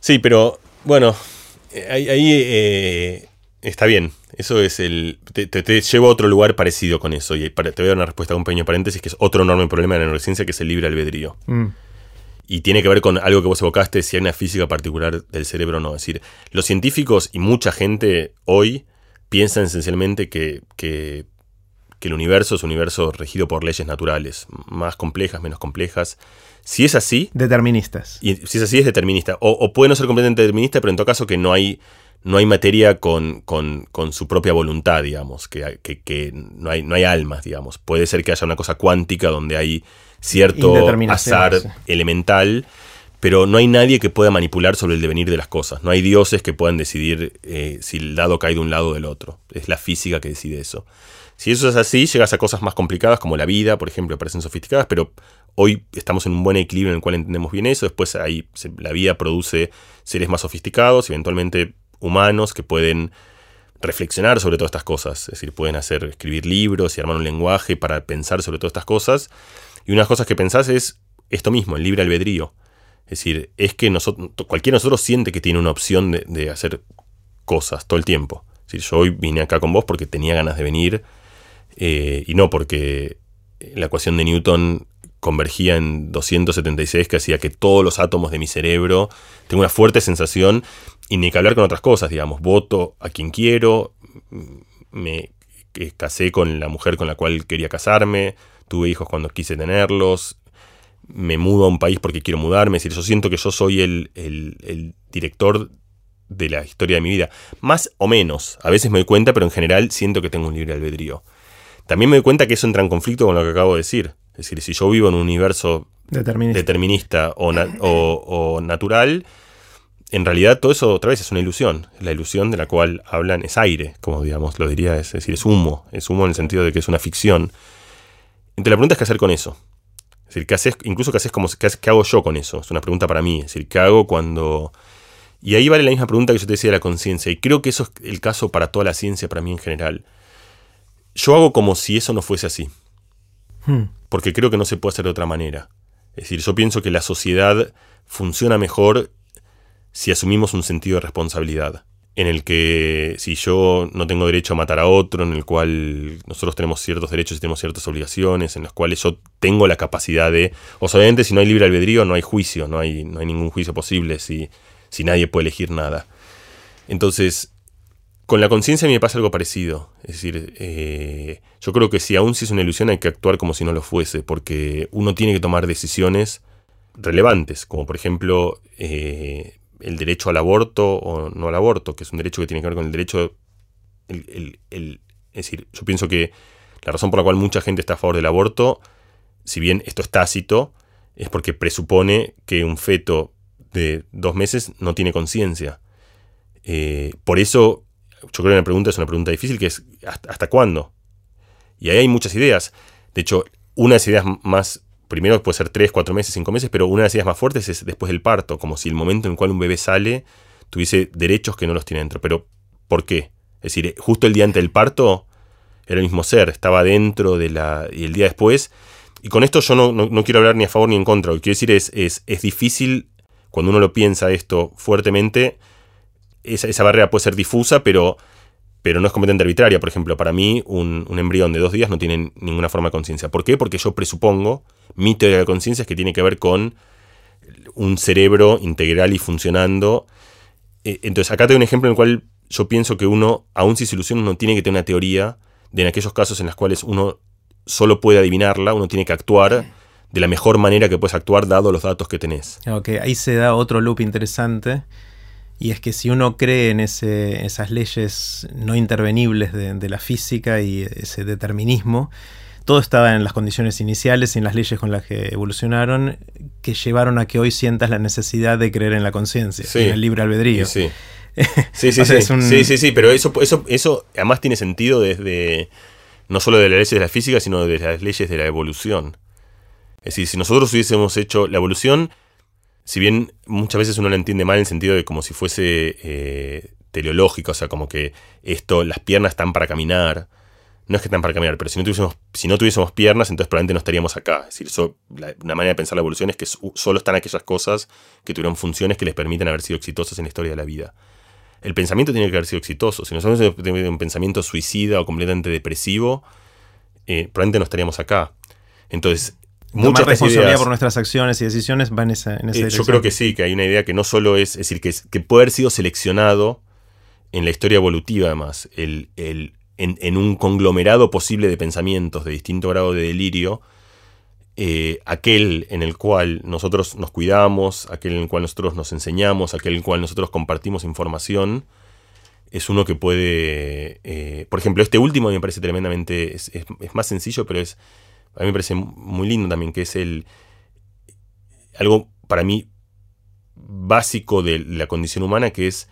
Sí, pero bueno, ahí, eh, está bien. Eso es el. Te, llevo a otro lugar parecido con eso. Y te voy a dar una respuesta a un pequeño paréntesis, que es otro enorme problema de la neurociencia, que es el libre albedrío. Mm. Y tiene que ver con algo que vos evocaste, si hay una física particular del cerebro o no. Es decir, los científicos y mucha gente hoy piensan esencialmente que, que, que el universo es un universo regido por leyes naturales, más complejas, menos complejas si es así. Deterministas. Y si es así, es determinista. O, puede no ser completamente determinista, pero en todo caso que no hay, no hay materia con, con, su propia voluntad, digamos. Que, que, no, hay, no hay almas, digamos. Puede ser que haya una cosa cuántica donde hay cierto azar elemental. Pero no hay nadie que pueda manipular sobre el devenir de las cosas. No hay dioses que puedan decidir eh, si el dado cae de un lado o del otro. Es la física que decide eso. Si eso es así, llegas a cosas más complicadas como la vida, por ejemplo, parecen sofisticadas, pero hoy estamos en un buen equilibrio en el cual entendemos bien eso. Después ahí la vida produce seres más sofisticados, eventualmente humanos que pueden reflexionar sobre todas estas cosas. Es decir, pueden hacer, escribir libros y armar un lenguaje para pensar sobre todas estas cosas. Y una de las cosas que pensás es esto mismo, el libre albedrío. Es decir, es que nosotros, cualquiera de nosotros siente que tiene una opción de, hacer cosas todo el tiempo. Es yo hoy vine acá con vos porque tenía ganas de venir eh, y no porque la ecuación de Newton convergía en 276 que hacía que todos los átomos de mi cerebro tengan una fuerte sensación y ni que hablar con otras cosas, digamos, voto a quien quiero, me casé con la mujer con la cual quería casarme, tuve hijos cuando quise tenerlos, me mudo a un país porque quiero mudarme. Es decir, yo siento que yo soy el, el, director de la historia de mi vida. Más o menos. A veces me doy cuenta, pero en general siento que tengo un libre albedrío. También me doy cuenta que eso entra en conflicto con lo que acabo de decir. Es decir, si yo vivo en un universo determinista, o, o, natural, en realidad todo eso otra vez es una ilusión. La ilusión de la cual hablan es aire, como digamos, lo diría, es decir, es humo. Es humo en el sentido de que es una ficción. Entonces la pregunta es qué hacer con eso. Es decir, ¿qué haces, incluso qué haces como qué, hago yo con eso? Es una pregunta para mí. Es decir, ¿qué hago cuando. Y ahí vale la misma pregunta que yo te decía de la conciencia. Y creo que eso es el caso para toda la ciencia, para mí en general. Yo hago como si eso no fuese así. Hmm. Porque creo que no se puede hacer de otra manera. Es decir, yo pienso que la sociedad funciona mejor si asumimos un sentido de responsabilidad en el que si yo no tengo derecho a matar a otro, en el cual nosotros tenemos ciertos derechos y tenemos ciertas obligaciones, en los cuales yo tengo la capacidad de... obviamente si no hay libre albedrío no hay juicio, no hay, no hay ningún juicio posible si, si nadie puede elegir nada. Entonces, con la conciencia a mí me pasa algo parecido. Es decir, eh, yo creo que si aún si es una ilusión hay que actuar como si no lo fuese, porque uno tiene que tomar decisiones relevantes, como por ejemplo... Eh, el derecho al aborto o no al aborto, que es un derecho que tiene que ver con el derecho... Es decir, yo pienso que la razón por la cual mucha gente está a favor del aborto, si bien esto es tácito, es porque presupone que un feto de dos meses no tiene conciencia. Eh, por eso, yo creo que la pregunta es una pregunta difícil, que es ¿hasta, cuándo? Y ahí hay muchas ideas. De hecho, una de las ideas más primero puede ser 3, 4 meses, 5 meses, pero una de las ideas más fuertes es después del parto, como si el momento en el cual un bebé sale tuviese derechos que no los tiene dentro. Pero, ¿por qué? Es decir, justo el día antes del parto era el mismo ser, estaba dentro de la. y el día después. Y con esto yo no, quiero hablar ni a favor ni en contra. Lo que quiero decir es, es, es difícil, cuando uno lo piensa esto fuertemente, esa, esa barrera puede ser difusa, pero pero no es completamente arbitraria. Por ejemplo, para mí un, embrión de dos días no tiene ninguna forma de conciencia. ¿Por qué? Porque yo presupongo, mi teoría de conciencia es que tiene que ver con un cerebro integral y funcionando. E, entonces, acá tengo un ejemplo en el cual yo pienso que uno, aun si se ilusiona, no tiene que tener una teoría de en aquellos casos en los cuales uno solo puede adivinarla, uno tiene que actuar de la mejor manera que puedes actuar dado los datos que tenés. Ok, ahí se da otro loop interesante y es que si uno cree en ese, esas leyes no intervenibles de, la física y ese determinismo, todo estaba en las condiciones iniciales y en las leyes con las que evolucionaron que llevaron a que hoy sientas la necesidad de creer en la conciencia, en el libre albedrío. Sí, sí, sí, sí, sí, sí, pero eso, eso, eso además tiene sentido desde no solo de las leyes de la física, sino de las leyes de la evolución. Es decir, si nosotros hubiésemos hecho la evolución, si bien muchas veces uno lo entiende mal en el sentido de como si fuese eh, teleológico, o sea, como que esto, las piernas están para caminar. No es que están para caminar, pero si no tuviésemos, si no tuviésemos piernas, entonces probablemente no estaríamos acá. Es decir, eso, una manera de pensar la evolución es que solo están aquellas cosas que tuvieron funciones que les permiten haber sido exitosas en la historia de la vida. El pensamiento tiene que haber sido exitoso. Si nosotros tenemos un pensamiento suicida o completamente depresivo, eh, probablemente no estaríamos acá. Entonces, mucha responsabilidad por nuestras acciones y decisiones van en esa, en eh, Yo creo que sí, que hay una idea que no solo es, es decir, que, que puede haber sido seleccionado en la historia evolutiva además, el, el, en, un conglomerado posible de pensamientos de distinto grado de delirio, eh, aquel en el cual nosotros nos cuidamos, aquel en el cual nosotros nos enseñamos, aquel en el cual nosotros compartimos información, es uno que puede, eh, por ejemplo, este último me parece tremendamente, es más sencillo, pero es a mí me parece muy lindo también, que es el algo para mí básico de la condición humana, que es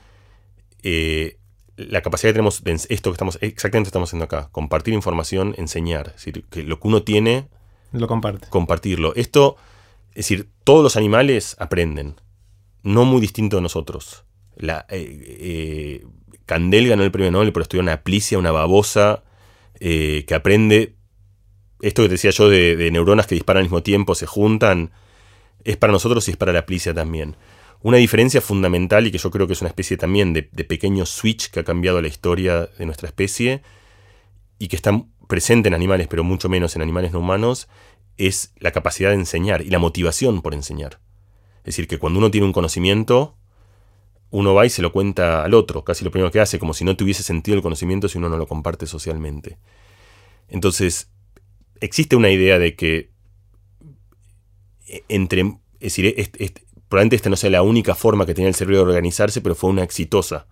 eh, la capacidad que tenemos de esto que estamos, exactamente estamos haciendo acá, compartir información, enseñar, es decir, que lo que uno tiene, lo comparte. Compartirlo. Esto, es decir, todos los animales aprenden, no muy distinto de nosotros. La, eh, eh, Candel ganó el premio Nobel por estudiar una aplicia, una babosa, que aprende esto que decía yo de, neuronas que disparan al mismo tiempo, se juntan, es para nosotros y es para la plicia también. Una diferencia fundamental y que yo creo que es una especie también de, pequeño switch que ha cambiado la historia de nuestra especie y que está presente en animales, pero mucho menos en animales no humanos, es la capacidad de enseñar y la motivación por enseñar. Es decir, que cuando uno tiene un conocimiento, uno va y se lo cuenta al otro, casi lo primero que hace, como si no tuviese sentido el conocimiento si uno no lo comparte socialmente. Entonces, existe una idea de que entre, es decir, probablemente esta no sea la única forma que tenía el cerebro de organizarse, pero fue una exitosa.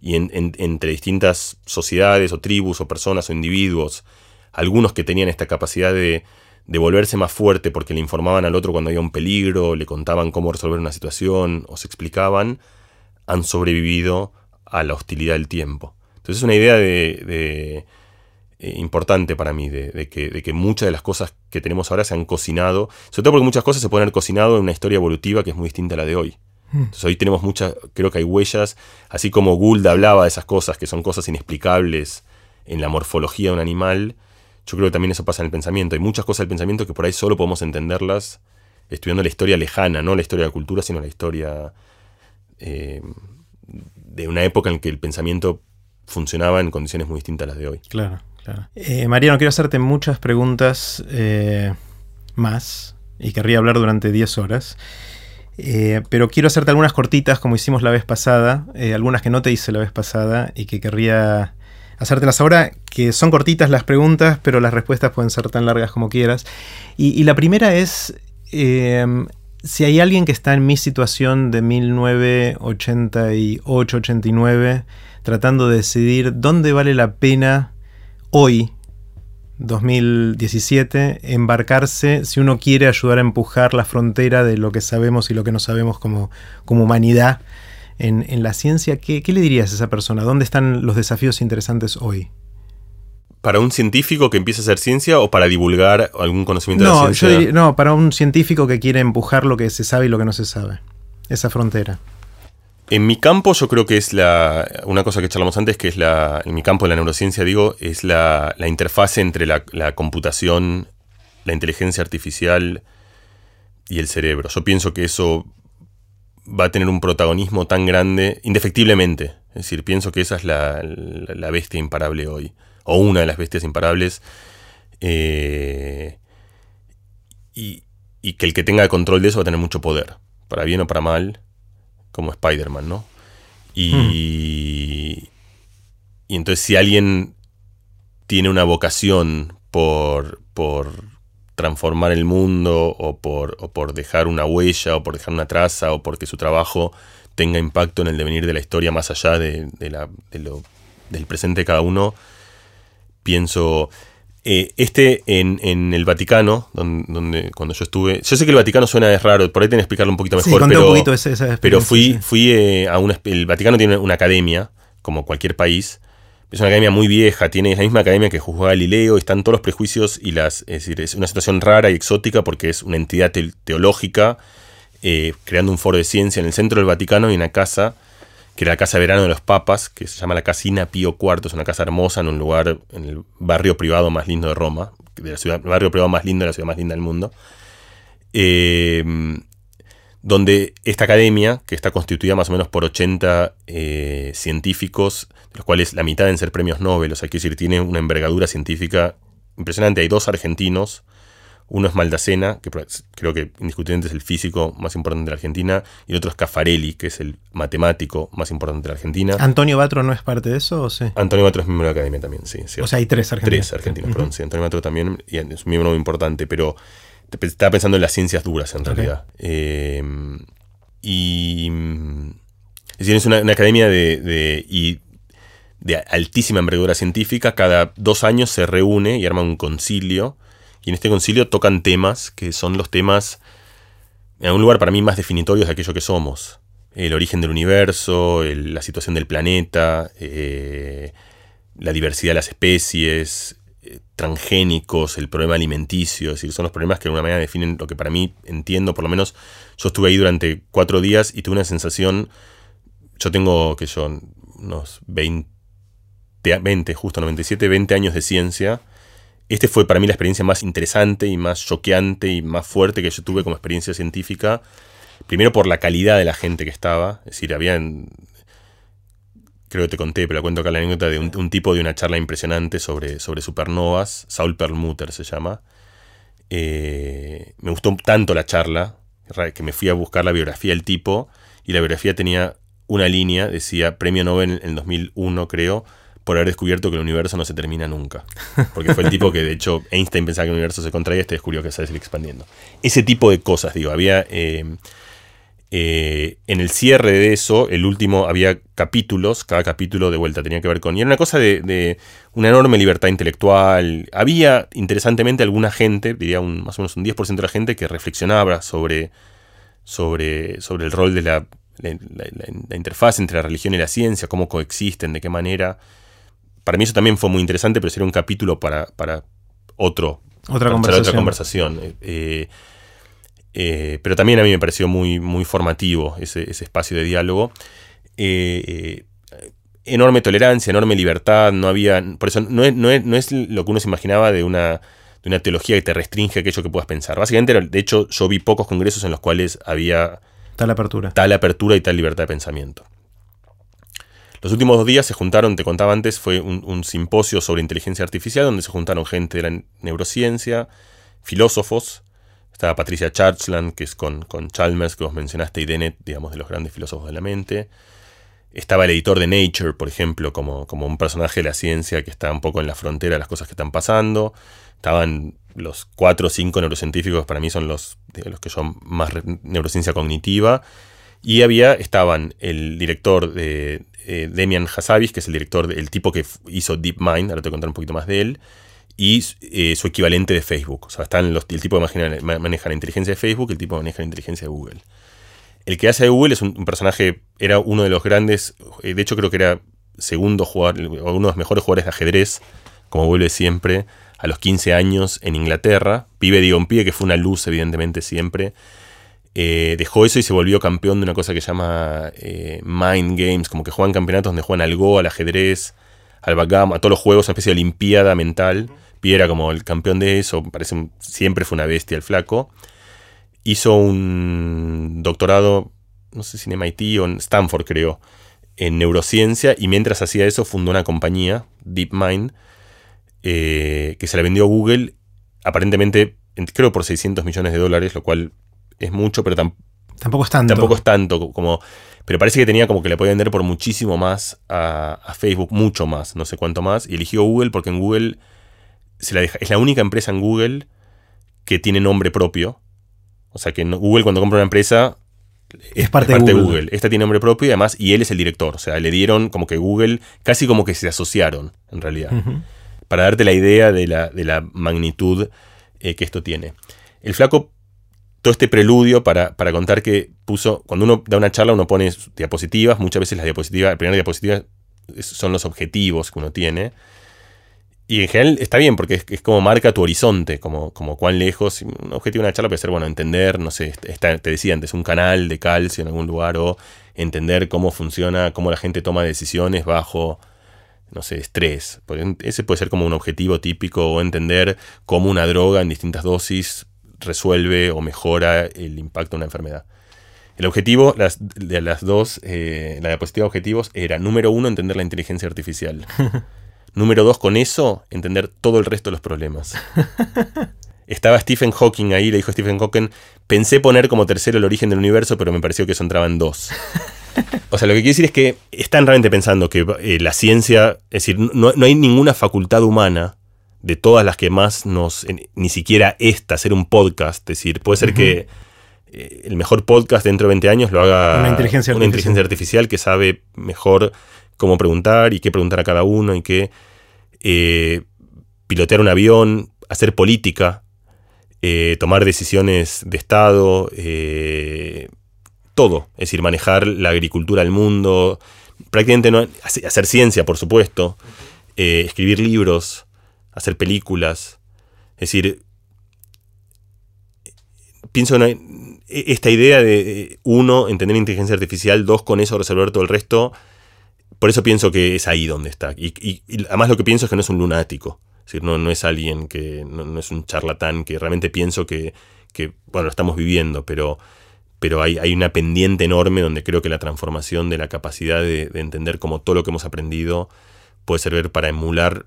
Y entre distintas sociedades o tribus o personas o individuos, algunos que tenían esta capacidad de, de volverse más fuerte porque le informaban al otro cuando había un peligro, le contaban cómo resolver una situación o se explicaban, han sobrevivido a la hostilidad del tiempo. Entonces es una idea de, eh, importante para mí, de, que, muchas de las cosas que tenemos ahora se han cocinado, sobre todo porque muchas cosas se pueden haber cocinado en una historia evolutiva que es muy distinta a la de hoy. Hmm. Entonces hoy tenemos muchas, creo que hay huellas, así como Gould hablaba de esas cosas, que son cosas inexplicables en la morfología de un animal, yo creo que también eso pasa en el pensamiento. Hay muchas cosas del pensamiento que por ahí solo podemos entenderlas estudiando la historia lejana, no la historia de la cultura, sino la historia eh, de una época en que el pensamiento funcionaba en condiciones muy distintas a las de hoy. Claro, Eh, Mariano, quiero hacerte muchas preguntas eh, más y querría hablar durante 10 horas. pero quiero hacerte algunas cortitas como hicimos la vez pasada, algunas que no te hice la vez pasada y que querría hacértelas ahora, que son cortitas las preguntas, pero las respuestas pueden ser tan largas como quieras. Y, la primera es, em, si hay alguien que está en mi situación de 1988-89, tratando de decidir dónde vale la pena hoy, 2017, embarcarse si uno quiere ayudar a empujar la frontera de lo que sabemos y lo que no sabemos como, como humanidad en, la ciencia, ¿qué, le dirías a esa persona? ¿Dónde están los desafíos interesantes hoy? ¿Para un científico que empieza a hacer ciencia o para divulgar algún conocimiento de la ciencia? no, para un científico que quiere empujar lo que se sabe y lo que no se sabe. Esa frontera. En mi campo yo creo que es la, una cosa que charlamos antes, que es la, en mi campo de la neurociencia digo, es la, la interfase entre la, la, computación, la inteligencia artificial y el cerebro. Yo pienso que eso va a tener un protagonismo tan grande, indefectiblemente. Es decir, pienso que esa es la, bestia imparable hoy, o una de las bestias imparables. Eh, y, que el que tenga control de eso va a tener mucho poder, para bien o para mal, como Spider-Man, ¿no? Y, y entonces si alguien tiene una vocación por, por transformar el mundo o por, por dejar una huella o por dejar una traza o porque su trabajo tenga impacto en el devenir de la historia más allá de, la, lo, del presente de cada uno, pienso... Eh, este en, el Vaticano, donde, cuando yo estuve, yo sé que el Vaticano suena de raro, por ahí tengo que explicarlo un poquito mejor, pero, pero fui, fui eh, a una, el Vaticano tiene una academia, como cualquier país, es una academia muy vieja, tiene la misma academia que juzgó Galileo, están todos los prejuicios y las. Es decir, es una situación rara y exótica porque es una entidad teológica eh, creando un foro de ciencia en el centro del Vaticano y una casa, que era la casa verano de los papas, que se llama la Casina Pío IV, es una casa hermosa en un lugar, en el barrio privado más lindo de Roma, el barrio privado más lindo de la ciudad más linda del mundo. Eh, donde esta academia, que está constituida más o menos por 80 eh, científicos, de los cuales la mitad deben ser premios Nobel, o sea, quiero decir, tiene una envergadura científica impresionante. Hay dos argentinos, uno es Maldacena, que creo que indiscutiblemente es el físico más importante de la Argentina, y el otro es Caffarelli, que es el matemático más importante de la Argentina. ¿Antonio Batro no es parte de eso o sí? Antonio Batro es miembro de la academia también, sí. O sea, hay tres argentinos. Tres argentinos, perdón, sí. Antonio Batro también y es un miembro muy importante, pero estaba pensando en las ciencias duras en realidad. Eh, y. Es decir, es una, academia de, y de altísima envergadura científica. Cada dos años se reúne y arma un concilio. Y en este concilio tocan temas que son los temas, en algún lugar para mí, más definitorios de aquello que somos. El origen del universo, la situación del planeta, eh, la diversidad de las especies, transgénicos, el problema alimenticio, es decir, son los problemas que de alguna manera definen lo que para mí entiendo, por lo menos yo estuve ahí durante cuatro días y tuve una sensación, yo tengo, que son unos 20, 20, justo 97, 20 años de ciencia, este fue para mí la experiencia más interesante y más choqueante y más fuerte que yo tuve como experiencia científica, primero por la calidad de la gente que estaba, es decir, habían creo que te conté, pero cuento acá la anécdota de un, tipo de una charla impresionante sobre, sobre supernovas, Saul Perlmutter se llama. Eh, me gustó tanto la charla que me fui a buscar la biografía del tipo y la biografía tenía una línea, decía premio Nobel en el 2001 creo, por haber descubierto que el universo no se termina nunca. Porque fue el tipo que, de hecho, Einstein pensaba que el universo se contraía y este descubrió que se sigue expandiendo. Ese tipo de cosas, digo, había... Eh, eh, en el cierre de eso, el último, había capítulos, cada capítulo de vuelta tenía que ver con... Y era una cosa de, una enorme libertad intelectual. Había, interesantemente, alguna gente, diría un, más o menos un 10% de la gente, que reflexionaba sobre, sobre, sobre el rol de la, la, interfaz entre la religión y la ciencia, cómo coexisten, de qué manera. Para mí eso también fue muy interesante, pero sería un capítulo para, para otro. Otra conversación. Otra conversación. Eh, eh, pero también a mí me pareció muy, muy formativo ese, espacio de diálogo. Eh, enorme tolerancia, enorme libertad, no había. Por eso no es, no es, lo que uno se imaginaba de una, de una teología que te restringe aquello que puedas pensar. Básicamente, de hecho, yo vi pocos congresos en los cuales había tal apertura. Tal apertura y tal libertad de pensamiento. Los últimos dos días se juntaron, te contaba antes, fue un, simposio sobre inteligencia artificial donde se juntaron gente de la neurociencia, filósofos, estaba Patricia Churchland, que es con, Chalmers, que vos mencionaste, y Dennett, digamos, de los grandes filósofos de la mente. Estaba el editor de Nature, por ejemplo, como, como un personaje de la ciencia que está un poco en la frontera de las cosas que están pasando. Estaban los cuatro o cinco neurocientíficos, para mí son los, los que son más neurociencia cognitiva. Y había, estaban el director de eh, Demian Hassabis, que es el director, el tipo que hizo DeepMind, ahora te voy a contar un poquito más de él y eh, su equivalente de Facebook. O sea, están el tipo que maneja, la inteligencia de Facebook y el tipo que maneja la inteligencia de Google. El que hace de Google es un, personaje, era uno de los grandes, eh, de hecho creo que era segundo jugador, uno de los mejores jugadores de ajedrez, como vuelve siempre, a los 15 años en Inglaterra. Pibe, digo, un pibe que fue una luz, evidentemente, siempre. Eh, dejó eso y se volvió campeón de una cosa que se llama Mind Games, como que juegan campeonatos donde juegan al Go, al ajedrez, al backgammon, a todos los juegos, una especie de olimpiada mental. Piera como el campeón de eso, parece siempre fue una bestia el flaco. Hizo un doctorado, no sé si en MIT o en Stanford creo, en neurociencia y mientras hacía eso fundó una compañía, DeepMind, eh, que se la vendió a Google aparentemente, creo por 600 millones de dólares, lo cual es mucho, pero tampoco es tanto. Tampoco es tanto como... Pero parece que tenía como que le podía vender por muchísimo más a, a Facebook, mucho más, no sé cuánto más, y eligió Google porque en Google es la única empresa en Google que tiene nombre propio. O sea que Google cuando compra una empresa es parte, de, Google. Esta tiene nombre propio y además, y él es el director. O sea, le dieron como que Google, casi como que se asociaron, en realidad. Para darte la idea de la, de la magnitud eh, que esto tiene. El flaco, todo este preludio para, para, contar que puso, cuando uno da una charla, uno pone diapositivas. Muchas veces las diapositivas, la primera diapositiva son los objetivos que uno tiene. Y en general está bien, porque es, como marca tu horizonte, como, como cuán lejos. Un objetivo de una charla puede ser, bueno, entender, no sé, te decía antes, un canal de calcio en algún lugar, o entender cómo funciona, cómo la gente toma decisiones bajo, no sé, estrés. Ese puede ser como un objetivo típico, o entender cómo una droga en distintas dosis resuelve o mejora el impacto de una enfermedad. El objetivo las, de las dos, eh, la diapositiva de objetivos, era, número uno, entender la inteligencia artificial. Número dos, con eso, entender todo el resto de los problemas. Estaba Stephen Hawking ahí, le dijo Stephen Hawking, pensé poner como tercero el origen del universo, pero me pareció que eso entraba en dos. O sea, lo que quiero decir es que están realmente pensando que eh, la ciencia, es decir, no, hay ninguna facultad humana de todas las que más nos, ni siquiera esta, hacer un podcast, es decir, puede ser que eh, el mejor podcast dentro de 20 años lo haga una inteligencia, una inteligencia artificial. que sabe mejor cómo preguntar y qué preguntar a cada uno y qué eh, pilotear un avión, hacer política, eh, tomar decisiones de Estado, eh, todo, es decir, manejar la agricultura del mundo, prácticamente no, hacer ciencia, por supuesto, escribir libros, hacer películas, es decir, pienso en esta idea de, uno, entender inteligencia artificial, dos, con eso resolver todo el resto, por eso pienso que es ahí donde está. Y, además lo que pienso es que no es un lunático. Es decir, no, no es alguien que. No, es un charlatán que realmente pienso que. bueno, lo estamos viviendo, pero. Pero hay, una pendiente enorme donde creo que la transformación de la capacidad de, entender cómo todo lo que hemos aprendido puede servir para emular.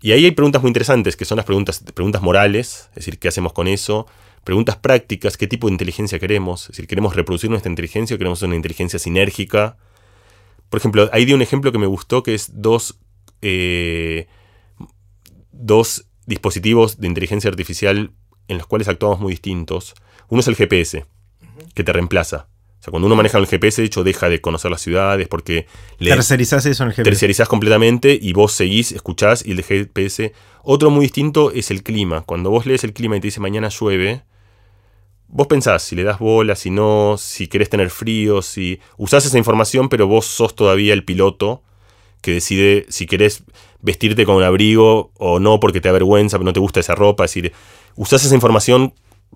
Y ahí hay preguntas muy interesantes, que son las preguntas, preguntas morales, es decir, ¿qué hacemos con eso? Preguntas prácticas, ¿qué tipo de inteligencia queremos? Es decir, ¿queremos reproducir nuestra inteligencia o queremos una inteligencia sinérgica? Por ejemplo, ahí di un ejemplo que me gustó, que es dos eh, dos dispositivos de inteligencia artificial en los cuales actuamos muy distintos. Uno es el GPS, que te reemplaza. O sea, cuando uno maneja el GPS, de hecho, deja de conocer las ciudades porque... Le tercerizás eso en el GPS. Tercerizás completamente y vos seguís, escuchás y el GPS... Otro muy distinto es el clima. Cuando vos lees el clima y te dice mañana llueve, vos pensás si le das bola, si no, si querés tener frío, si usás esa información, pero vos sos todavía el piloto que decide si querés vestirte con un abrigo o no porque te avergüenza, pero no te gusta esa ropa. Es decir, usás esa información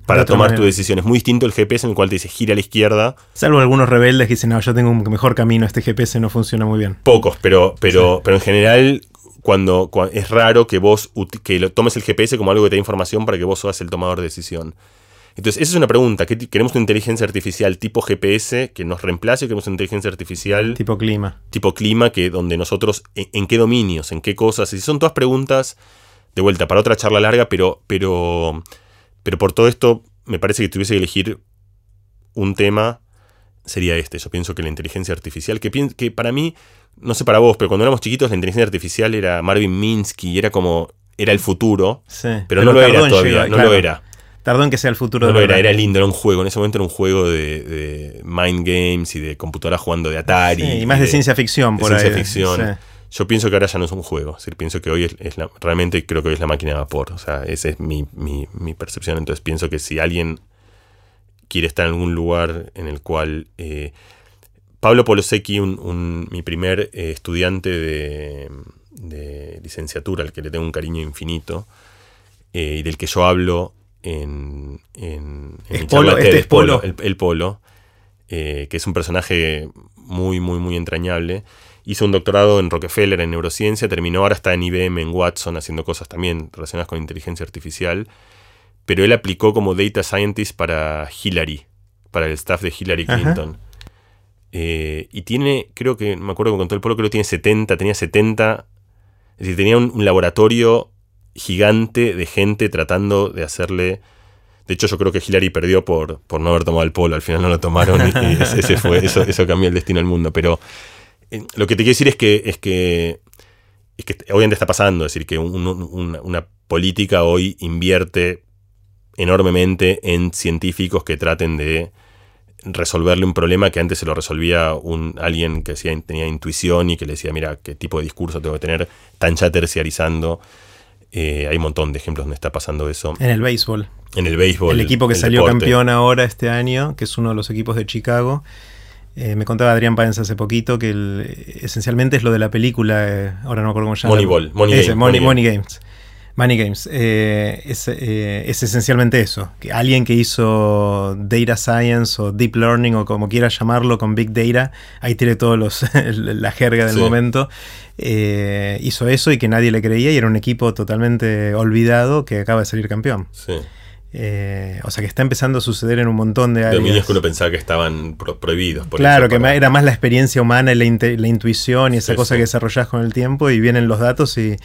para tomar tu decisión. Es muy distinto el GPS en el cual te dice gira a la izquierda. Salvo algunos rebeldes que dicen, no, yo tengo un mejor camino, este GPS no funciona muy bien. Pocos, pero, pero, pero en general cuando, es raro que vos que lo, tomes el GPS como algo que te da información para que vos seas el tomador de decisión. Entonces, esa es una pregunta. ¿Queremos una inteligencia artificial tipo GPS que nos reemplace o queremos una inteligencia artificial tipo clima? Tipo clima, que donde nosotros, en, qué dominios, en qué cosas. Y son todas preguntas, de vuelta, para otra charla larga, pero, pero, pero por todo esto, me parece que tuviese que elegir un tema, sería este. Yo pienso que la inteligencia artificial, que, que para mí, no sé para vos, pero cuando éramos chiquitos, la inteligencia artificial era Marvin Minsky, era como, era el futuro, pero, no lo era todavía, no lo era. Tardó en que sea el futuro no, de era, era lindo, era un juego. En ese momento era un juego de, mind games y de computadora jugando de Atari. y más de, ciencia ficción, por ciencia ficción. Yo pienso que ahora ya no es un juego. Es decir, pienso que hoy es, realmente creo que hoy es la máquina de vapor. O sea, esa es mi, percepción. Entonces pienso que si alguien quiere estar en algún lugar en el cual. Eh, Pablo Polosecki, un, mi primer eh, estudiante de, licenciatura, al que le tengo un cariño infinito, eh, y del que yo hablo en, en, mi polo, este es Polo, El, Polo, eh, que es un personaje muy, muy, muy entrañable. Hizo un doctorado en Rockefeller en neurociencia, terminó ahora está en IBM, en Watson, haciendo cosas también relacionadas con inteligencia artificial, pero él aplicó como data scientist para Hillary, para el staff de Hillary Clinton. Eh, y tiene, creo que, me acuerdo que contó el Polo, creo que tiene 70, tenía 70, es decir, tenía un laboratorio gigante de gente tratando de hacerle... De hecho, yo creo que Hillary perdió por, por no haber tomado el polo. Al final no lo tomaron y, ese fue, eso, eso cambió el destino del mundo. Pero lo que te quiero decir es que, es que, es que obviamente está pasando. Es decir, que una política hoy invierte enormemente en científicos que traten de resolverle un problema que antes se lo resolvía un, alguien que tenía intuición y que le decía, mira, qué tipo de discurso tengo que tener, tan ya terciarizando eh, hay un montón de ejemplos donde está pasando eso. En el béisbol. En el béisbol. El equipo que salió campeón ahora este año, que es uno de los equipos de Chicago. Eh, me contaba Adrián Páez hace poquito que esencialmente es lo de la película, eh, ahora no me acuerdo cómo se llama. Moneyball, Money, Money, Games. Money Games. Es, es, esencialmente eso. Que alguien que hizo Data Science o Deep Learning o como quiera llamarlo con Big Data, ahí tiene todos los la jerga del momento. Eh, hizo eso y que nadie le creía y era un equipo totalmente olvidado que acaba de salir campeón. Eh, o sea que está empezando a suceder en un montón de áreas. Dominios que uno pensaba que estaban prohibidos. claro, que era más la experiencia humana y la, intuición y esa cosa que desarrollás con el tiempo y vienen los datos y,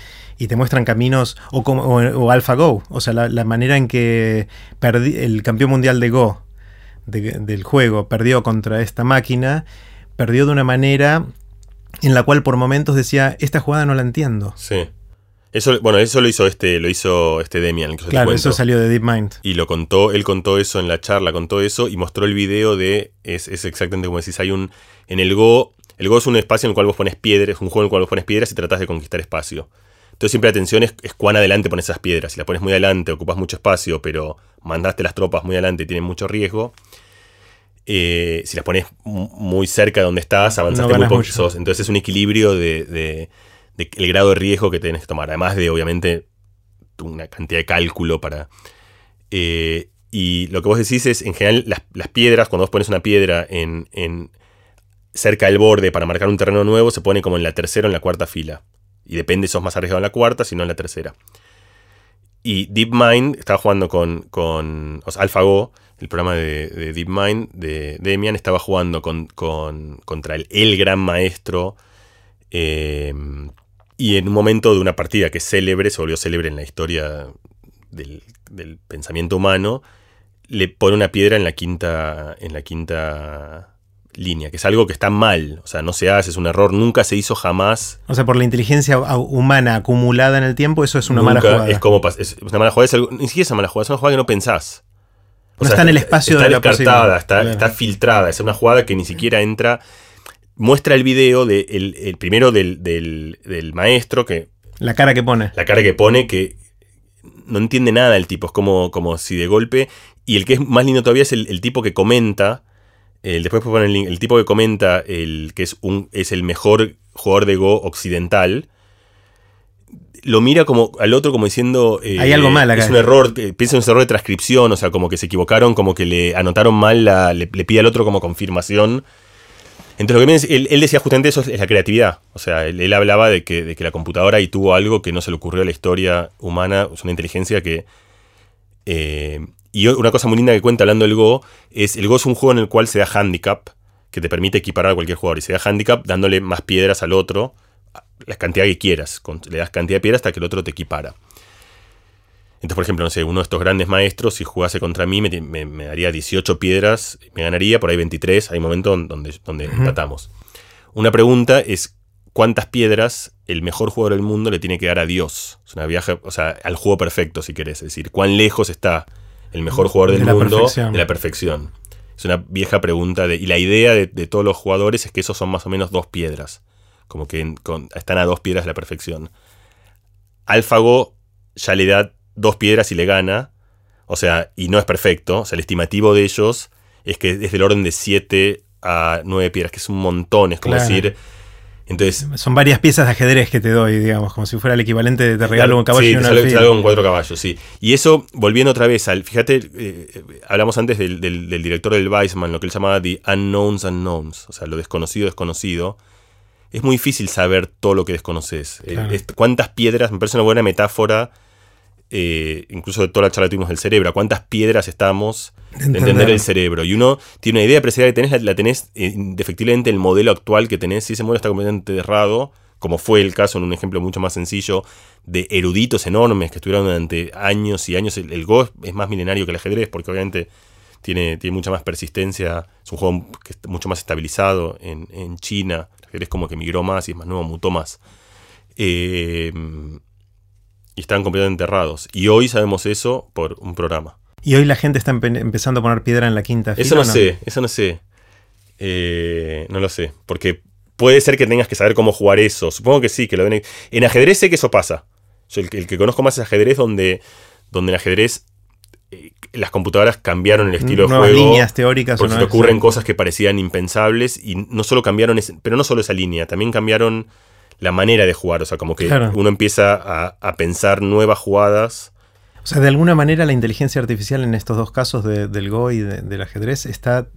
te muestran caminos o, como, o, AlphaGo, o sea, la, manera en que el campeón mundial de Go del juego perdió contra esta máquina, perdió de una manera en la cual por momentos decía, esta jugada no la entiendo. Sí. Eso, bueno, eso lo hizo este, lo hizo este Demian. claro, eso salió de DeepMind. Y lo contó, él contó eso en la charla, contó eso y mostró el video de, es, exactamente como decís, hay un, en el Go, el Go es un espacio en el cual vos pones piedras, es un juego en el cual vos pones piedras y tratás de conquistar espacio. Entonces siempre la atención es, es cuán adelante pones esas piedras. Si las pones muy adelante, ocupas mucho espacio, pero mandaste las tropas muy adelante y tienen mucho riesgo. Eh, si las pones muy cerca de donde estás, avanzaste muy poco. Entonces es un equilibrio de, el grado de riesgo que tienes que tomar. Además de, obviamente, una cantidad de cálculo para. Eh, y lo que vos decís es, en general, las, piedras, cuando vos pones una piedra en, cerca del borde para marcar un terreno nuevo, se pone como en la tercera o en la cuarta fila. Y depende si sos más arriesgado en la cuarta, si no en la tercera. Y DeepMind estaba jugando con, con AlphaGo el programa de, DeepMind de Demian estaba jugando con, contra el, el, gran maestro. Em, y en un momento de una partida que es célebre, se volvió célebre en la historia del, pensamiento humano, le pone una piedra en la quinta. En la quinta. línea, que es algo que está mal, o sea, no se hace, es un error, nunca se hizo jamás. O sea, por la inteligencia humana acumulada en el tiempo, eso es una nunca mala jugada. Es como es una mala jugada, es algo- ni siquiera es una mala jugada, es una jugada que no pensás. O No está en el espacio está de la descartada, está, Claro. está filtrada, es una jugada que ni siquiera entra. Muestra el video de el, el primero del, del- del maestro, que La cara que pone. la cara que pone, que no entiende nada el tipo, es como, como si de golpe. Y el que es más lindo todavía es el, el tipo que comenta. El, después pone el, el tipo que comenta el que es un es el mejor jugador de Go occidental. Lo mira como al otro como diciendo eh, Hay algo mal acá. Es un error, eh, piensa en un error de transcripción, o sea, como que se equivocaron, como que le anotaron mal, la- le, le pide al otro como confirmación. Entonces lo que viene él, él decía justamente eso es la creatividad. O sea, él, hablaba de que, de que la computadora ahí tuvo algo que no se le ocurrió a la historia humana, es una inteligencia que... eh, y una cosa muy linda que cuenta hablando del Go es, el Go es un juego en el cual se da handicap, que te permite equiparar a cualquier jugador. Y se da handicap dándole más piedras al otro, la cantidad que quieras. Con- le das cantidad de piedras hasta que el otro te equipara. Entonces, por ejemplo, no sé, uno de estos grandes maestros, si jugase contra mí, me, me- me daría 18 piedras, me ganaría, por ahí 23, hay momentos donde, donde empatamos. Una pregunta es, ¿cuántas piedras el mejor jugador del mundo le tiene que dar a Dios? Es una viaje, o sea, al juego perfecto, si querés. Es decir, ¿cuán lejos está el mejor jugador De del mundo perfección. de la perfección? Es una vieja pregunta de, y la idea de, de todos los jugadores es que esos son más o menos dos piedras. Como que con- están a dos piedras de la perfección. Alfago ya le da dos piedras y le gana. O sea, y no es perfecto. O sea, el estimativo de ellos es que es del orden de 7 a 9 piedras, que es un montón. Es como Claro. decir. Entonces. Son varias piezas de ajedrez que te doy, digamos, como si fuera el equivalente de te regalo un caballo sí, y te un sale- te salgo con cuatro caballos, sí. Y eso, volviendo otra vez al. Fíjate, eh, eh, hablamos antes del, del- del director del Weissman, lo que él llamaba The Unknowns Unknowns, o sea, lo desconocido desconocido. Es muy difícil saber todo lo que desconoces. Eh, es- ¿Cuántas piedras? Me parece una buena metáfora, eh, incluso de toda la charla que tuvimos del cerebro. ¿A cuántas piedras estamos de entender entender. el cerebro? Y uno tiene una idea precisa que tenés, la, la tenés eh, indefectiblemente el modelo actual que tenés. Si ese modelo está completamente errado, como fue el caso en un ejemplo mucho más sencillo, de eruditos enormes que estuvieron durante años y años. El, el Go es, más milenario que el ajedrez, porque obviamente tiene, tiene mucha más persistencia. Es un juego que mucho más estabilizado en, en China. El ajedrez como que migró más y es más nuevo, mutó más. Eh, y están completamente errados. Y hoy sabemos eso por un programa. Y hoy la gente está empe- empezando a poner piedra en la quinta fila. Eso no, ¿o sé, eso no sé. Eh, no lo sé. Porque puede ser que tengas que saber cómo jugar eso. Supongo que sí, que lo ven. En ajedrez sé que eso pasa. Yo el, que- el que conozco más es ajedrez, donde, donde en ajedrez eh, las computadoras cambiaron el estilo de juego. líneas teóricas. Porque o se no- te ocurren cosas que parecían impensables y no solo cambiaron, ese- pero no solo esa línea, también cambiaron la manera de jugar. O sea, como que Claro. uno empieza a, a pensar nuevas jugadas. O sea, de alguna manera la inteligencia artificial en estos dos casos de- del Go y de- del ajedrez está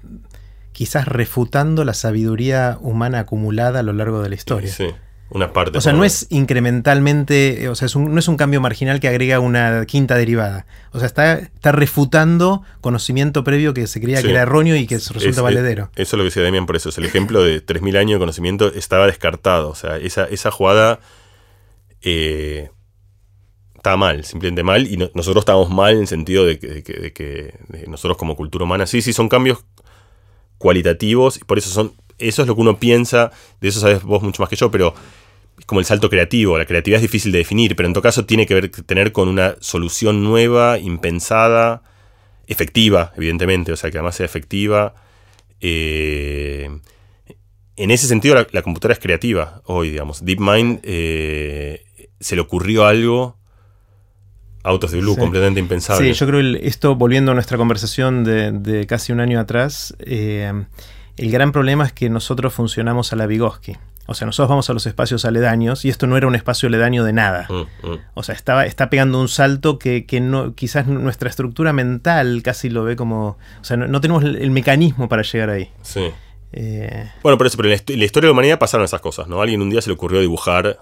quizás refutando la sabiduría humana acumulada a lo largo de la historia. Sí, una parte. O sea, no es incrementalmente, eh, o sea, es un- no es un cambio marginal que agrega una quinta derivada. O sea, está, está refutando conocimiento previo que se creía Sí. que era erróneo y que Es- resulta es- valedero. Eso es lo que decía Demian, por eso es el ejemplo de 3.000 años de conocimiento estaba descartado. O sea, esa, esa jugada eh, estaba mal, simplemente mal. Y no- nosotros estábamos mal en el sentido de que, de que- de que- de nosotros como cultura humana, sí, sí, son cambios cualitativos y por eso son... Eso es lo que uno piensa, de eso sabes vos mucho más que yo, pero como el salto creativo. La creatividad es difícil de definir, pero en todo caso tiene que ver, tener con una solución nueva, impensada, efectiva, evidentemente, o sea, que además sea efectiva. Eh, en ese sentido, la, la computadora es creativa hoy, digamos. DeepMind eh, se le ocurrió algo out of the blue, Sí. completamente impensable. Sí, yo creo que esto, volviendo a nuestra conversación de, de casi un año atrás, eh, el gran problema es que nosotros funcionamos a la Vygotsky. O sea, nosotros vamos a los espacios aledaños y esto no era un espacio aledaño de nada. Mm, mm. O sea, estaba, está pegando un salto que, que no, quizás nuestra estructura mental casi lo ve como... O sea, no, no tenemos el, mecanismo para llegar ahí. Sí. Eh, Bueno, por eso, pero en la, historia de la humanidad pasaron esas cosas, ¿no? A alguien un día se le ocurrió dibujar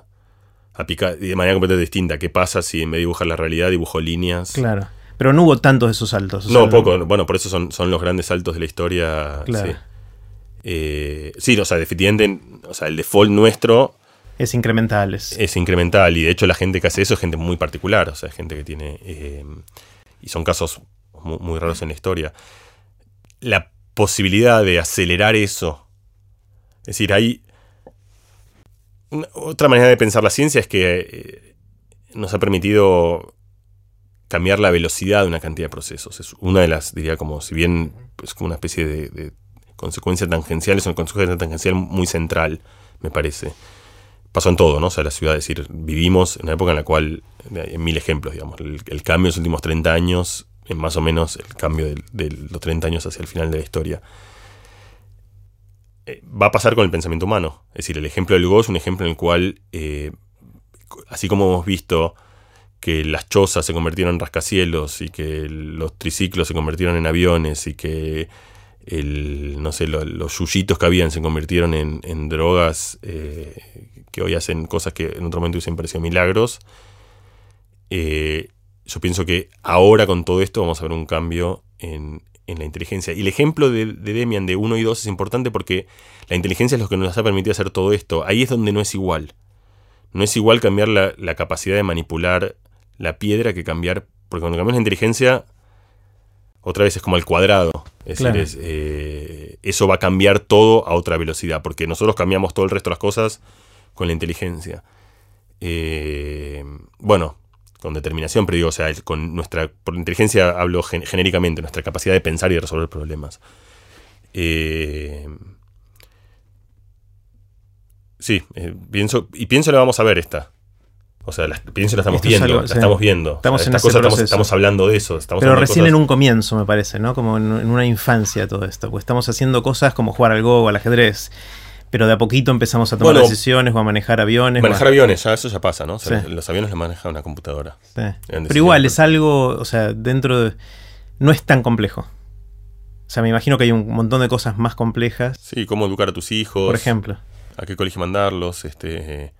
a pica- de manera completamente distinta. ¿Qué pasa si en vez de dibujar la realidad dibujó líneas? claro. Pero no hubo tantos de esos saltos. o No, poco. Bueno, por eso son, son los grandes saltos de la historia. Claro. Sí. Eh, sí, o sea, definitivamente, o sea, el default nuestro Es incremental. es- es incremental y de hecho la gente que hace eso es gente muy particular, o sea, gente que tiene... eh, y son casos muy, muy raros en la historia. La posibilidad de acelerar eso decir, hay... otra manera de pensar la ciencia es que eh, nos ha permitido cambiar la velocidad de una cantidad de procesos. Es una de las, diría, como si bien es como una especie de, de consecuencia tangencial, es una consecuencia tangencial muy central, me parece. Pasó en todo, ¿no? O sea, la ciudad, es decir, vivimos en una época en la cual, en mil ejemplos, digamos, el, cambio en los últimos 30 años, es más o menos el cambio de, los 30 años hacia el final de la historia. Eh, va a pasar con el pensamiento humano. Es decir, el ejemplo del Go es un ejemplo en el cual, eh, así como hemos visto que las chozas se convirtieron en rascacielos y que los triciclos se convirtieron en aviones y que el, no sé, los yuyitos que habían se convirtieron en, drogas eh, que hoy hacen cosas que en otro momento hubiesen parecido milagros. Eh, yo pienso que ahora con todo esto vamos a ver un cambio en, la inteligencia. Y el ejemplo de, Demian de 1 y 2 es importante porque la inteligencia es lo que nos ha permitido hacer todo esto. Ahí es donde no es igual. No es igual cambiar la, la capacidad de manipular la piedra que cambiar. Porque cuando cambias la inteligencia, otra vez es como el cuadrado. Es decir, eh, eso va a cambiar todo a otra velocidad. Porque nosotros cambiamos todo el resto de las cosas con la inteligencia. Eh, bueno, con determinación, pero digo, o sea, con nuestra. Por inteligencia hablo genéricamente, nuestra capacidad de pensar y de resolver problemas. Eh, sí, pienso, y pienso la vamos a ver esta. O sea, la, pienso la estamos viendo, la estamos viendo. Estamos, en estamos, hablando de eso. Pero recién en un comienzo, me parece, ¿no? Como en, una infancia todo esto. Pues estamos haciendo cosas como jugar al Go o al ajedrez. Pero de a poquito empezamos a tomar decisiones o a manejar aviones. Manejar aviones, ya eso ya pasa, ¿no? Los aviones los maneja una computadora. Pero igual, es algo, o sea, dentro de... No es tan complejo. O sea, me imagino que hay un montón de cosas más complejas. Sí, cómo educar a tus hijos. Por ejemplo. A qué colegio mandarlos. Este,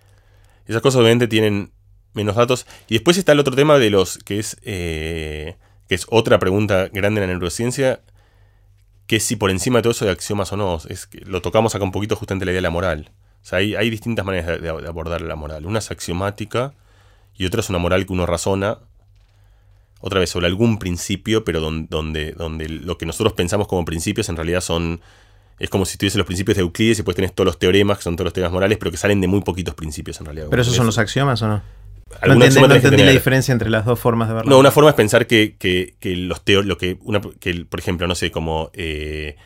esas cosas obviamente tienen menos datos. Y después está el otro tema de los que es, eh, que es otra pregunta grande en la neurociencia, que es si por encima de todo eso hay axiomas o no. Es que lo tocamos acá un poquito justamente la idea de la moral. O sea, hay, hay distintas maneras de, abordar la moral. Una es axiomática y otra es una moral que uno razona, otra vez sobre algún principio, pero donde, donde, lo que nosotros pensamos como principios en realidad son es como si tuviese los principios de Euclides y después tenés todos los teoremas, que son todos los teoremas morales, pero que salen de muy poquitos principios en realidad. ¿Pero esos son los axiomas o no? No entendí, la diferencia entre las dos formas de verlo. No, una forma es pensar que, los teóricos, lo que, una, que, por ejemplo, no sé, como, eh,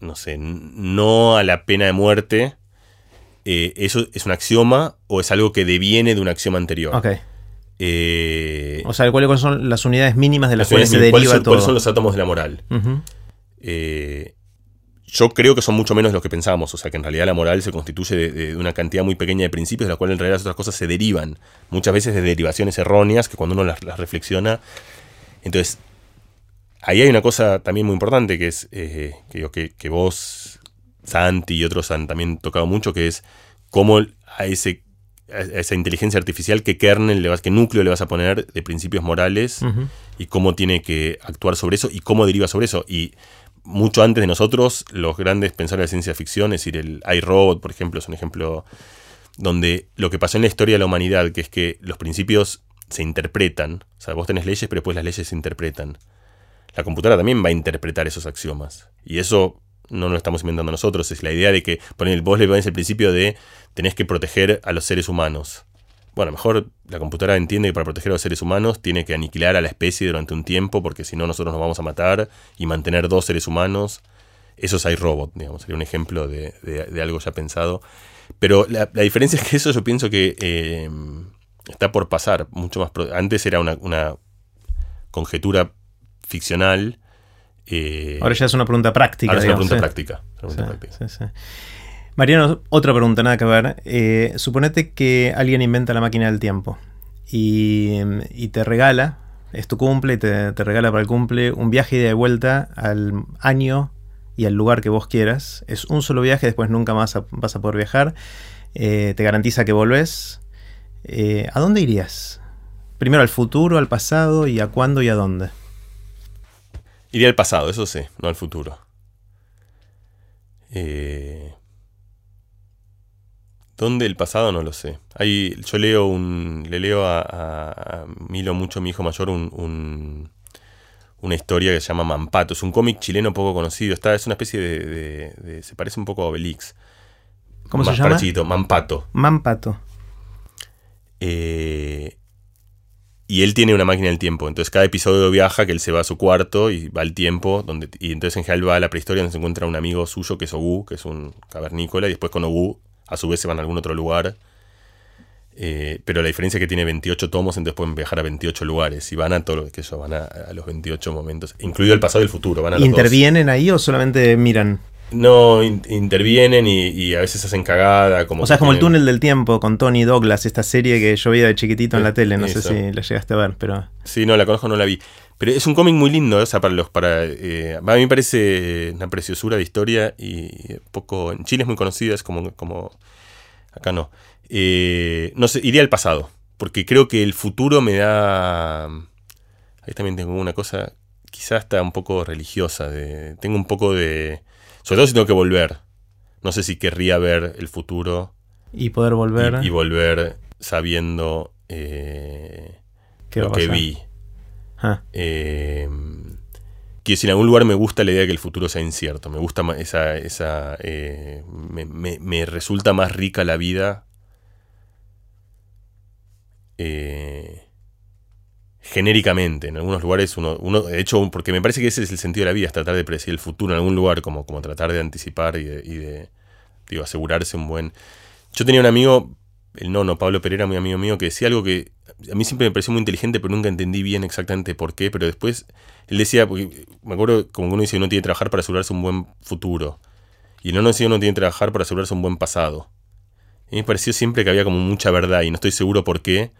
no sé, no a la pena de muerte, eh, eso es un axioma o es algo que deviene de un axioma anterior. Ok. Eh, o sea, ¿cuáles son las unidades mínimas de las, cuales se deriva todo? ¿Cuáles son los átomos de la moral? Yo creo que son mucho menos de lo que pensamos, o sea que en realidad la moral se constituye de, una cantidad muy pequeña de principios de los cuales en realidad las otras cosas se derivan, muchas veces de derivaciones erróneas que cuando uno las, reflexiona, entonces ahí hay una cosa también muy importante que es eh, que, que, vos, Santi y otros han también tocado mucho, que es cómo a, ese, esa inteligencia artificial, qué kernel, le vas, qué núcleo le vas a poner de principios morales y cómo tiene que actuar sobre eso y cómo deriva sobre eso. Y mucho antes de nosotros, los grandes pensadores de ciencia ficción, es decir, el iRobot, por ejemplo, es un ejemplo donde lo que pasó en la historia de la humanidad, que es que los principios se interpretan, o sea, vos tenés leyes, pero después las leyes se interpretan. La computadora también va a interpretar esos axiomas. Y eso no lo estamos inventando nosotros, es la idea de que, poner, vos le pones el principio de tenés que proteger a los seres humanos. Bueno, mejor la computadora entiende que para proteger a los seres humanos tiene que aniquilar a la especie durante un tiempo, porque si no nosotros nos vamos a matar y mantener dos seres humanos. Eso es iRobot, digamos, sería un ejemplo de, algo ya pensado. Pero la, diferencia es que eso yo pienso que eh, está por pasar mucho más. Antes era una, conjetura ficcional. Eh, Ahora ya es una pregunta práctica. Ahora es una pregunta práctica. Mariano, otra pregunta, nada que ver. Eh, suponete que alguien inventa la máquina del tiempo y, te regala, es tu cumple, te, te regala para el cumple un viaje de vuelta al año y al lugar que vos quieras. Es un solo viaje, después nunca más vas a poder viajar. Eh, te garantiza que volvés. Eh, ¿A dónde irías? Primero al futuro, al pasado y a cuándo y a dónde. Iría al pasado, eso sí, no al futuro. Eh, ¿Dónde el pasado? No lo sé. Hay, yo leo un, le leo a, Milo mucho, mi hijo mayor, un, una historia que se llama Mampato. Es un cómic chileno poco conocido. Está, es una especie de, Se parece un poco a Obelix. ¿Cómo se llama? Mampato. Mampato. Eh, y él tiene una máquina del tiempo. Entonces cada episodio viaja, que él se va a su cuarto y va al tiempo. Donde, y entonces en general va a la prehistoria donde se encuentra un amigo suyo que es Ogu, que es un cavernícola. Y después con Ogu, a su vez se van a algún otro lugar. Eh, pero la diferencia es que tiene 28 tomos, entonces pueden viajar a 28 lugares. Y van a todo que eso, van a, los 28 momentos. Incluido el pasado y el futuro. Van a ¿Intervienen ahí o solamente miran? No, intervienen y, a veces hacen cagada. Como o sea, es como el túnel del tiempo con Tony Douglas, esta serie que yo veía de chiquitito en la tele. No sé si la llegaste a ver, pero. Sí, no, la conozco, no la vi. Pero es un cómic muy lindo, o sea, para los. para eh, A mí me parece una preciosura de historia y poco. En Chile es muy conocida, es como. como acá no. Eh, no sé, iría al pasado. Porque creo que el futuro me da. Ahí también tengo una cosa. Quizás está un poco religiosa. De, tengo un poco de sobre todo si tengo que volver. No sé si querría ver el futuro. Y poder volver. Y, volver sabiendo eh, lo que vi. Ah. Eh, que si en algún lugar me gusta la idea de que el futuro sea incierto. Me gusta esa. esa eh, me, resulta más rica la vida. Eh, genéricamente. En algunos lugares uno, uno, de hecho, porque me parece que ese es el sentido de la vida, es tratar de predecir el futuro en algún lugar, como, como tratar de anticipar y de, asegurarse un buen... Yo tenía un amigo, el nono, Pablo Pereira, muy amigo mío, que decía algo que a mí siempre me pareció muy inteligente, pero nunca entendí bien exactamente por qué, pero después él decía, porque me acuerdo como uno dice, uno tiene que trabajar para asegurarse un buen futuro. Y el nono decía, uno tiene que trabajar para asegurarse un buen pasado. Y me pareció siempre que había como mucha verdad, y no estoy seguro por qué,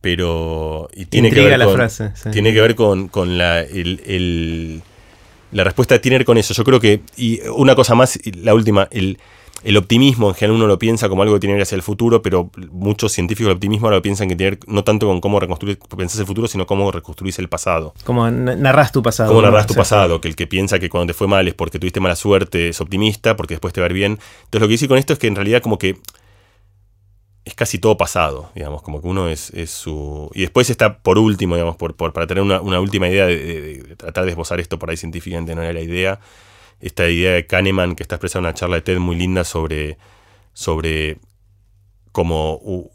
pero y tiene que ver la con, frase, tiene que ver con, con la, el, la respuesta tiene que ver con eso. Yo creo que, y una cosa más, la última, el, el optimismo en general uno lo piensa como algo que tiene que ir hacia el futuro, pero muchos científicos del optimismo ahora lo piensan que tiene no tanto con cómo reconstruir, pensás el futuro, sino cómo reconstruís el pasado. Como narras tu pasado. Cómo narras tu pasado, que el que piensa que cuando te fue mal es porque tuviste mala suerte, es optimista, porque después te va a ir bien. Entonces lo que hice con esto es que en realidad como que es casi todo pasado, digamos, como que uno es, su... Y después está por último, digamos, por, para tener una, última idea de, tratar de esbozar esto por ahí científicamente no era la idea, esta idea de Kahneman que está expresada en una charla de TED muy linda sobre, sobre como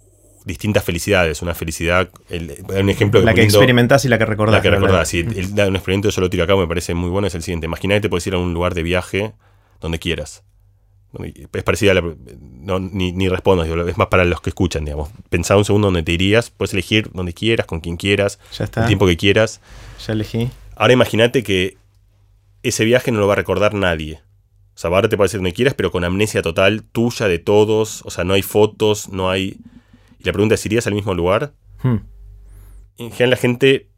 distintas felicidades, una felicidad, un ejemplo La que experimentás y la que recordás. La que recordás, sí, el, un experimento yo lo tiro acá, me parece muy bueno, es el siguiente, imagínate puedes ir a un lugar de viaje donde quieras es parecida a la. No, ni, ni respondo, es más para los que escuchan, digamos. Pensá un segundo donde te irías, puedes elegir donde quieras, con quien quieras, el tiempo que quieras. Ya elegí. Ahora imagínate que ese viaje no lo va a recordar nadie. O sea, ahora te puede decir donde quieras, pero con amnesia total, tuya, de todos. O sea, no hay fotos, no hay. Y la pregunta es: ¿irías al mismo lugar? Hmm. En general, la gente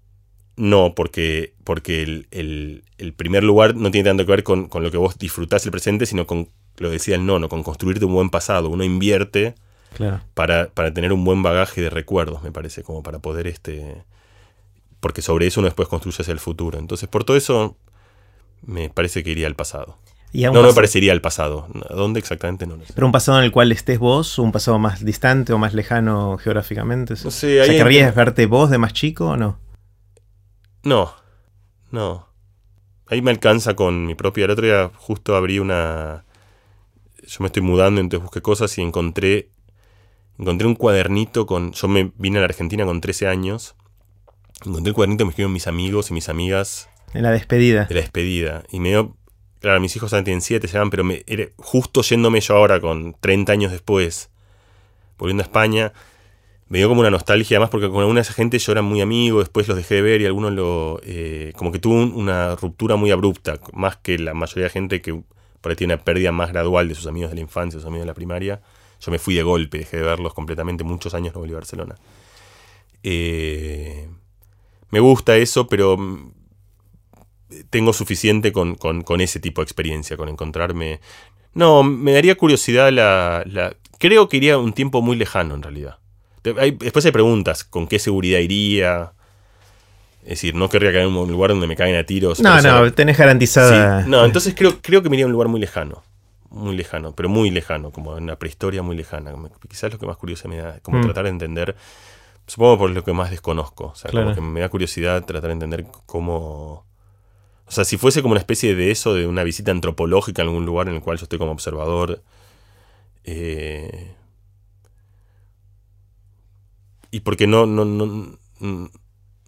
no, porque, porque el, primer lugar no tiene tanto que ver con, con, lo que vos disfrutás el presente, sino con lo decía el nono, con construirte un buen pasado. Uno invierte para, para, tener un buen bagaje de recuerdos, me parece, como para poder este. Porque sobre eso uno después construye hacia el futuro. Entonces, por todo eso, me parece que iría al pasado. no, no me parecería al pasado. ¿A dónde exactamente? No, Pero un pasado en el cual estés vos, un pasado más distante o más lejano geográficamente. No sé, ¿querrías verte vos de más chico o no? No, no. Ahí me alcanza con mi propia. El otro día justo abrí una, yo me estoy mudando, entonces busqué cosas y encontré, encontré un cuadernito con, yo me vine a la Argentina con 13 años, encontré el cuadernito que me escribieron mis amigos y mis amigas. En la despedida. De la despedida. Y me dio, claro, mis hijos tienen 7, se llaman, pero me, justo yéndome yo ahora con 30 años después, volviendo a España, me dio como una nostalgia, además porque con alguna de esa gente yo era muy amigo, después los dejé de ver y algunos lo. Eh, como que tuvo una ruptura muy abrupta, más que la mayoría de gente que por ahí tiene una pérdida más gradual de sus amigos de la infancia, sus amigos de la primaria. Yo me fui de golpe, dejé de verlos completamente, muchos años no volví a Barcelona. Eh, me gusta eso, pero tengo suficiente con, ese tipo de experiencia, con encontrarme... No, me daría curiosidad la, la... Creo que iría un tiempo muy lejano en realidad. después hay preguntas, ¿con qué seguridad iría? Es decir, no querría caer en un lugar donde me caen a tiros. No, no, tenés garantizada. No, entonces creo, creo que me iría a un lugar muy lejano. Muy lejano, pero muy lejano, como en una prehistoria muy lejana. Quizás lo que más curioso me da, como mm. tratar de entender Supongo por lo que más desconozco. O sea, Claro. como que me da curiosidad tratar de entender cómo. O sea, si fuese como una especie de eso, de una visita antropológica en algún lugar en el cual yo estoy como observador. eh, y porque no, no, no,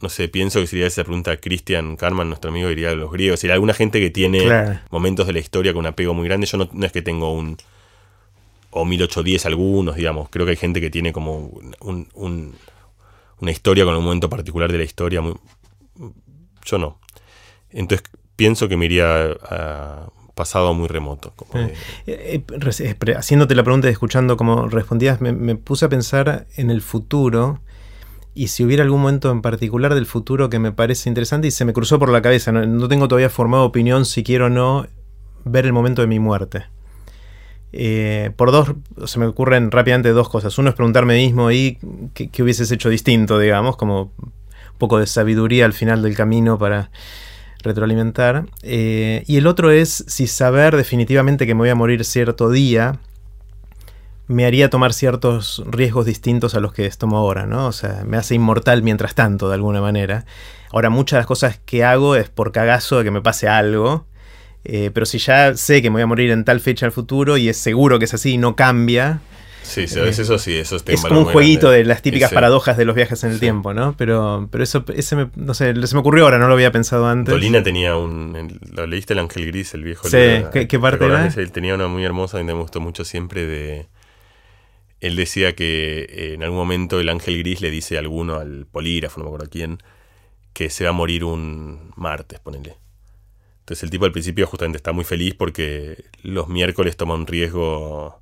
no, sé, pienso que sería esa pregunta a Christian Karman, nuestro amigo, diría los griegos. Sería alguna gente que tiene Claro. momentos de la historia con un apego muy grande. Yo no, no es que tengo un. O 1810 algunos, digamos. Creo que hay gente que tiene como un- un- una historia con un momento particular de la historia. muy- yo no. Entonces pienso que me iría a pasado muy remoto. como de- Eh, eh, eh, haciéndote la pregunta y escuchando cómo respondías, me, me puse a pensar en el futuro y si hubiera algún momento en particular del futuro que me parece interesante y se me cruzó por la cabeza. No, no tengo todavía formado opinión si quiero o no ver el momento de mi muerte. Eh, por dos, se me ocurren rápidamente dos cosas. Uno es preguntarme mismo y qué, qué hubieses hecho distinto, digamos, como un poco de sabiduría al final del camino para retroalimentar. Eh, y el otro es si saber definitivamente que me voy a morir cierto día me haría tomar ciertos riesgos distintos a los que tomo ahora, ¿no? O sea, me hace inmortal mientras tanto, de alguna manera. Ahora, muchas de las cosas que hago es por cagazo de que me pase algo. eh, pero si ya sé que me voy a morir en tal fecha al futuro y es seguro que es así y no cambia, Sí, ¿sabes? Eso sí, eso es valor como un jueguito grande. de las típicas Sí, paradojas de los viajes en el Sí. tiempo, ¿no? Pero, pero eso, ese me, no sé, se me ocurrió ahora, no lo había pensado antes. Dolina tenía un. ¿Lo leíste el Ángel Gris, el viejo? Sí, libro? ¿qué- qué ¿Te parte era? Él tenía una muy hermosa y me gustó mucho siempre de. Él decía que eh, en algún momento el Ángel Gris le dice a alguno, al polígrafo, no me acuerdo quién, que se va a morir un martes, ponele. Entonces el tipo al principio justamente está muy feliz porque los miércoles toma un riesgo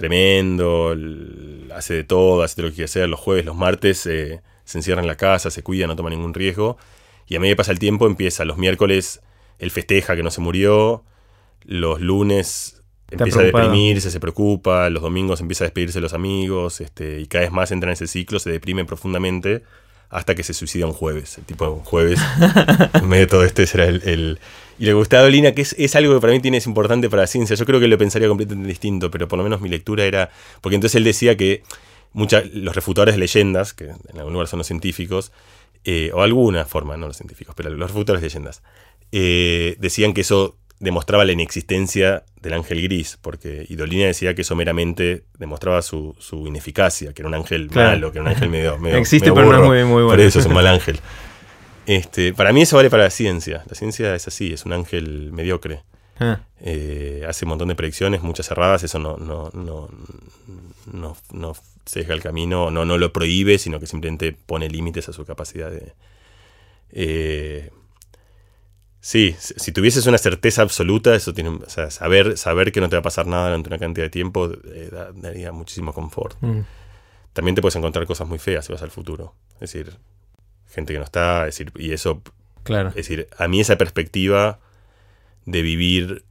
tremendo, hace de todo, hace de lo que quiere hacer, los jueves, los martes eh, se encierra en la casa, se cuida, no toma ningún riesgo, y a medida que pasa el tiempo empieza, los miércoles él festeja que no se murió, los lunes empieza a deprimirse, se preocupa, los domingos empieza a despedirse de los amigos, este, y cada vez más entra en ese ciclo, se deprime profundamente, hasta que se suicida un jueves. El tipo jueves, en medio de todo esto, ese era el, el- Y le gustaba a Dolina, que es, es algo que para mí tiene, es importante para la ciencia. Yo creo que lo pensaría completamente distinto, pero por lo menos mi lectura era... Porque entonces él decía que mucha, los refutadores de leyendas, que en algún lugar son los científicos, eh, o alguna forma, no los científicos, pero los refutadores de leyendas, eh, decían que eso demostraba la inexistencia del ángel gris, porque Idolina decía que eso meramente demostraba su, su ineficacia, que era un ángel Claro. malo, que era un ángel medio, medio Existe, medio pero no es muy- muy Por bueno. eso es un mal ángel. Este, para mí eso vale para la ciencia. La ciencia es así, es un ángel mediocre. Ah, Eh, hace un montón de predicciones, muchas erradas, eso no, no, no, no, no sesga el camino, no, no lo prohíbe, sino que simplemente pone límites a su capacidad de... eh, sí, si tuvieses una certeza absoluta, eso tiene, o sea, saber, saber que no te va a pasar nada durante una cantidad de tiempo eh, da- daría muchísimo confort. mm. También te puedes encontrar cosas muy feas si vas al futuro. Es decir, gente que no está, es decir, y eso Claro. es decir, a mí esa perspectiva de vivir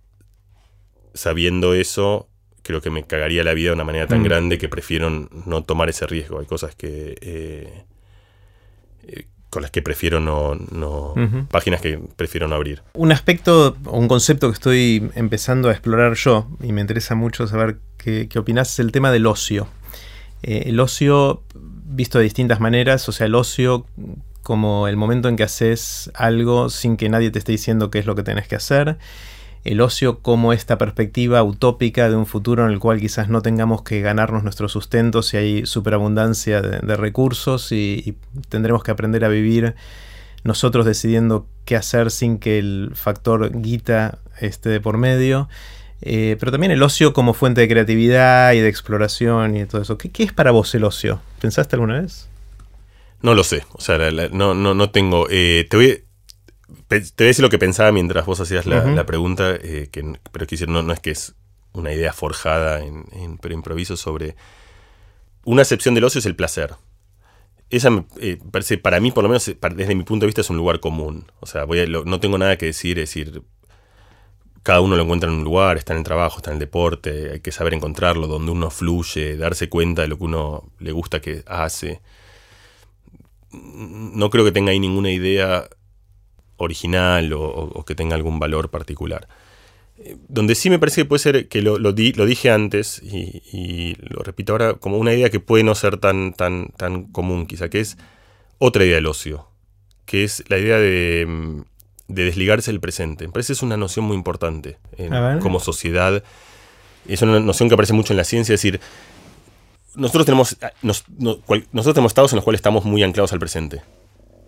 sabiendo eso, creo que me cagaría la vida de una manera tan Mm. grande que prefiero no tomar ese riesgo. Hay cosas que... eh, eh, con las que prefiero no... no Ujú. Páginas que prefiero no abrir. Un aspecto un concepto que estoy empezando a explorar yo y me interesa mucho saber qué, qué opinás es el tema del ocio. Eh, el ocio visto de distintas maneras, o sea, el ocio como el momento en que haces algo sin que nadie te esté diciendo qué es lo que tenés que hacer. El ocio como esta perspectiva utópica de un futuro en el cual quizás no tengamos que ganarnos nuestro sustento si hay superabundancia de, recursos y, tendremos que aprender a vivir nosotros decidiendo qué hacer sin que el factor guita esté de por medio. Eh, pero también el ocio como fuente de creatividad y de exploración y todo eso. ¿Qué, es para vos el ocio? ¿Pensaste alguna vez? No lo sé. O sea, no, no, no tengo... eh, te, voy, te voy a decir lo que pensaba mientras vos hacías la, pregunta, eh, que, pero decir, no, no es que es una idea forjada, en, en- pero improviso sobre... Una excepción del ocio es el placer. Esa me eh, parece, para mí, por lo menos, eh, para- desde mi punto de vista, es un lugar común. O sea, voy a- lo- no tengo nada que decir, es decir, cada uno lo encuentra en un lugar, está en el trabajo, está en el deporte, hay que saber encontrarlo, donde uno fluye, darse cuenta de lo que uno le gusta que hace. No creo que tenga ahí ninguna idea original o, que tenga algún valor particular. donde sí me parece que puede ser, que lo, lo, dije antes y, lo repito ahora, como una idea que puede no ser tan, tan, tan común quizá, que es otra idea del ocio, que es la idea de, mm, desligarse del presente. Me parece que es una noción muy importante como sociedad. Es una noción que aparece mucho en la ciencia, es decir, nosotros tenemos, nosotros tenemos estados en los cuales estamos muy anclados al presente.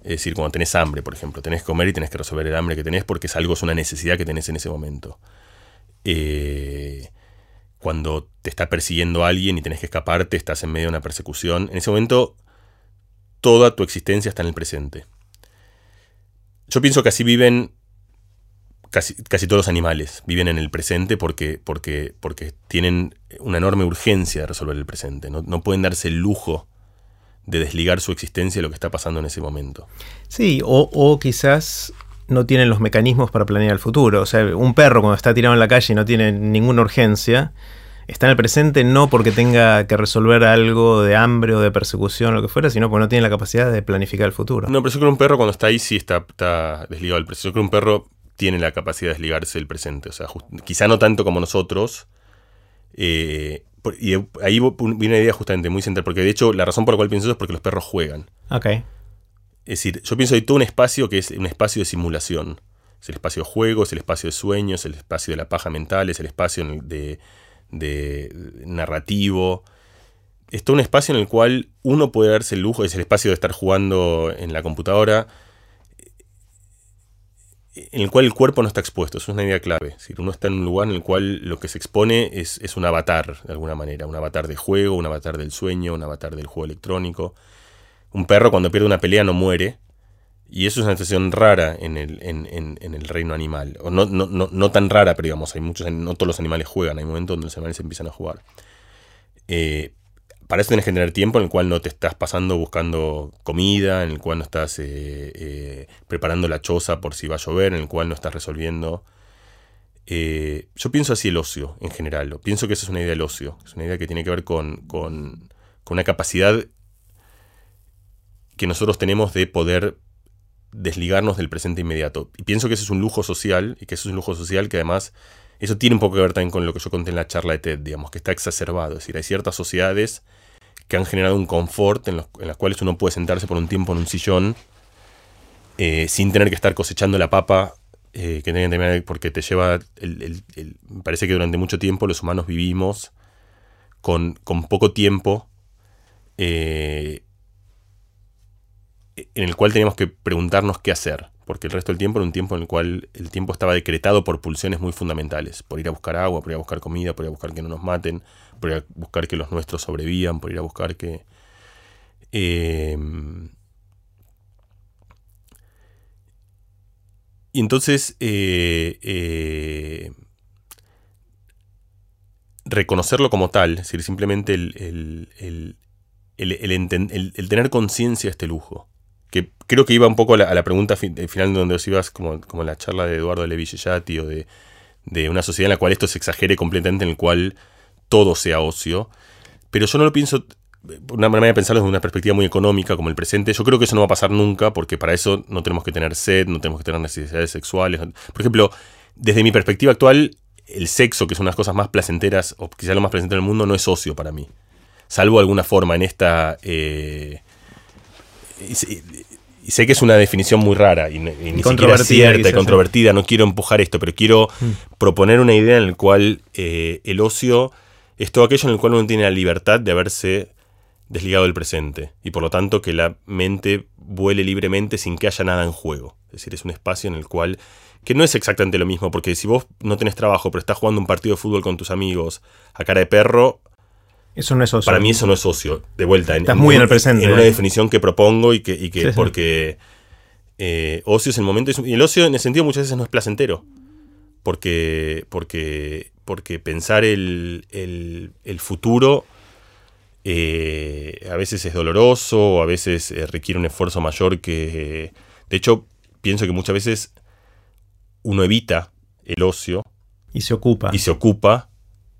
Es decir, cuando tenés hambre, por ejemplo, tenés que comer y tenés que resolver el hambre que tenés porque es algo, es una necesidad que tenés en ese momento. Eh, cuando te está persiguiendo alguien y tenés que escaparte, estás en medio de una persecución. En ese momento, toda tu existencia está en el presente. Yo pienso que así viven casi, casi todos los animales. Viven en el presente porque, porque, porque tienen una enorme urgencia de resolver el presente. No, no pueden darse el lujo de desligar su existencia de lo que está pasando en ese momento. Sí, o, o quizás no tienen los mecanismos para planear el futuro. O sea, un perro cuando está tirado en la calle y no tiene ninguna urgencia, está en el presente no porque tenga que resolver algo de hambre o de persecución o lo que fuera, sino porque no tiene la capacidad de planificar el futuro. No, pero yo creo que un perro cuando está ahí sí está, está desligado del presente. Yo creo que un perro tiene la capacidad de desligarse del presente. O sea, quizá no tanto como nosotros. Eh, y ahí viene una idea justamente muy central, porque de hecho la razón por la cual pienso eso es porque los perros juegan. Ok. Es decir, yo pienso que hay todo un espacio que es un espacio de simulación. Es el espacio de juego, es el espacio de sueños, es el espacio de la paja mental, es el espacio de, narrativo. Es todo un espacio en el cual uno puede darse el lujo, es el espacio de estar jugando en la computadora, en el cual el cuerpo no está expuesto. Eso es una idea clave. Decir, uno está en un lugar en el cual lo que se expone es, es un avatar, de alguna manera. Un avatar de juego, un avatar del sueño, un avatar del juego electrónico. Un perro cuando pierde una pelea no muere. Y eso es una situación rara en el, en, el reino animal. O no, no, no, tan rara, pero digamos, hay muchos, no todos los animales juegan. Hay momentos donde los animales empiezan a jugar. Eh, para eso tienes que tener tiempo en el cual no te estás pasando buscando comida, en el cual no estás eh, eh, preparando la choza por si va a llover, en el cual no estás resolviendo. yo pienso así el ocio en general. Pienso que esa es una idea del ocio. Es una idea que tiene que ver con, con, con una capacidad que nosotros tenemos de poder desligarnos del presente inmediato. Y pienso que ese es un lujo social, y que eso es un lujo social que además, eso tiene un poco que ver también con lo que yo conté en la charla de TED, digamos, que está exacerbado. Es decir, hay ciertas sociedades que han generado un confort en, las cuales uno puede sentarse por un tiempo en un sillón eh, sin tener que estar cosechando la papa eh, que tener, porque te lleva, el, parece que durante mucho tiempo los humanos vivimos con, con poco tiempo eh, en el cual teníamos que preguntarnos qué hacer, porque el resto del tiempo era un tiempo en el cual el tiempo estaba decretado por pulsiones muy fundamentales, por ir a buscar agua, por ir a buscar comida, por ir a buscar que no nos maten, por ir a buscar que los nuestros sobrevivan, por ir a buscar que... Em, y entonces eh, eh, reconocerlo como tal, es decir, simplemente el, el tener conciencia de este lujo que creo que iba un poco a la, pregunta eh, final donde os ibas, como, como la charla de Eduardo Levi o de, de una sociedad en la cual esto se exagere completamente, en el cual todo sea ocio. Pero yo no lo pienso, una manera de pensarlo desde una perspectiva muy económica, como el presente. Yo creo que eso no va a pasar nunca, porque para eso no tenemos que tener sed, no tenemos que tener necesidades sexuales. Por ejemplo, desde mi perspectiva actual, el sexo, que son las cosas más placenteras, o quizá lo más placentero del mundo, no es ocio para mí. Salvo alguna forma en esta. Eh, y, sé que es una definición muy rara y, ni siquiera cierta y controvertida, no quiero empujar esto, pero quiero mm. proponer una idea en la cual eh, el ocio es todo aquello en el cual uno tiene la libertad de haberse desligado del presente y por lo tanto que la mente vuele libremente sin que haya nada en juego. Es decir, es un espacio en el cual que no es exactamente lo mismo, porque si vos no tenés trabajo, pero estás jugando un partido de fútbol con tus amigos a cara de perro, eso no es ocio. Para mí eso no es ocio, de vuelta. Estás muy en el presente. En una ¿eh? definición que propongo y que, y que porque eh, ocio es el momento. Y el ocio en el sentido muchas veces no es placentero. Porque, porque, porque pensar el, el, futuro eh, a veces es doloroso, a veces requiere un esfuerzo mayor que... de hecho, pienso que muchas veces uno evita el ocio. Y se ocupa. Y se ocupa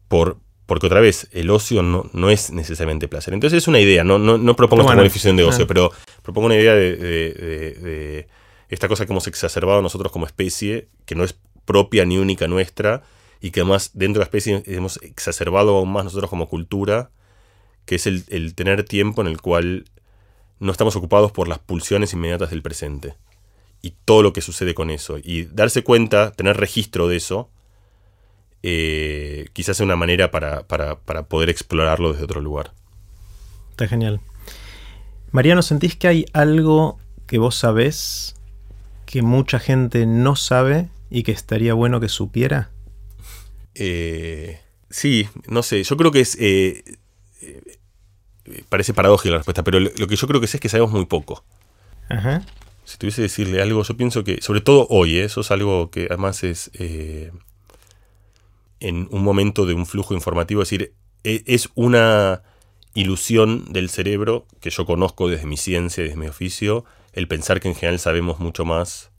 por, porque otra vez, el ocio no, no es necesariamente placer. Entonces es una idea, no, no, no propongo esta definición de ocio, ah. pero propongo una idea de, esta cosa que hemos exacerbado nosotros como especie, que no es propia ni única nuestra, y que además dentro de la especie hemos exacerbado aún más nosotros como cultura, que es el, el tener tiempo en el cual no estamos ocupados por las pulsiones inmediatas del presente y todo lo que sucede con eso. Y darse cuenta, tener registro de eso, eh, quizás sea una manera para, poder explorarlo desde otro lugar. Está genial. Mariano, ¿sentís que hay algo que vos sabés que mucha gente no sabe y que estaría bueno que supiera? Eh, sí, no sé. Yo creo que es. Eh, parece paradójica la respuesta, pero lo, que yo creo que sé es que sabemos muy poco. Ajá. Si tuviese que decirle algo, yo pienso que, sobre todo hoy, eso es algo que además es en un momento de un flujo informativo, es decir, e, es una ilusión del cerebro que yo conozco desde mi ciencia, desde mi oficio, el pensar que en general sabemos mucho más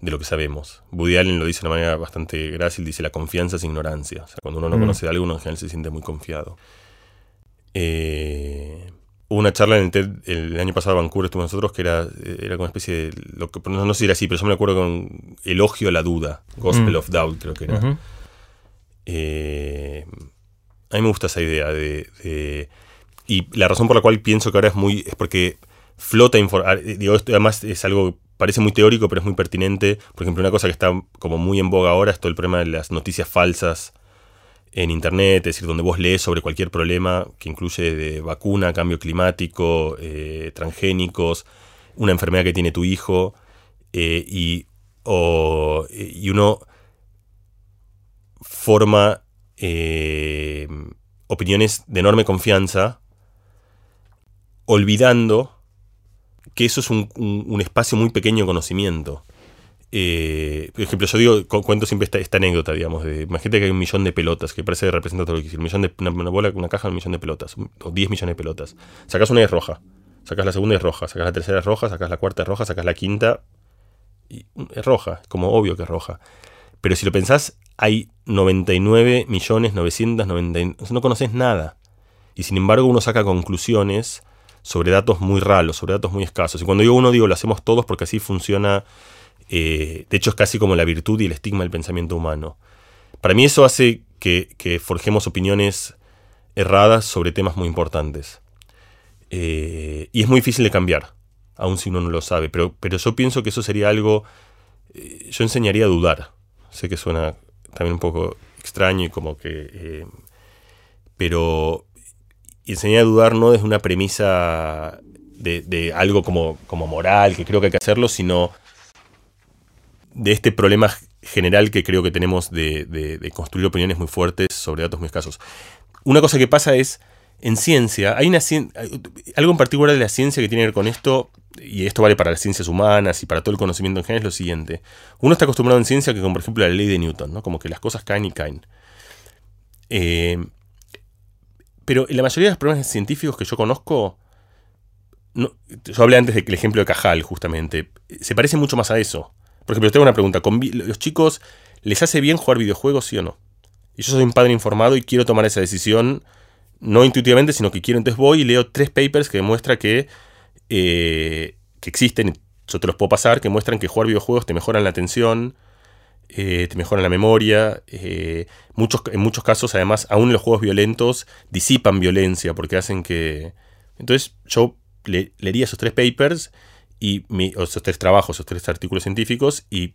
de lo que sabemos. Woody Allen lo dice de una manera bastante grácil, dice la confianza es ignorancia. O sea, cuando uno no mm. conoce de algo, uno en general se siente muy confiado. Eh, hubo una charla en el TED el año pasado en Vancouver, estuvo nosotros, que era, era como una especie de, lo que, no, sé si era así, pero yo me acuerdo con elogio a la duda, Gospel mm. of Doubt creo que era. Eh, a mí me gusta esa idea de, Y la razón por la cual pienso que ahora es muy... es porque flota información. Digo, esto además es algo parece muy teórico, pero es muy pertinente. Por ejemplo, una cosa que está como muy en boga ahora es todo el problema de las noticias falsas en Internet, es decir, donde vos lees sobre cualquier problema que incluye de vacuna, cambio climático, eh, transgénicos, una enfermedad que tiene tu hijo, eh, y, y uno forma eh, opiniones de enorme confianza, olvidando que eso es un, espacio muy pequeño de conocimiento. Eh, por ejemplo, yo digo, cuento siempre esta, anécdota, digamos, de, imagínate que hay un millón de pelotas, que parece representa todo lo que dice, un millón de, una, bola, una caja, un millón de pelotas, o 10 millones de pelotas. Sacas una y es roja, sacas la segunda y es roja, sacas la tercera es roja, sacas la cuarta es roja, sacas la quinta y es roja, como obvio que es roja. Pero si lo pensás, hay 99 millones 999, no conoces nada. Y sin embargo uno saca conclusiones sobre datos muy raros, sobre datos muy escasos. Y cuando digo uno, digo lo hacemos todos porque así funciona, eh, de hecho es casi como la virtud y el estigma del pensamiento humano. Para mí eso hace que, forjemos opiniones erradas sobre temas muy importantes. Eh, y es muy difícil de cambiar, aun si uno no lo sabe. Pero, pero yo pienso que eso sería algo, eh, yo enseñaría a dudar. Sé que suena también un poco extraño y como que... Eh, pero enseñar a dudar no desde una premisa de, algo como, como moral, que creo que hay que hacerlo, sino de este problema general que creo que tenemos de, construir opiniones muy fuertes sobre datos muy escasos. Una cosa que pasa es, en ciencia, hay una algo en particular de la ciencia que tiene que ver con esto, y esto vale para las ciencias humanas y para todo el conocimiento en general, es lo siguiente. Uno está acostumbrado en ciencia que, como por ejemplo, la ley de Newton, ¿no? Como que las cosas caen y caen. Eh, pero en la mayoría de los problemas científicos que yo conozco, yo hablé antes del ejemplo de Cajal, justamente, se parece mucho más a eso. Por ejemplo, tengo una pregunta. ¿Los chicos les hace bien jugar videojuegos, sí o no? Y yo soy un padre informado y quiero tomar esa decisión, no intuitivamente, sino que quiero. Entonces voy y leo tres papers que demuestran que eh, que existen, yo te los puedo pasar, que muestran que jugar videojuegos te mejoran la atención, eh, te mejoran la memoria. Eh, muchos, en muchos casos, además, aún los juegos violentos disipan violencia porque hacen que. Entonces, yo leería esos tres papers y esos tres trabajos, esos tres artículos científicos y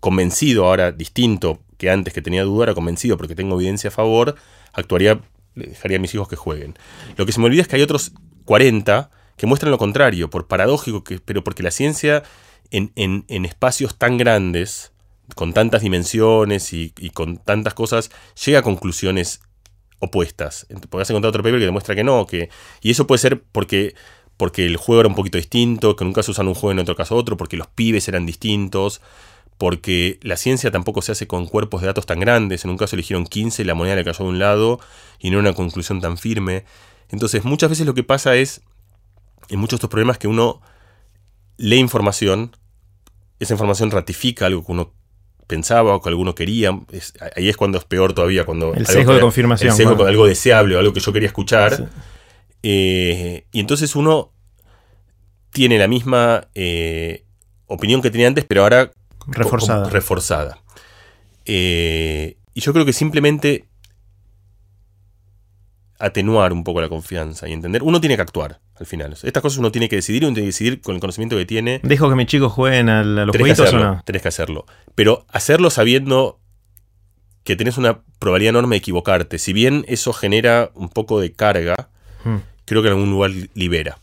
convencido ahora, distinto que antes que tenía duda, era convencido porque tengo evidencia a favor, actuaría, dejaría a mis hijos que jueguen. Lo que se me olvida es que hay otros 40 que muestran lo contrario, por paradójico, que, pero porque la ciencia en, en, espacios tan grandes, con tantas dimensiones y, con tantas cosas, llega a conclusiones opuestas. Podrás encontrar otro paper que demuestra que no, que, y eso puede ser porque, porque el juego era un poquito distinto, que nunca se usan un juego en otro caso otro, porque los pibes eran distintos, porque la ciencia tampoco se hace con cuerpos de datos tan grandes, en un caso eligieron 15 y la moneda le cayó de un lado y no una conclusión tan firme. Entonces muchas veces lo que pasa es en muchos de estos problemas que uno lee información, esa información ratifica algo que uno pensaba o que alguno quería. ahí es cuando es peor todavía. cuando El sesgo de confirmación. El sesgo con algo deseable o algo que yo quería escuchar. Eh, y entonces uno tiene la misma eh, opinión que tenía antes, pero ahora reforzada. reforzada. Eh, y yo creo que simplemente atenuar un poco la confianza y entender. Uno tiene que actuar al final. Estas cosas uno tiene que decidir, uno tiene que decidir con el conocimiento que tiene. ¿Dejo que mis chicos jueguen a los jueguitos o no? Tenés que hacerlo. Pero hacerlo sabiendo que tenés una probabilidad enorme de equivocarte. Si bien eso genera un poco de carga, hmm. creo que en algún lugar libera.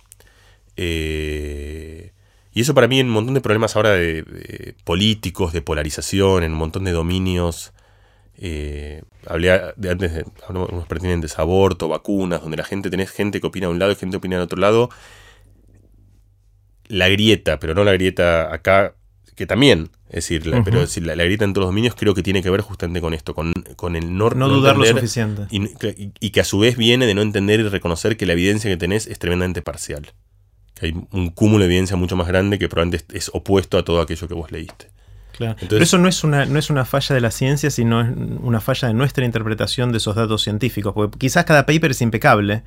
Eh, y eso para mí en un montón de problemas ahora de, políticos, de polarización, en un montón de dominios. Eh, hablé de antes de unos pertinentes aborto, vacunas, donde la gente tenés gente que opina a un lado y gente que opina al otro lado. La grieta, pero no la grieta acá, que también, es decir, pero la, grieta en todos los dominios creo que tiene que ver justamente con esto, con, con el no, no, dudar lo suficiente. y, que a su vez viene de no entender y reconocer que la evidencia que tenés es tremendamente parcial que hay un cúmulo de evidencia mucho más grande que probablemente es opuesto a todo aquello que vos leíste. Claro. Pero eso no es, una, no es una falla de la ciencia, sino es una falla de nuestra interpretación de esos datos científicos. Porque quizás cada paper es impecable,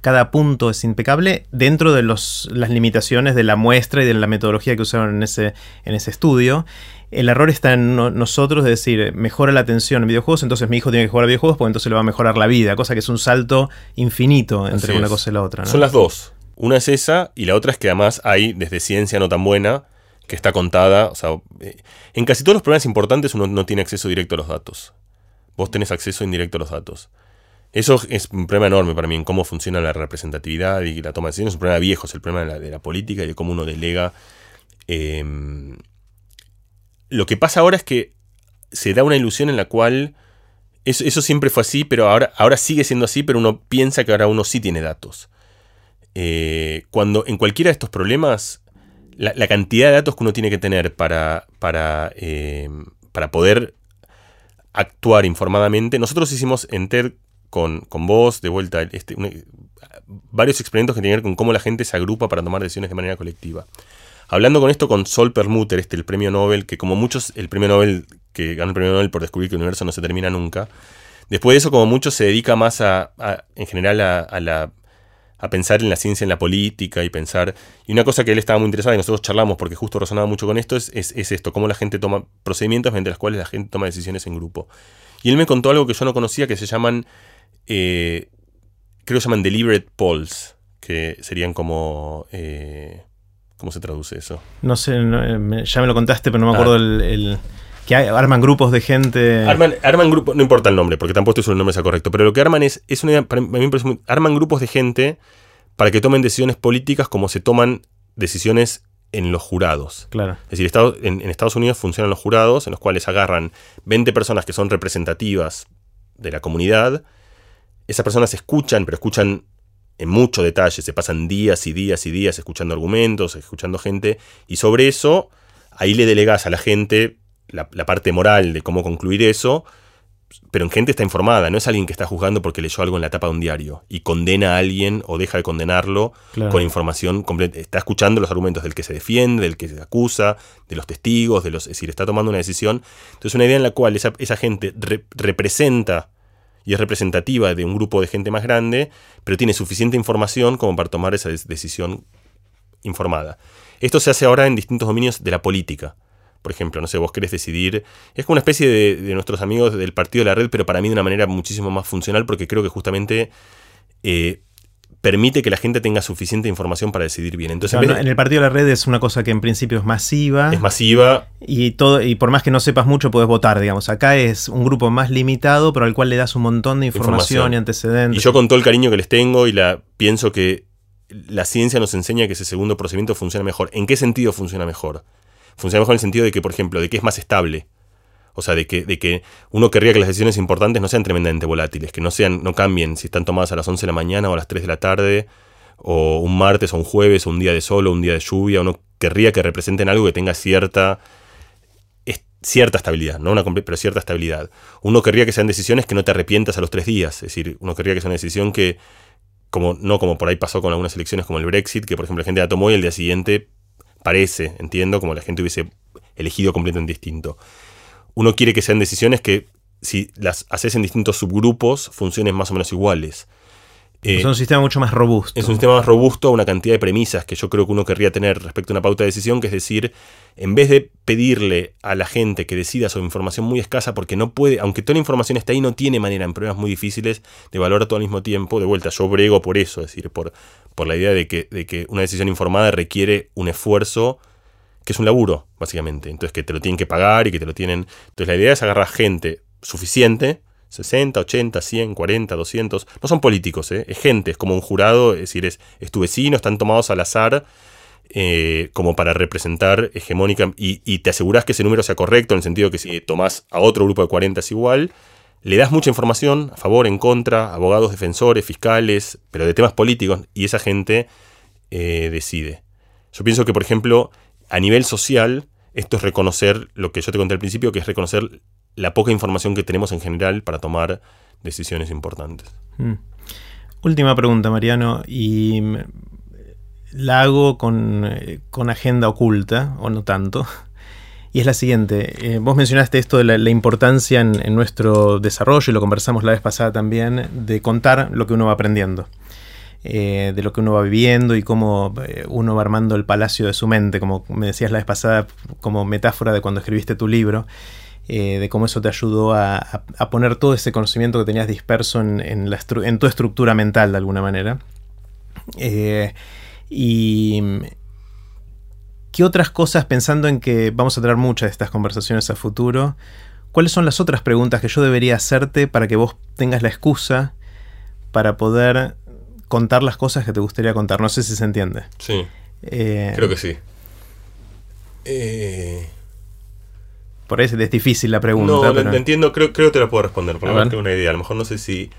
cada punto es impecable dentro de los, las limitaciones de la muestra y de la metodología que usaron en ese, en ese estudio. El error está en nosotros de decir, mejora la atención en videojuegos, entonces mi hijo tiene que jugar a videojuegos porque entonces le va a mejorar la vida, cosa que es un salto infinito entre una cosa y la otra. Son las dos. Una es esa y la otra es que además hay desde ciencia no tan buena que está contada. O sea, en casi todos los problemas importantes uno no tiene acceso directo a los datos. Vos tenés acceso indirecto a los datos. Eso es un problema enorme para mí en cómo funciona la representatividad y la toma de decisiones. Es un problema viejo, es el problema de la, política y de cómo uno delega. Em, lo que pasa ahora es que se da una ilusión en la cual eso, eso, siempre fue así, pero ahora, ahora sigue siendo así, pero uno piensa que ahora uno sí tiene datos. Eh, cuando en cualquiera de estos problemas, la, cantidad de datos que uno tiene que tener para, para, eh, para poder actuar informadamente, nosotros hicimos en TED con, con vos, de vuelta, este, varios experimentos que tienen que ver con cómo la gente se agrupa para tomar decisiones de manera colectiva. Hablando con esto con Sol Perlmutter, este, el premio Nobel, que como muchos, el premio Nobel, que gana el premio Nobel por descubrir que el universo no se termina nunca, después de eso, como muchos, se dedica más a, en general a la a pensar en la ciencia, en la política y pensar. Y una cosa que él estaba muy interesado y nosotros charlamos porque justo resonaba mucho con esto es, es, esto, cómo la gente toma procedimientos mediante los cuales la gente toma decisiones en grupo. Y él me contó algo que yo no conocía que se llaman, eh, creo que se llaman deliberate polls, que serían como... Eh, ¿Cómo se traduce eso? No sé, eh, ya me lo contaste, pero no me acuerdo ah. el que arman grupos de gente. Arman, arman grupos, no importa el nombre, porque tampoco estoy el nombre sea correcto, pero lo que arman es, es una idea, para mí arman grupos de gente para que tomen decisiones políticas como se toman decisiones en los jurados. Claro. Es decir, en, en, Estados Unidos funcionan los jurados, en los cuales agarran 20 personas que son representativas de la comunidad. Esas personas escuchan, pero escuchan en mucho detalle, se pasan días y días y días escuchando argumentos, escuchando gente, y sobre eso, ahí le delegas a la gente la, parte moral de cómo concluir eso, pero en gente está informada, no es alguien que está juzgando porque leyó algo en la tapa de un diario y condena a alguien o deja de condenarlo con información completa. Está escuchando los argumentos del que se defiende, del que se acusa, de los testigos, de los, es decir, está tomando una decisión. Entonces, una idea en la cual esa, gente representa y es representativa de un grupo de gente más grande, pero tiene suficiente información como para tomar esa decisión informada. Esto se hace ahora en distintos dominios de la política. Por ejemplo, no sé, vos querés decidir. Es como una especie de, nuestros amigos del partido de la red, pero para mí de una manera muchísimo más funcional, porque creo que justamente eh, permite que la gente tenga suficiente información para decidir bien. Entonces, en, el partido de la red es una cosa que en principio es masiva. Es masiva. Y, todo, y por más que no sepas mucho, puedes votar, digamos. Acá es un grupo más limitado, pero al cual le das un montón de información, y antecedentes. Y yo con todo el cariño que les tengo y la pienso que la ciencia nos enseña que ese segundo procedimiento funciona mejor. ¿En qué sentido funciona mejor? Funciona mejor en el sentido de que, por ejemplo, de que es más estable. O sea, de que, de que uno querría que las decisiones importantes no sean tremendamente volátiles, que no sean, no cambien si están tomadas a las 11 de la mañana o a las 3 de la tarde, o un martes o un jueves, o un día de sol o un día de lluvia. Uno querría que representen algo que tenga cierta, cierta estabilidad, no una pero cierta estabilidad. Uno querría que sean decisiones que no te arrepientas a los tres días. Es decir, uno querría que sea una decisión que, como, no como por ahí pasó con algunas elecciones como el Brexit, que por ejemplo la gente la tomó y el día siguiente parece, entiendo, como la gente hubiese elegido completamente distinto. Uno quiere que sean decisiones que, si las haces en distintos subgrupos, funcionen más o menos iguales. Es un sistema mucho más robusto. Es un sistema más robusto a una cantidad de premisas que yo creo que uno querría tener respecto a una pauta de decisión, que es decir, en vez de pedirle a la gente que decida sobre información muy escasa, porque no puede, aunque toda la información está ahí, no tiene manera en problemas muy difíciles de valorar todo al mismo tiempo. De vuelta, yo brego por eso, es decir, por, por la idea de que, de que una decisión informada requiere un esfuerzo que es un laburo, básicamente. Entonces, que te lo tienen que pagar y que te lo tienen. Entonces, la idea es agarrar gente suficiente 60, 80, 100, 40, 200. No son políticos, ¿eh? es gente, es como un jurado, es decir, es, tu vecino, están tomados al azar eh, como para representar hegemónica y, te aseguras que ese número sea correcto, en el sentido que si tomás a otro grupo de 40 es igual. Le das mucha información a favor, en contra, abogados, defensores, fiscales, pero de temas políticos, y esa gente eh, decide. Yo pienso que, por ejemplo, a nivel social, esto es reconocer lo que yo te conté al principio, que es reconocer la poca información que tenemos en general para tomar decisiones importantes. Mm. Última pregunta, Mariano, y la hago eh, con, agenda oculta, o no tanto. Y es la siguiente, eh, vos mencionaste esto de la, importancia en, nuestro desarrollo, y lo conversamos la vez pasada también, de contar lo que uno va aprendiendo, eh, de lo que uno va viviendo y cómo uno va armando el palacio de su mente, como me decías la vez pasada, como metáfora de cuando escribiste tu libro. Eh, de cómo eso te ayudó a, poner todo ese conocimiento que tenías disperso en, tu estructura mental de alguna manera. Eh, y qué otras cosas, pensando en que vamos a tener muchas de estas conversaciones a futuro, cuáles son las otras preguntas que yo debería hacerte para que vos tengas la excusa para poder contar las cosas que te gustaría contar? No sé si se entiende. Sí. Eh, creo que sí. Eh, por eso es difícil la pregunta. No, pero... entiendo, creo, creo que te la puedo responder, por lo menos tengo una idea. A lo mejor no sé si.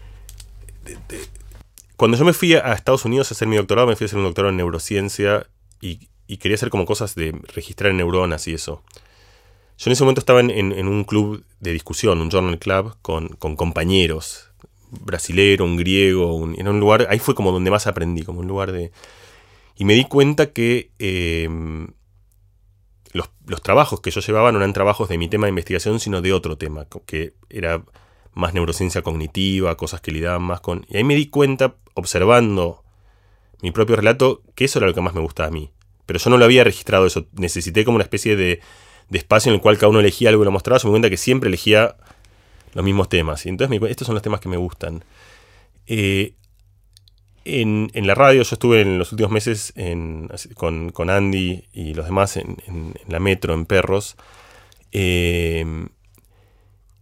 Cuando yo me fui a Estados Unidos a hacer mi doctorado, me fui a hacer un doctorado en neurociencia y, quería hacer como cosas de registrar neuronas y eso. Yo en ese momento estaba en, un club de discusión, un journal club, con, compañeros, brasilero, un griego, un, en un lugar, ahí fue como donde más aprendí, como un lugar de... Y me di cuenta que eh, los, trabajos que yo llevaba no eran trabajos de mi tema de investigación, sino de otro tema, que era más neurociencia cognitiva, cosas que lidaban más con... Y ahí me di cuenta, observando mi propio relato, que eso era lo que más me gustaba a mí. Pero yo no lo había registrado eso. Necesité como una especie de, espacio en el cual cada uno elegía algo y lo mostraba. Yo me di cuenta que siempre elegía los mismos temas. Y entonces me, estos son los temas que me gustan. Eh, en, la radio, yo estuve en los últimos meses con, Andy y los demás en, la metro, en Perros. Em,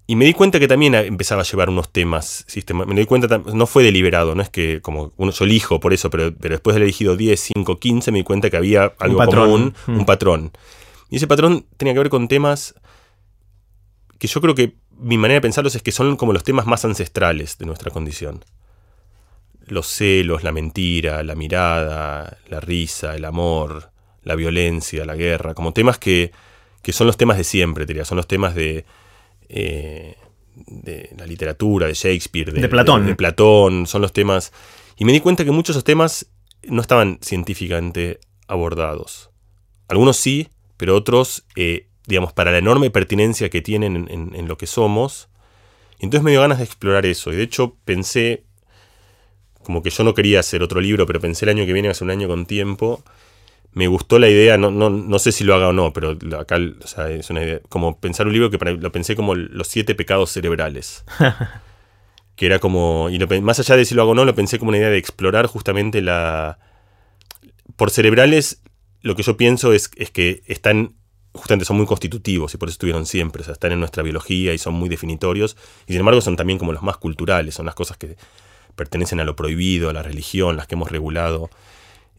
y me di cuenta que también empezaba a llevar unos temas. Me di cuenta, no fue deliberado, no es que como uno yo elijo por eso, pero, después de haber elegido 10, 5, 15, me di cuenta que había algo un común, un mm. patrón. Y ese patrón tenía que ver con temas que yo creo que mi manera de pensarlos es que son como los temas más ancestrales de nuestra condición los celos, la mentira, la mirada, la risa, el amor, la violencia, la guerra, como temas que, son los temas de siempre, diría, son los temas de, eh, de la literatura, de Shakespeare, de, Platón. De, Platón, son los temas... Y me di cuenta que muchos de esos temas no estaban científicamente abordados. Algunos sí, pero otros, eh, digamos, para la enorme pertinencia que tienen en, en lo que somos. Entonces me dio ganas de explorar eso. Y de hecho pensé, como que yo no quería hacer otro libro, pero pensé el año que viene, hace un año con tiempo. Me gustó la idea, no, no, no sé si lo haga o no, pero acá es una idea, como pensar un libro que lo pensé como los siete pecados cerebrales. que era como, y más allá de si lo hago o no, lo pensé como una idea de explorar justamente la... Por cerebrales, lo que yo pienso es, es que están justamente son muy constitutivos y por eso estuvieron siempre, o sea, están en nuestra biología y son muy definitorios, y sin embargo son también como los más culturales, son las cosas que pertenecen a lo prohibido, a la religión, las que hemos regulado.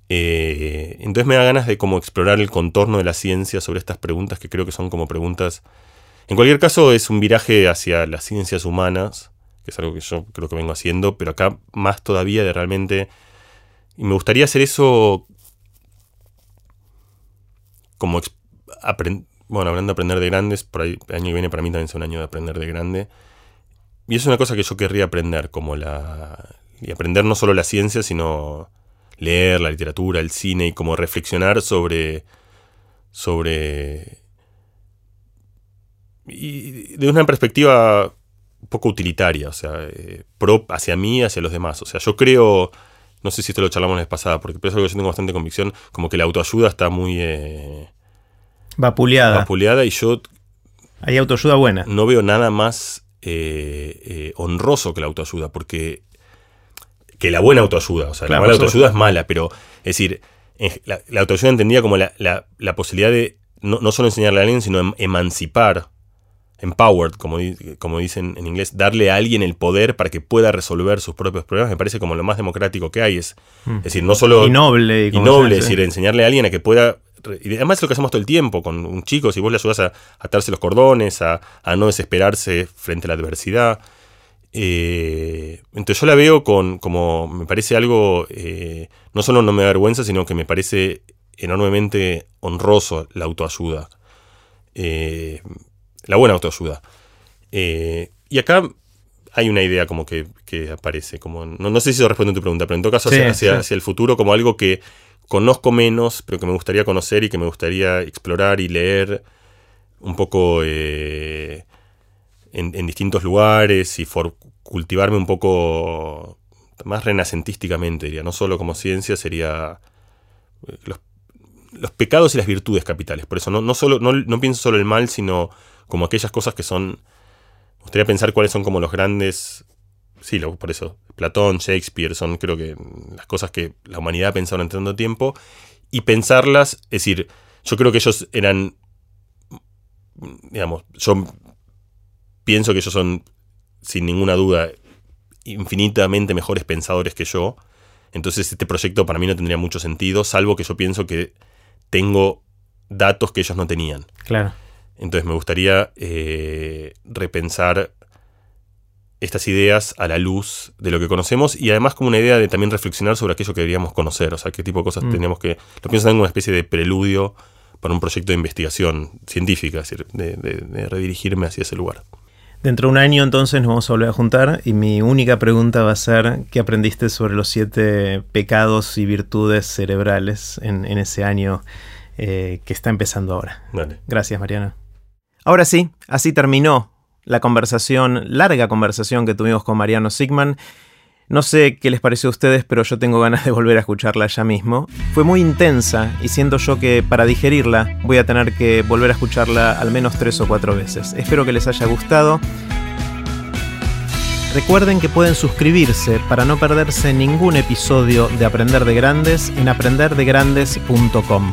Eh, entonces me da ganas de como explorar el contorno de la ciencia sobre estas preguntas que creo que son como preguntas... En cualquier caso es un viraje hacia las ciencias humanas, que es algo que yo creo que vengo haciendo, pero acá más todavía de realmente... Y me gustaría hacer eso como... Bueno, hablando de aprender de grandes, por ahí el año que viene para mí también es un año de aprender de grande. Y es una cosa que yo querría aprender, como la... Y aprender no solo la ciencia, sino leer la literatura, el cine y como reflexionar sobre... sobre... Y de una perspectiva un poco utilitaria, o sea, eh, pro hacia mí, hacia los demás. O sea, yo creo, no sé si esto lo charlamos la vez pasada, porque es algo que yo tengo bastante convicción, como que la autoayuda está muy... Eh, vapuleada. Vapuleada y yo... Hay autoayuda buena. No veo nada más eh, honroso que la autoayuda, porque... Que la buena autoayuda, o sea, la mala autoayuda es mala, pero es decir, la, autoayuda entendía como la, posibilidad de no, no, solo enseñarle a alguien, sino em, emancipar empowered, como, como dicen en inglés, darle a alguien el poder para que pueda resolver sus propios problemas, me parece como lo más democrático que hay. Es, mm. decir, no solo... Y noble. Y, noble, es decir, enseñarle a alguien a que pueda... Y además es lo que hacemos todo el tiempo con un chico, si vos le ayudas a atarse los cordones, a, no desesperarse frente a la adversidad. Eh, entonces yo la veo con, como, me parece algo, eh, no solo no me da vergüenza, sino que me parece enormemente honroso la autoayuda. Eh, la buena autoayuda. Y acá hay una idea como que, aparece, como no, sé si eso responde a tu pregunta, pero en todo caso hacia, el futuro como algo que conozco menos, pero que me gustaría conocer y que me gustaría explorar y leer un poco eh, en, distintos lugares y cultivarme un poco más renacentísticamente, diría, no solo como ciencia, sería eh, los, pecados y las virtudes capitales. Por eso no, no, solo, no, no pienso solo el mal, sino como aquellas cosas que son... Me gustaría pensar cuáles son como los grandes... Sí, por eso, Platón, Shakespeare, son creo que las cosas que la humanidad ha pensado en tanto tiempo. Y pensarlas, es decir, yo creo que ellos eran, digamos, yo pienso que ellos son, sin ninguna duda, infinitamente mejores pensadores que yo. Entonces este proyecto para mí no tendría mucho sentido, salvo que yo pienso que tengo datos que ellos no tenían. Claro. Entonces me gustaría eh, repensar estas ideas a la luz de lo que conocemos y además como una idea de también reflexionar sobre aquello que deberíamos conocer, o sea, qué tipo de cosas mm. tenemos que... Lo pienso como una especie de preludio para un proyecto de investigación científica, es decir, de, redirigirme hacia ese lugar. Dentro de un año entonces nos vamos a volver a juntar y mi única pregunta va a ser ¿qué aprendiste sobre los siete pecados y virtudes cerebrales en, ese año eh, que está empezando ahora? Gracias, Mariana. Ahora sí, así terminó la conversación, larga conversación que tuvimos con Mariano Sigman. No sé qué les pareció a ustedes, pero yo tengo ganas de volver a escucharla ya mismo. Fue muy intensa y siento yo que para digerirla voy a tener que volver a escucharla al menos tres o cuatro veces. Espero que les haya gustado. Recuerden que pueden suscribirse para no perderse ningún episodio de Aprender de Grandes en aprenderdegrandes.com.